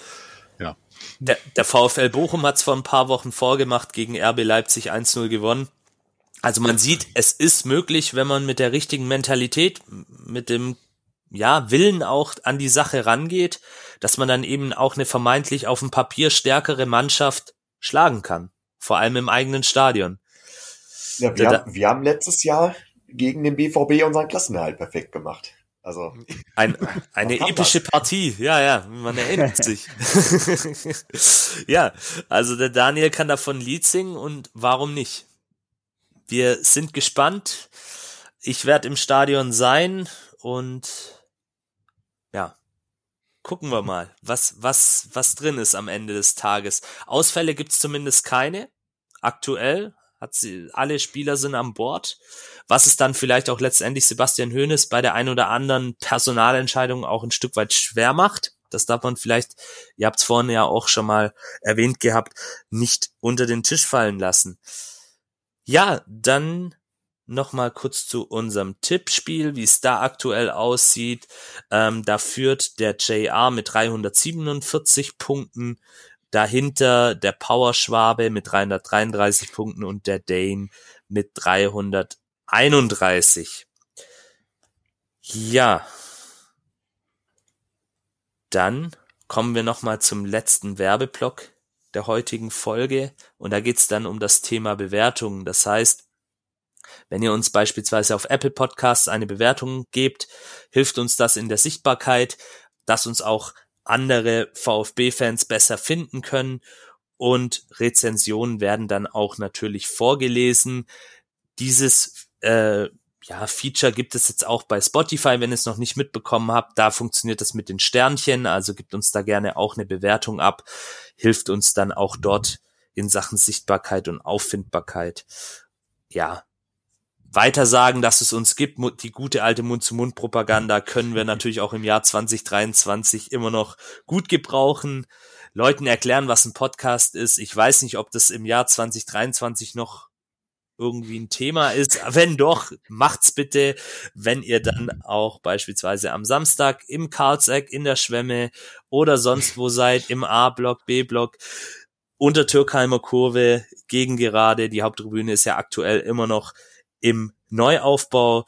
ja. Der, der VfL Bochum hat es vor ein paar Wochen vorgemacht, gegen RB Leipzig 1-0 gewonnen. Also man sieht, es ist möglich, wenn man mit der richtigen Mentalität, mit dem ja, Willen auch an die Sache rangeht, dass man dann eben auch eine vermeintlich auf dem Papier stärkere Mannschaft schlagen kann. Vor allem im eigenen Stadion. Ja, wir, haben, wir haben letztes Jahr gegen den BVB unseren Klassenerhalt perfekt gemacht. Also, Ein, eine epische Partie, ja, ja, man erinnert sich. ja, also der Daniel kann davon Lied singen und warum nicht? Wir sind gespannt. Ich werde im Stadion sein und ja, gucken wir mal, was, was, was drin ist am Ende des Tages. Ausfälle gibt's zumindest keine. Aktuell hat sie, alle Spieler sind an Bord. Was es dann vielleicht auch letztendlich Sebastian Hoeneß bei der ein oder anderen Personalentscheidung auch ein Stück weit schwer macht. Das darf man vielleicht, ihr habt es vorhin ja auch schon mal erwähnt gehabt, nicht unter den Tisch fallen lassen. Ja, dann noch mal kurz zu unserem Tippspiel, wie es da aktuell aussieht. Ähm, da führt der JR mit 347 Punkten, dahinter der Powerschwabe mit 333 Punkten und der Dane mit 331. Ja. Dann kommen wir noch mal zum letzten Werbeblock der heutigen Folge und da geht's dann um das Thema Bewertungen. Das heißt, wenn ihr uns beispielsweise auf Apple Podcasts eine Bewertung gebt, hilft uns das in der Sichtbarkeit, dass uns auch andere VfB-Fans besser finden können und Rezensionen werden dann auch natürlich vorgelesen. Dieses äh, ja, Feature gibt es jetzt auch bei Spotify, wenn ihr es noch nicht mitbekommen habt. Da funktioniert das mit den Sternchen, also gibt uns da gerne auch eine Bewertung ab, hilft uns dann auch dort in Sachen Sichtbarkeit und Auffindbarkeit. Ja, weiter sagen, dass es uns gibt, die gute alte Mund-zu-Mund-Propaganda können wir natürlich auch im Jahr 2023 immer noch gut gebrauchen. Leuten erklären, was ein Podcast ist. Ich weiß nicht, ob das im Jahr 2023 noch irgendwie ein Thema ist. Wenn doch, macht's bitte, wenn ihr dann auch beispielsweise am Samstag im Karlseck in der Schwemme oder sonst wo seid, im A-Block, B-Block, unter Türkheimer Kurve, gegen gerade. Die Haupttribüne ist ja aktuell immer noch im Neuaufbau.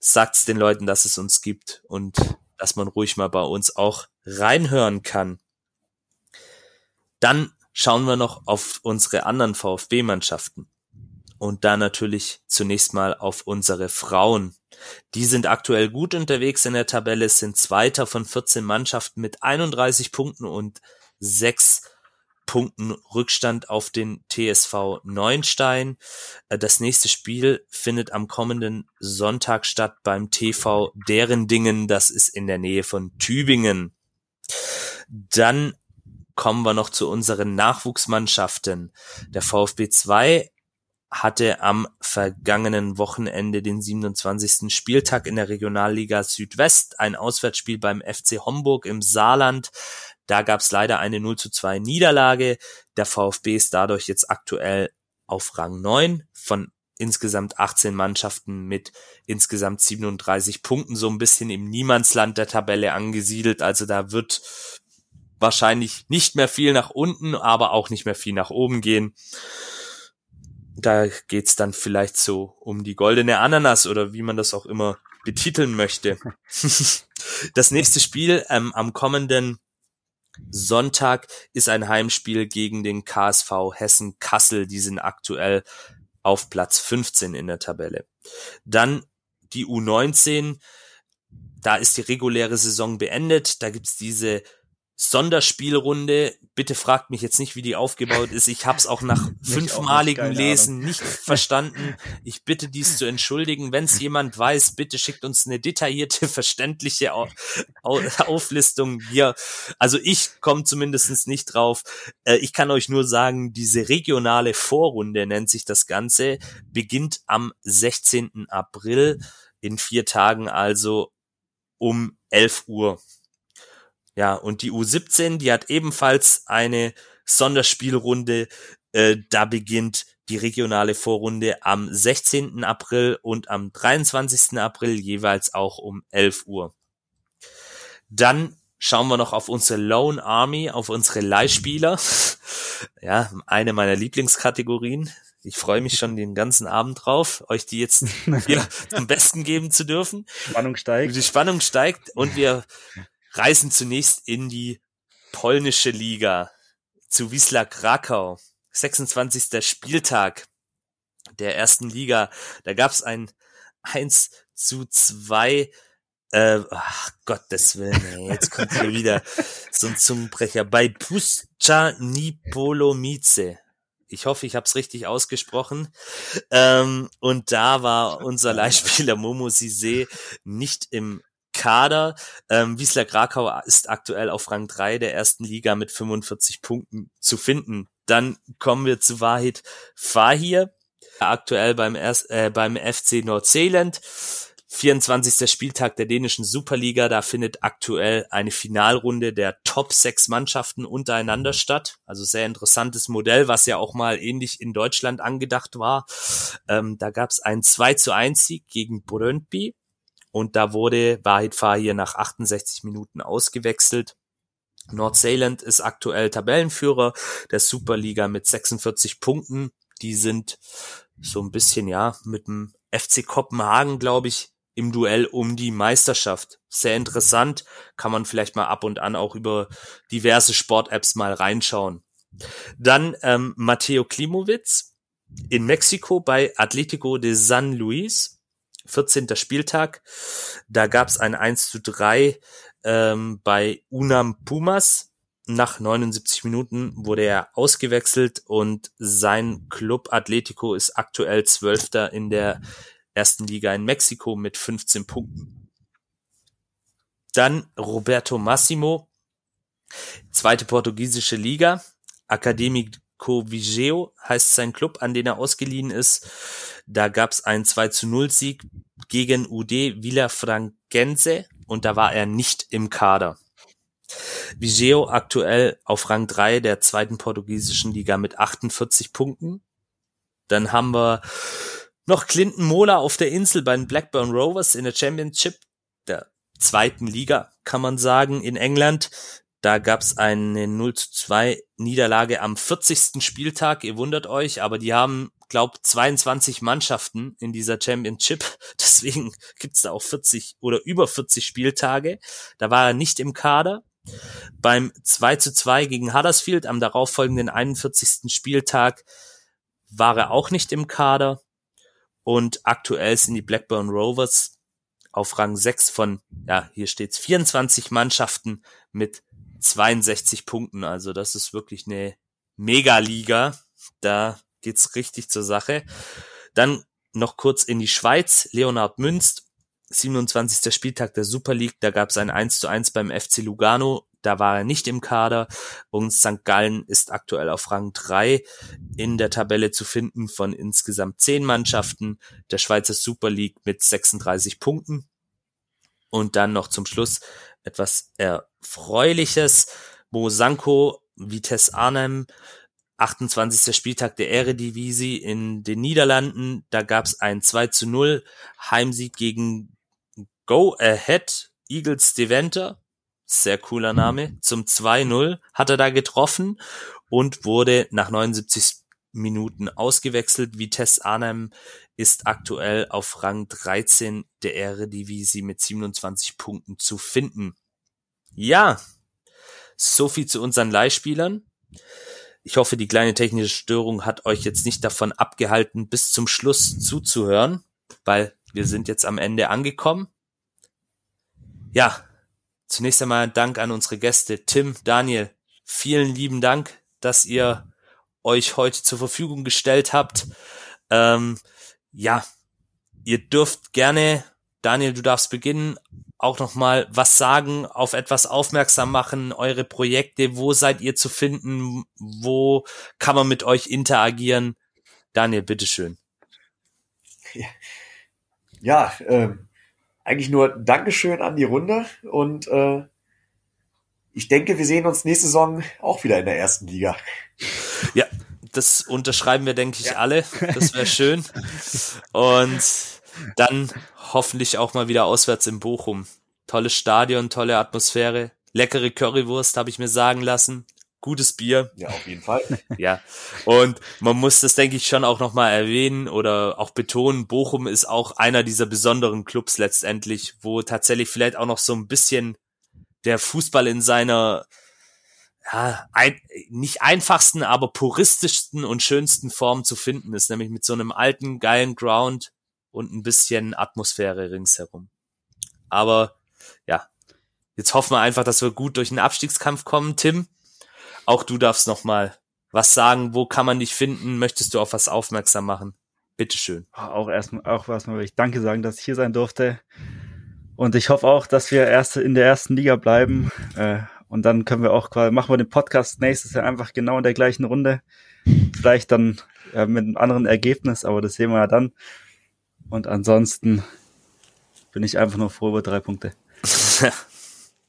Sagt's den Leuten, dass es uns gibt und dass man ruhig mal bei uns auch reinhören kann. Dann schauen wir noch auf unsere anderen VfB-Mannschaften und da natürlich zunächst mal auf unsere Frauen. Die sind aktuell gut unterwegs in der Tabelle, sind Zweiter von 14 Mannschaften mit 31 Punkten und 6 Punkten Rückstand auf den TSV Neunstein. Äh, das nächste Spiel findet am kommenden Sonntag statt beim TV Derendingen. Das ist in der Nähe von Tübingen. Dann kommen wir noch zu unseren Nachwuchsmannschaften. Der VfB 2 hatte am vergangenen Wochenende den 27. Spieltag in der Regionalliga Südwest, ein Auswärtsspiel beim FC Homburg im Saarland. Da gab es leider eine 0 zu 2 Niederlage. Der VfB ist dadurch jetzt aktuell auf Rang 9 von insgesamt 18 Mannschaften mit insgesamt 37 Punkten, so ein bisschen im Niemandsland der Tabelle angesiedelt. Also da wird wahrscheinlich nicht mehr viel nach unten, aber auch nicht mehr viel nach oben gehen da geht's dann vielleicht so um die goldene Ananas oder wie man das auch immer betiteln möchte. das nächste Spiel ähm, am kommenden Sonntag ist ein Heimspiel gegen den KSV Hessen Kassel. Die sind aktuell auf Platz 15 in der Tabelle. Dann die U19. Da ist die reguläre Saison beendet. Da gibt's diese Sonderspielrunde. Bitte fragt mich jetzt nicht, wie die aufgebaut ist. Ich habe es auch nach fünfmaligem Lesen nicht verstanden. Ich bitte dies zu entschuldigen. Wenn es jemand weiß, bitte schickt uns eine detaillierte, verständliche Auflistung hier. Also ich komme zumindest nicht drauf. Äh, ich kann euch nur sagen, diese regionale Vorrunde nennt sich das Ganze, beginnt am 16. April in vier Tagen also um 11 Uhr. Ja, und die U17, die hat ebenfalls eine Sonderspielrunde. Äh, da beginnt die regionale Vorrunde am 16. April und am 23. April jeweils auch um 11 Uhr. Dann schauen wir noch auf unsere Lone Army, auf unsere Leihspieler. Ja, eine meiner Lieblingskategorien. Ich freue mich schon den ganzen Abend drauf, euch die jetzt hier zum Besten geben zu dürfen. Spannung steigt. Die Spannung steigt und wir reisen zunächst in die polnische Liga zu Wisla Krakau. 26. Spieltag der ersten Liga. Da gab es ein 1 zu 2 äh, ach Gottes Willen, ey, jetzt kommt hier wieder so ein Zungenbrecher. Bei Puscha Nipolomice. Ich hoffe, ich habe es richtig ausgesprochen. Ähm, und da war unser Leihspieler Momo Sise nicht im Kader. Ähm, Wiesler Krakau ist aktuell auf Rang 3 der ersten Liga mit 45 Punkten zu finden. Dann kommen wir zu Wahid Fahir, aktuell beim, Erst, äh, beim FC Nordseeland. 24. Spieltag der dänischen Superliga, da findet aktuell eine Finalrunde der Top 6 Mannschaften untereinander statt. Also sehr interessantes Modell, was ja auch mal ähnlich in Deutschland angedacht war. Ähm, da gab es einen 2 zu 1 Sieg gegen Brøndby und da wurde Wahid Fahir nach 68 Minuten ausgewechselt. Nordsjælland ist aktuell Tabellenführer der Superliga mit 46 Punkten. Die sind so ein bisschen, ja, mit dem FC Kopenhagen, glaube ich, im Duell um die Meisterschaft. Sehr interessant. Kann man vielleicht mal ab und an auch über diverse Sport-Apps mal reinschauen. Dann ähm, Matteo Klimowitz in Mexiko bei Atletico de San Luis 14. Spieltag. Da gab es ein 1 zu 3 ähm, bei Unam Pumas. nach 79 Minuten wurde er ausgewechselt und sein Club Atletico ist aktuell Zwölfter in der ersten Liga in Mexiko mit 15 Punkten. Dann Roberto Massimo, zweite portugiesische Liga, Académico Vigeo heißt sein Club, an den er ausgeliehen ist. Da gab es einen 2 zu 0 Sieg gegen UD Villafranquense und da war er nicht im Kader. Vigeo aktuell auf Rang 3 der zweiten portugiesischen Liga mit 48 Punkten. Dann haben wir noch Clinton Mola auf der Insel bei den Blackburn Rovers in der Championship der zweiten Liga, kann man sagen, in England. Da gab's eine 0 zu 2 Niederlage am 40. Spieltag. Ihr wundert euch, aber die haben, glaub, 22 Mannschaften in dieser Championship. Deswegen gibt's da auch 40 oder über 40 Spieltage. Da war er nicht im Kader. Beim 2 zu 2 gegen Huddersfield am darauffolgenden 41. Spieltag war er auch nicht im Kader. Und aktuell sind die Blackburn Rovers auf Rang 6 von, ja, hier steht's 24 Mannschaften mit 62 Punkten. Also das ist wirklich eine Mega-Liga. Da geht's richtig zur Sache. Dann noch kurz in die Schweiz. Leonhard Münst 27. Spieltag der Super League, da gab es ein 1 zu 1 beim FC Lugano, da war er nicht im Kader und St. Gallen ist aktuell auf Rang 3 in der Tabelle zu finden von insgesamt 10 Mannschaften der Schweizer Super League mit 36 Punkten. Und dann noch zum Schluss etwas Erfreuliches. Mosanko, Vitesse Arnhem 28. Spieltag der Eredivisie in den Niederlanden. Da gab es ein 2 zu 0 Heimsieg gegen Go Ahead Eagles Deventer. Sehr cooler Name. Zum 2-0 hat er da getroffen und wurde nach 79 Minuten ausgewechselt. Vitesse Arnhem ist aktuell auf Rang 13 der Eredivisie mit 27 Punkten zu finden. Ja, so viel zu unseren Leihspielern. Ich hoffe, die kleine technische Störung hat euch jetzt nicht davon abgehalten, bis zum Schluss zuzuhören, weil wir sind jetzt am Ende angekommen. Ja, zunächst einmal Dank an unsere Gäste Tim, Daniel. Vielen lieben Dank, dass ihr euch heute zur Verfügung gestellt habt. Ähm, ja, ihr dürft gerne, Daniel, du darfst beginnen, auch nochmal was sagen, auf etwas aufmerksam machen, eure Projekte, wo seid ihr zu finden, wo kann man mit euch interagieren? Daniel, bitteschön. Ja, ja äh, eigentlich nur Dankeschön an die Runde und äh, ich denke, wir sehen uns nächste Saison auch wieder in der ersten Liga. Ja, das unterschreiben wir, denke ich, ja. alle. Das wäre schön. Und dann hoffentlich auch mal wieder auswärts in Bochum. Tolles Stadion, tolle Atmosphäre, leckere Currywurst, habe ich mir sagen lassen. Gutes Bier. Ja, auf jeden Fall. ja. Und man muss das, denke ich, schon auch nochmal erwähnen oder auch betonen. Bochum ist auch einer dieser besonderen Clubs letztendlich, wo tatsächlich vielleicht auch noch so ein bisschen der Fußball in seiner ja, ein, nicht einfachsten, aber puristischsten und schönsten Form zu finden ist, nämlich mit so einem alten, geilen Ground, und ein bisschen Atmosphäre ringsherum. Aber ja, jetzt hoffen wir einfach, dass wir gut durch den Abstiegskampf kommen. Tim, auch du darfst noch mal was sagen. Wo kann man dich finden? Möchtest du auf was aufmerksam machen? Bitteschön. Auch erstmal, auch erstmal ich Danke sagen, dass ich hier sein durfte. Und ich hoffe auch, dass wir erst in der ersten Liga bleiben. Äh, und dann können wir auch quasi, machen wir den Podcast nächstes Jahr einfach genau in der gleichen Runde. Vielleicht dann äh, mit einem anderen Ergebnis, aber das sehen wir ja dann. Und ansonsten bin ich einfach nur froh über drei Punkte.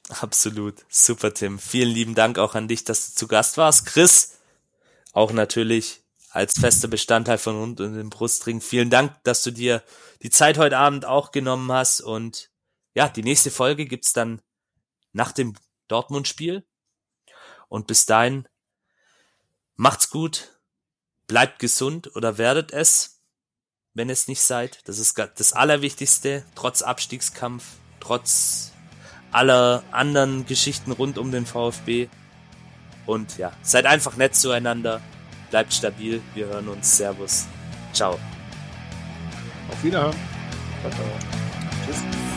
Absolut. Super, Tim. Vielen lieben Dank auch an dich, dass du zu Gast warst. Chris, auch natürlich als fester Bestandteil von Hund und dem Brustring. Vielen Dank, dass du dir die Zeit heute Abend auch genommen hast. Und ja, die nächste Folge gibt's dann nach dem Dortmund-Spiel. Und bis dahin, macht's gut, bleibt gesund oder werdet es wenn es nicht seid. Das ist das Allerwichtigste, trotz Abstiegskampf, trotz aller anderen Geschichten rund um den VfB. Und ja, seid einfach nett zueinander, bleibt stabil, wir hören uns. Servus. Ciao. Auf Wiederhören. Ciao, ciao. Tschüss.